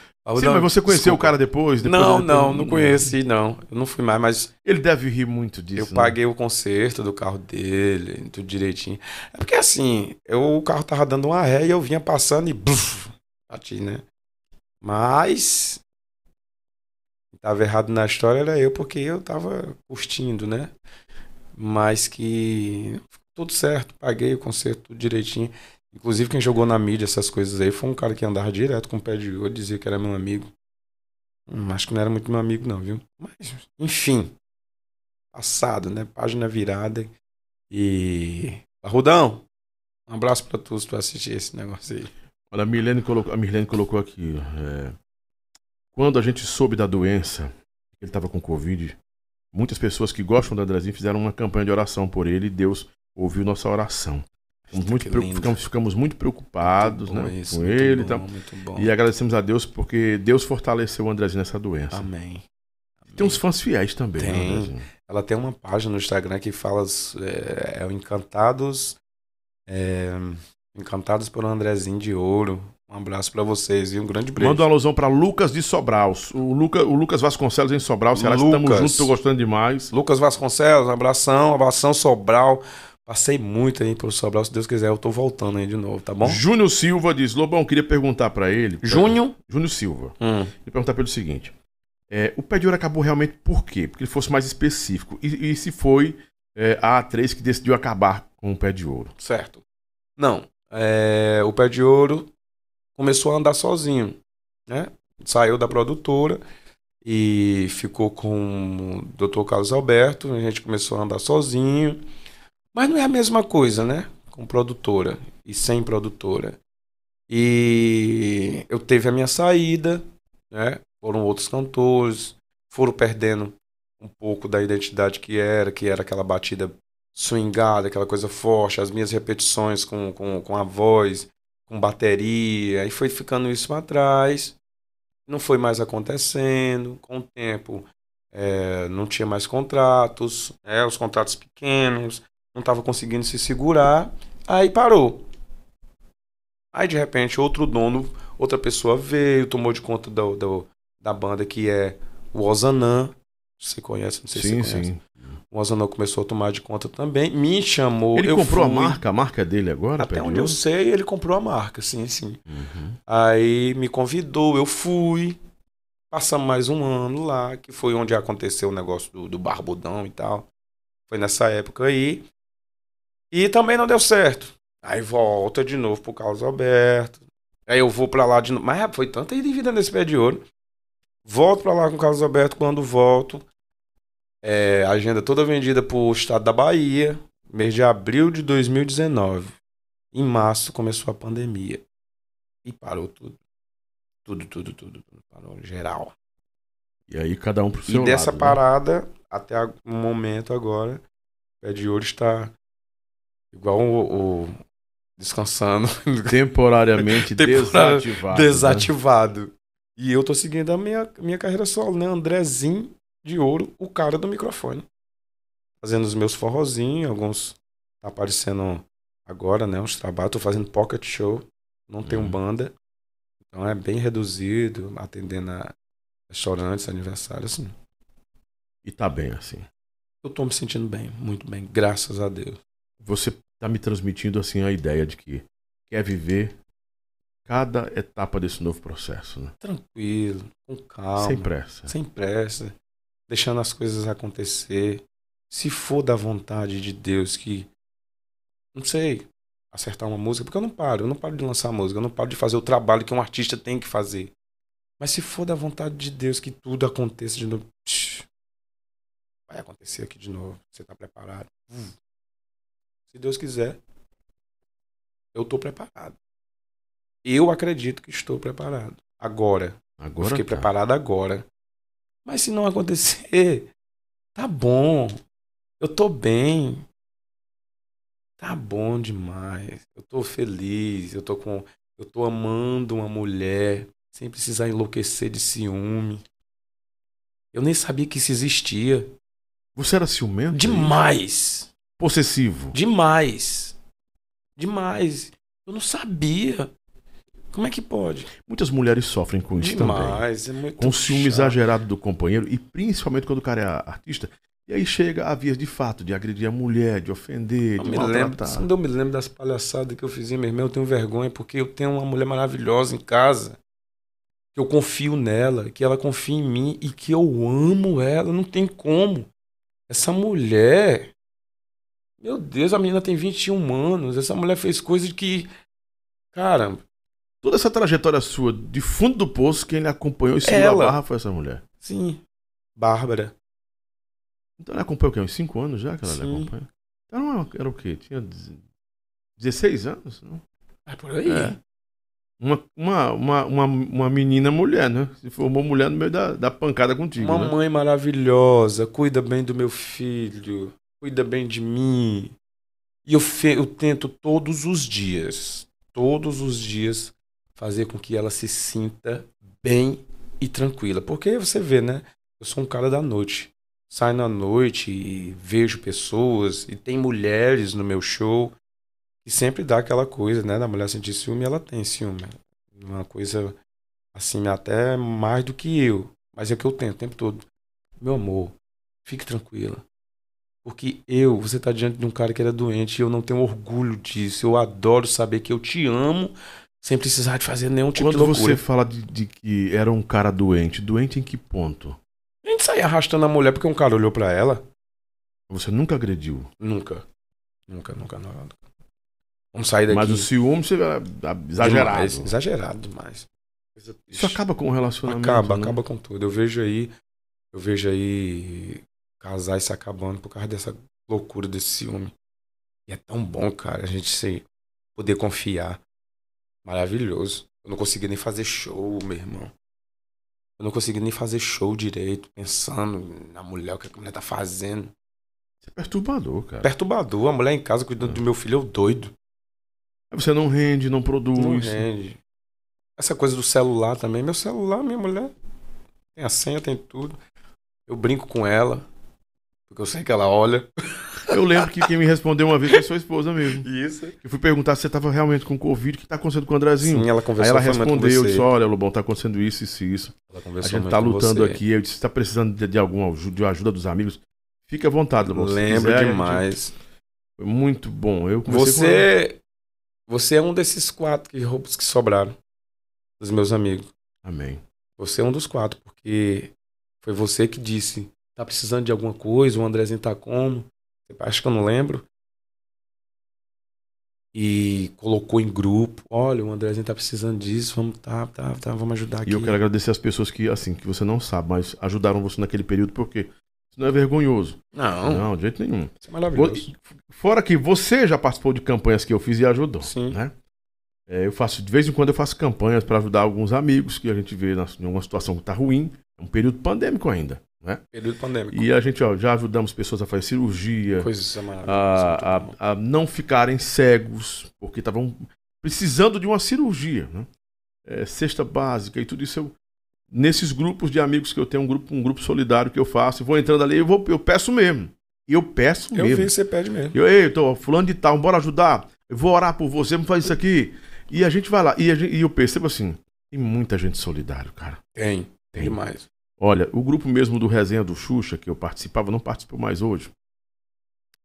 Sim, mas você conheceu desculpa. o cara depois? depois não, não, não conheci, não. Eu não fui mais, mas. Ele deve rir muito disso. Eu né? paguei o conserto do carro dele, tudo direitinho. É porque assim, eu, o carro tava dando uma ré e eu vinha passando e. Buf, bati, né? Mas. Quem tava errado na história era eu, porque eu tava curtindo, né? Mas que. Tudo certo, paguei o conserto tudo direitinho. Inclusive, quem jogou na mídia essas coisas aí foi um cara que andava direto com o pé de ouro, dizia que era meu amigo. Hum, acho que não era muito meu amigo, não, viu? Mas, enfim. Passado, né? Página virada. E. Arrudão, um abraço pra todos pra assistir esse negócio aí. Olha, a Milene colocou, a Milene colocou aqui. É, quando a gente soube da doença, ele estava com Covid, muitas pessoas que gostam do Andrezinho fizeram uma campanha de oração por ele e Deus ouviu nossa oração. Ficamos muito, ficamos, ficamos muito preocupados muito né, isso, com ele. Bom, então, e agradecemos a Deus porque Deus fortaleceu o Andrezinho nessa doença. Amém. Tem uns fãs fiéis também. Né, tem. Né, Ela tem uma página no Instagram que fala é, é o Encantados. É, Encantados por Andrezinho de Ouro. Um abraço para vocês e um grande beijo. Manda uma alusão para Lucas de Sobral. O, Luca, o Lucas Vasconcelos em Sobral. Será que estamos juntos? Tô gostando demais. Lucas Vasconcelos, abração, abração Sobral. Passei muito aí pelo Sobral, se Deus quiser, eu tô voltando aí de novo, tá bom? Júnior Silva diz: Lobão, queria perguntar para ele. Júnior? Júnior Silva. Hum. Queria perguntar para ele o seguinte: é, o pé de ouro acabou realmente por quê? Porque ele fosse mais específico. E, e se foi é, a A3 que decidiu acabar com o pé de ouro? Certo. Não. É, o pé de ouro começou a andar sozinho, né? Saiu da produtora e ficou com o Dr. Carlos Alberto. A gente começou a andar sozinho. Mas não é a mesma coisa, né? Com produtora e sem produtora. E eu teve a minha saída, né? Foram outros cantores, foram perdendo um pouco da identidade que era, que era aquela batida swingada, aquela coisa forte, as minhas repetições com, com, com a voz, com bateria, e foi ficando isso para trás. Não foi mais acontecendo. Com o tempo, é, não tinha mais contratos, é, os contratos pequenos, não estava conseguindo se segurar, aí parou. Aí de repente outro dono, outra pessoa veio, tomou de conta do, do da banda que é o Ozanã. Você conhece, não sei sim, se você conhece. Sim. O Ozanã começou a tomar de conta também, me chamou. Ele comprou fui... a marca, a marca é dele agora? Até onde eu sei, ele comprou a marca, sim, sim. Uhum. Aí me convidou, eu fui. Passamos mais um ano lá, que foi onde aconteceu o negócio do, do barbudão e tal. Foi nessa época aí. E também não deu certo. Aí volta de novo pro Carlos Alberto. Aí eu vou para lá de novo. Mas foi tanta vida nesse pé de ouro. Volto para lá com o Carlos Alberto. Quando volto, é, agenda toda vendida pro estado da Bahia. Mês de abril de 2019. Em março começou a pandemia. E parou tudo. Tudo, tudo, tudo. tudo parou geral. E aí cada um pro seu E dessa lado, né? parada, né? até o momento agora, o pé de ouro está Igual o, o descansando. <laughs> Temporariamente desativado. Desativado. Né? E eu tô seguindo a minha, minha carreira solo, né? Andrezinho de ouro, o cara do microfone. Fazendo os meus forrozinhos, alguns tá aparecendo agora, né? Uns trabalhos. Tô fazendo pocket show, não tenho uhum. banda. Então é bem reduzido, atendendo a restaurantes, aniversários, assim. E tá bem assim. Eu tô me sentindo bem, muito bem, graças a Deus. Você está me transmitindo assim a ideia de que quer viver cada etapa desse novo processo. Né? Tranquilo, com calma. Sem pressa. Sem pressa. Deixando as coisas acontecer. Se for da vontade de Deus que. Não sei, acertar uma música, porque eu não paro, eu não paro de lançar música, eu não paro de fazer o trabalho que um artista tem que fazer. Mas se for da vontade de Deus que tudo aconteça de novo, vai acontecer aqui de novo. Você está preparado? Hum. Se Deus quiser, eu estou preparado. Eu acredito que estou preparado. Agora. Agora. Eu fiquei tá. preparado agora. Mas se não acontecer, tá bom. Eu tô bem. Tá bom demais. Eu tô feliz. Eu tô com. Eu tô amando uma mulher sem precisar enlouquecer de ciúme. Eu nem sabia que isso existia. Você era ciumento? Demais. Possessivo. Demais. Demais. Eu não sabia. Como é que pode? Muitas mulheres sofrem com isso Demais, também. é muito Com ciúme exagerado do companheiro e principalmente quando o cara é artista. E aí chega a vias de fato, de agredir a mulher, de ofender, Eu de me lembro, maltratar. quando eu me lembro das palhaçadas que eu fazia, meu irmão, eu tenho vergonha porque eu tenho uma mulher maravilhosa em casa. Que eu confio nela, que ela confia em mim e que eu amo ela, não tem como. Essa mulher. Meu Deus, a menina tem 21 anos. Essa mulher fez coisas que. Cara, Toda essa trajetória sua, de fundo do poço, quem lhe acompanhou e segurou Ela. a barra foi essa mulher. sim. Bárbara. Então ela acompanhou o quê? Uns 5 anos já que ela acompanha? Então ela era o quê? Tinha 16 anos? Não? É por aí. É. Uma, uma, uma, uma, uma menina mulher, né? Se formou mulher no meio da, da pancada contigo. Uma né? mãe maravilhosa, cuida bem do meu filho, cuida bem de mim. E eu, fe- eu tento todos os dias, todos os dias, fazer com que ela se sinta bem e tranquila. Porque você vê, né? Eu sou um cara da noite. Saio na noite e vejo pessoas, e tem mulheres no meu show que sempre dá aquela coisa, né? Da mulher sentir ciúme, ela tem ciúme. Uma coisa assim, até mais do que eu. Mas é o que eu tenho o tempo todo. Meu amor, fique tranquila. Porque eu, você tá diante de um cara que era doente e eu não tenho orgulho disso. Eu adoro saber que eu te amo sem precisar de fazer nenhum tipo Quando de loucura. você fala de, de que era um cara doente, doente em que ponto? A gente sair arrastando a mulher porque um cara olhou pra ela. Você nunca agrediu. Nunca. Nunca, nunca, nunca. Vamos sair daqui. Mas o ciúme você era exagerado. Demais, exagerado demais. Isso acaba com o relacionamento. Acaba, né? acaba com tudo. Eu vejo aí, eu vejo aí casais se acabando por causa dessa loucura desse ciúme. E é tão bom, cara, a gente se poder confiar. Maravilhoso. Eu não conseguia nem fazer show, meu irmão. Eu não conseguia nem fazer show direito, pensando na mulher, o que a mulher tá fazendo. Isso é perturbador, cara. Perturbador, a mulher em casa cuidando do meu filho, eu doido. Aí Você não rende, não produz. Não rende. Essa coisa do celular também. Meu celular, minha mulher tem a senha, tem tudo. Eu brinco com ela, porque eu sei que ela olha. Eu lembro que quem me respondeu uma vez foi sua esposa mesmo. Isso. Eu fui perguntar se você estava realmente com Covid, o que está acontecendo com o Andrezinho. Sim, ela Aí conversou ela muito com respondeu, você. disse, olha, Lobão, tá acontecendo isso, isso e isso. Ela A conversou gente muito tá com lutando aqui. Eu disse, está precisando de, de alguma ajuda, de ajuda dos amigos. Fique à vontade, Lobão. Lembro quiser, a gente- demais. Foi muito bom. Eu com ela. Você, você é um desses quatro que roubos que sobraram dos meus amigos. Amém. Você é um dos quatro, porque foi você que disse, tá precisando de alguma coisa, o Andrezinho tá como? Acha que eu não lembro? E colocou em grupo, olha, o Andrezinho tá precisando disso, vamos tá, tá, tá, vamos ajudar aqui. E eu quero agradecer as pessoas que, assim, que você não sabe, mas ajudaram você naquele período, porque isso não é vergonhoso. Não, Não, de jeito nenhum. isso é maravilhoso. Fora que você já participou de campanhas que eu fiz e ajudou. Sim. Né? É, eu faço, de vez em quando eu faço campanhas para ajudar alguns amigos que a gente vê na- em uma situação que está ruim. É um período pandêmico ainda. Né? Período pandêmico. E a gente ó, já ajudamos pessoas a fazer cirurgia, Coisas a, bom. a, a não ficarem cegos, porque estavam precisando de uma cirurgia. Né? É, cesta básica e tudo isso. Eu, nesses grupos de amigos que eu tenho, um grupo, um grupo solidário que eu faço, eu vou entrando ali, eu, vou, eu peço mesmo. Eu peço Eu mesmo. vi, você pede mesmo. Eu, ei, tô fulano de tal, bora ajudar. Eu vou orar por você, vamos fazer isso aqui. E a gente vai lá. E, gente- e eu percebo assim, tem muita gente solidária, cara. Tem, tem Tem. demais. Olha, o grupo mesmo do Resenha do Xuxa, que eu participava, não participo mais hoje.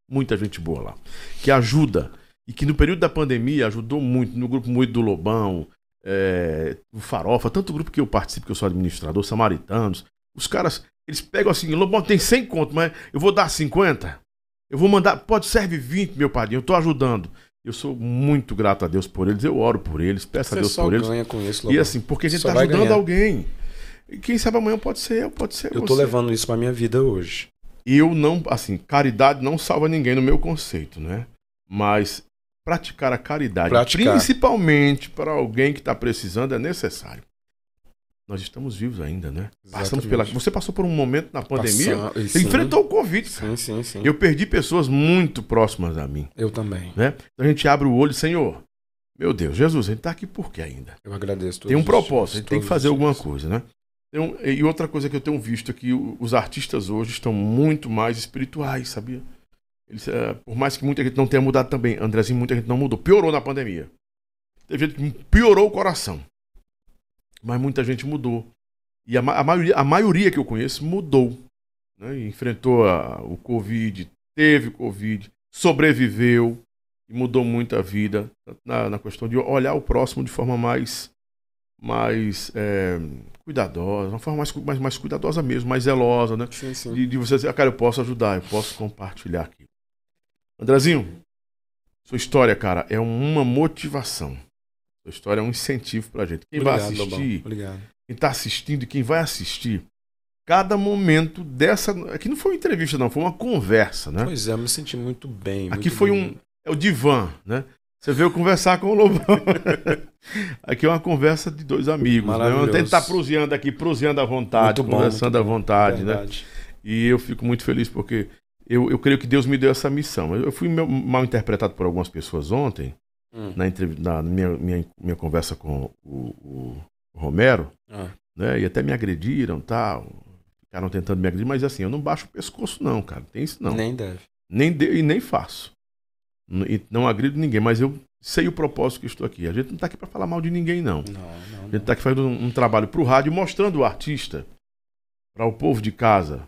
Muita gente boa lá. Que ajuda. E que no período da pandemia ajudou muito. No grupo muito do Lobão, é, o Farofa, tanto grupo que eu participo, que eu sou administrador, Samaritanos. Os caras, eles pegam assim, Lobão tem 100 conto, mas eu vou dar 50. Eu vou mandar, pode serve 20, meu padrinho, eu tô ajudando. Eu sou muito grato a Deus por eles, eu oro por eles, peço a Você Deus só por eles. ganha com isso, E Lobão. assim, porque a gente Só tá ajudando ganhar. alguém. E quem sabe amanhã pode ser eu, pode ser Eu você. tô levando isso pra minha vida hoje. Eu não, assim, caridade não salva ninguém no meu conceito, né? Mas praticar a caridade, Praticar. principalmente para alguém que está precisando, é necessário. Nós estamos vivos ainda, né? Passamos pela. Exatamente. Você passou por um momento na pandemia. Sim. enfrentou o Covid, cara. Sim, sim, sim. Eu, Eu perdi pessoas muito próximas a mim, também. né? Então a gente abre o olho, Senhor. Meu Deus, Jesus, a gente tá aqui por quê ainda? Eu agradeço todos tem um propósito, dias, a gente tem que fazer alguma coisa, né? E outra coisa que eu tenho visto é que os artistas hoje estão muito mais espirituais, sabia? Eles, eh, por mais que muita gente não tenha mudado também, Andrezinho, muita gente não mudou. Piorou na pandemia. Teve gente que piorou o coração. Mas muita gente mudou. E a, a maioria, a maioria que eu conheço mudou. Né? Enfrentou a, o Covid, teve Covid, sobreviveu e mudou muito a vida na, na questão de olhar o próximo de forma mais, mais é, cuidadosa, uma forma mais, mais, mais cuidadosa mesmo, mais zelosa, né? Sim, sim. De, de você dizer, ah, cara, eu posso ajudar, eu posso compartilhar aqui. Andrezinho, sua história, cara, é uma motivação. Sua história é um incentivo pra gente. Quem Obrigado, vai assistir, Obrigado. quem tá assistindo e quem vai assistir, cada momento dessa. Aqui não foi uma entrevista, não, foi uma conversa, né? Pois é, eu me senti muito bem. Aqui muito foi bem. um. É o divã, né? Você veio conversar com o Lobão. <laughs> aqui é uma conversa de dois amigos. Né? A gente tá proseando aqui, proseando à vontade, bom, conversando à vontade, né? Verdade. E eu fico muito feliz porque eu, eu creio que Deus me deu essa missão. Eu eu fui mal interpretado por algumas pessoas ontem, Hum. na, na minha, minha, minha conversa com o, o Romero, Ah, né? E até me agrediram tal. Ficaram tentando me agredir, mas assim, eu não baixo o pescoço, não, cara. Tem isso não. Nem deve. Nem de, e nem faço. E não agrido ninguém, mas eu sei o propósito que estou aqui. A gente não tá aqui para falar mal de ninguém, não. Não, não. A gente tá aqui fazendo um, um trabalho pro rádio, mostrando o artista para o povo de casa.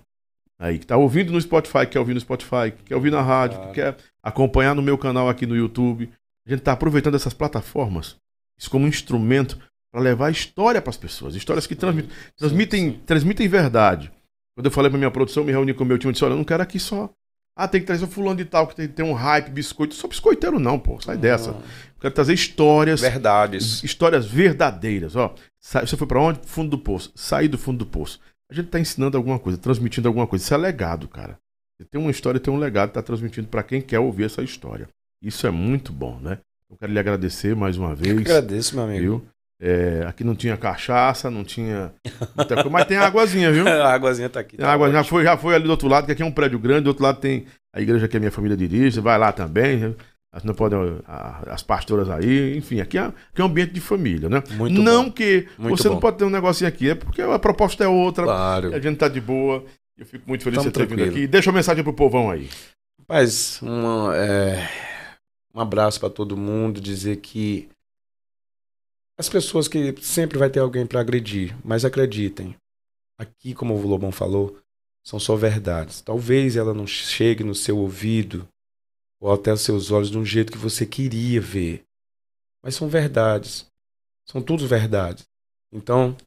Aí, que tá ouvindo no Spotify, que quer ouvir no Spotify, que quer ouvir na rádio, Claro. que quer acompanhar no meu canal aqui no YouTube. A gente tá aproveitando essas plataformas isso como um instrumento para levar história para as pessoas. Histórias que transmitem, transmitem, transmitem verdade. Quando eu falei para minha produção, me reuni com o meu time e disse: Olha, eu não quero aqui só. Ah, tem que trazer o fulano de tal, que tem, tem um hype, biscoito. Sou biscoiteiro, não, pô. Sai dessa. Eu quero trazer histórias Verdades. histórias verdadeiras. Ó, você foi pra onde? Fundo do poço. Sair do fundo do poço. A gente tá ensinando alguma coisa, transmitindo alguma coisa. Isso é legado, cara. Você tem uma história, tem um legado, tá transmitindo pra quem quer ouvir essa história. Isso é muito bom, né? Eu quero lhe agradecer mais uma Eu vez. que agradeço, meu amigo. Viu? É, aqui não tinha cachaça, não tinha muita coisa, mas tem águazinha, viu? <laughs> A águazinha tá aqui. Tá água, já foi, já foi ali do outro lado, que aqui é um prédio grande, do outro lado tem a igreja que a minha família dirige, vai lá também. né? As, não podem, a- as pastoras aí, enfim, aqui é, aqui é um ambiente de família, né? Muito não bom. que Muito você não bom. pode ter um negocinho aqui, é porque a proposta é outra, Claro. a gente tá de boa. Eu fico muito feliz de você ter vindo aqui. Deixa uma mensagem pro povão aí. Rapaz, uma, é, um abraço pra todo mundo, dizer que as pessoas que sempre vai ter alguém pra agredir, mas acreditem, aqui, como o Lobão falou, são só verdades. Talvez ela não chegue no seu ouvido ou até aos seus olhos de um jeito que você queria ver, mas são verdades. São tudo verdades. Então,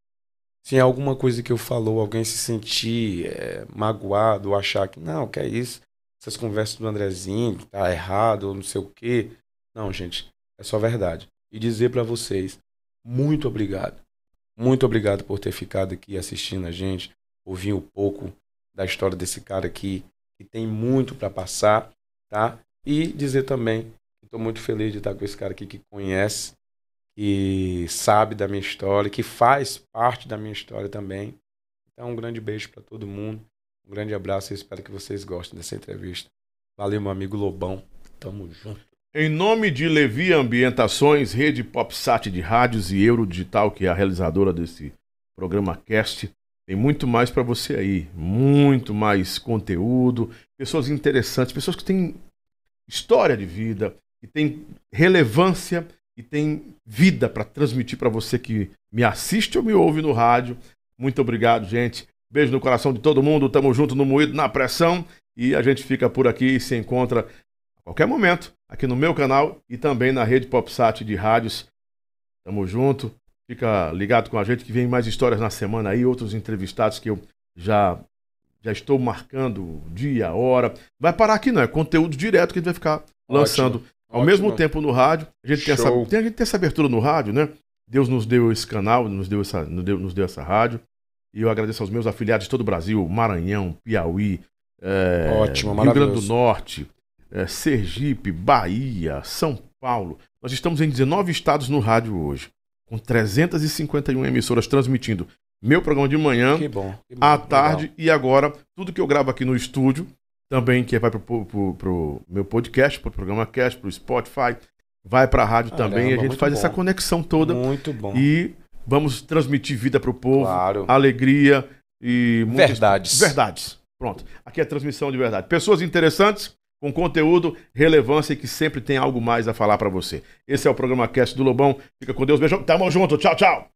se em alguma coisa que eu falou alguém se sentir é, magoado ou achar que não, que é isso, essas conversas do Andrezinho, tá errado, ou não sei o quê. Não, gente, é só verdade. E dizer pra vocês, muito obrigado. Muito obrigado por ter ficado aqui assistindo a gente, ouvir um pouco da história desse cara aqui, que tem muito pra passar, tá? E dizer também que tô muito feliz de estar com esse cara aqui que conhece, que sabe da minha história, que faz parte da minha história também. Então, um grande beijo pra todo mundo. Um grande abraço e espero que vocês gostem dessa entrevista. Valeu, meu amigo Lobão. Tamo junto. Em nome de Levi Ambientações, Rede PopSat de rádios e Euro Digital, que é a realizadora desse programa Cast, tem muito mais para você aí, muito mais conteúdo, pessoas interessantes, pessoas que têm história de vida, que têm relevância e têm vida para transmitir para você que me assiste ou me ouve no rádio. Muito obrigado, gente. Beijo no coração de todo mundo. Tamo junto no moído, na pressão. E a gente fica por aqui e se encontra a qualquer momento aqui no meu canal e também na rede PopSat de rádios. Tamo junto. Fica ligado com a gente que vem mais histórias na semana aí, outros entrevistados que eu já já estou marcando dia, hora. Vai parar aqui não, é conteúdo direto que a gente vai ficar lançando ao Ótimo. mesmo tempo no rádio. A gente, tem essa, tem, a gente tem essa abertura no rádio, né? Deus nos deu esse canal, nos deu essa, nos deu, nos deu essa rádio. E eu agradeço aos meus afiliados de todo o Brasil, Maranhão, Piauí, é, Ótimo, Rio Grande do. Norte, é, Sergipe, Bahia, São Paulo. Nós estamos em 19 estados no rádio hoje, com 351 emissoras transmitindo meu programa de manhã, Que bom. que bom, à legal. tarde e agora tudo que eu gravo aqui no estúdio, também que vai pro, pro, pro meu podcast, pro programa Cast, pro Spotify, vai pra rádio Caramba, também. E a gente faz bom. essa conexão toda Muito bom. e vamos transmitir vida pro povo, Claro. alegria e muitas- Verdades. Verdades. Pronto. Aqui é transmissão de verdade. Pessoas interessantes com conteúdo, relevância e que sempre tem algo mais a falar para você. Esse é o programa Cast do Lobão. Fica com Deus. Beijo. Tamo junto. Tchau, tchau.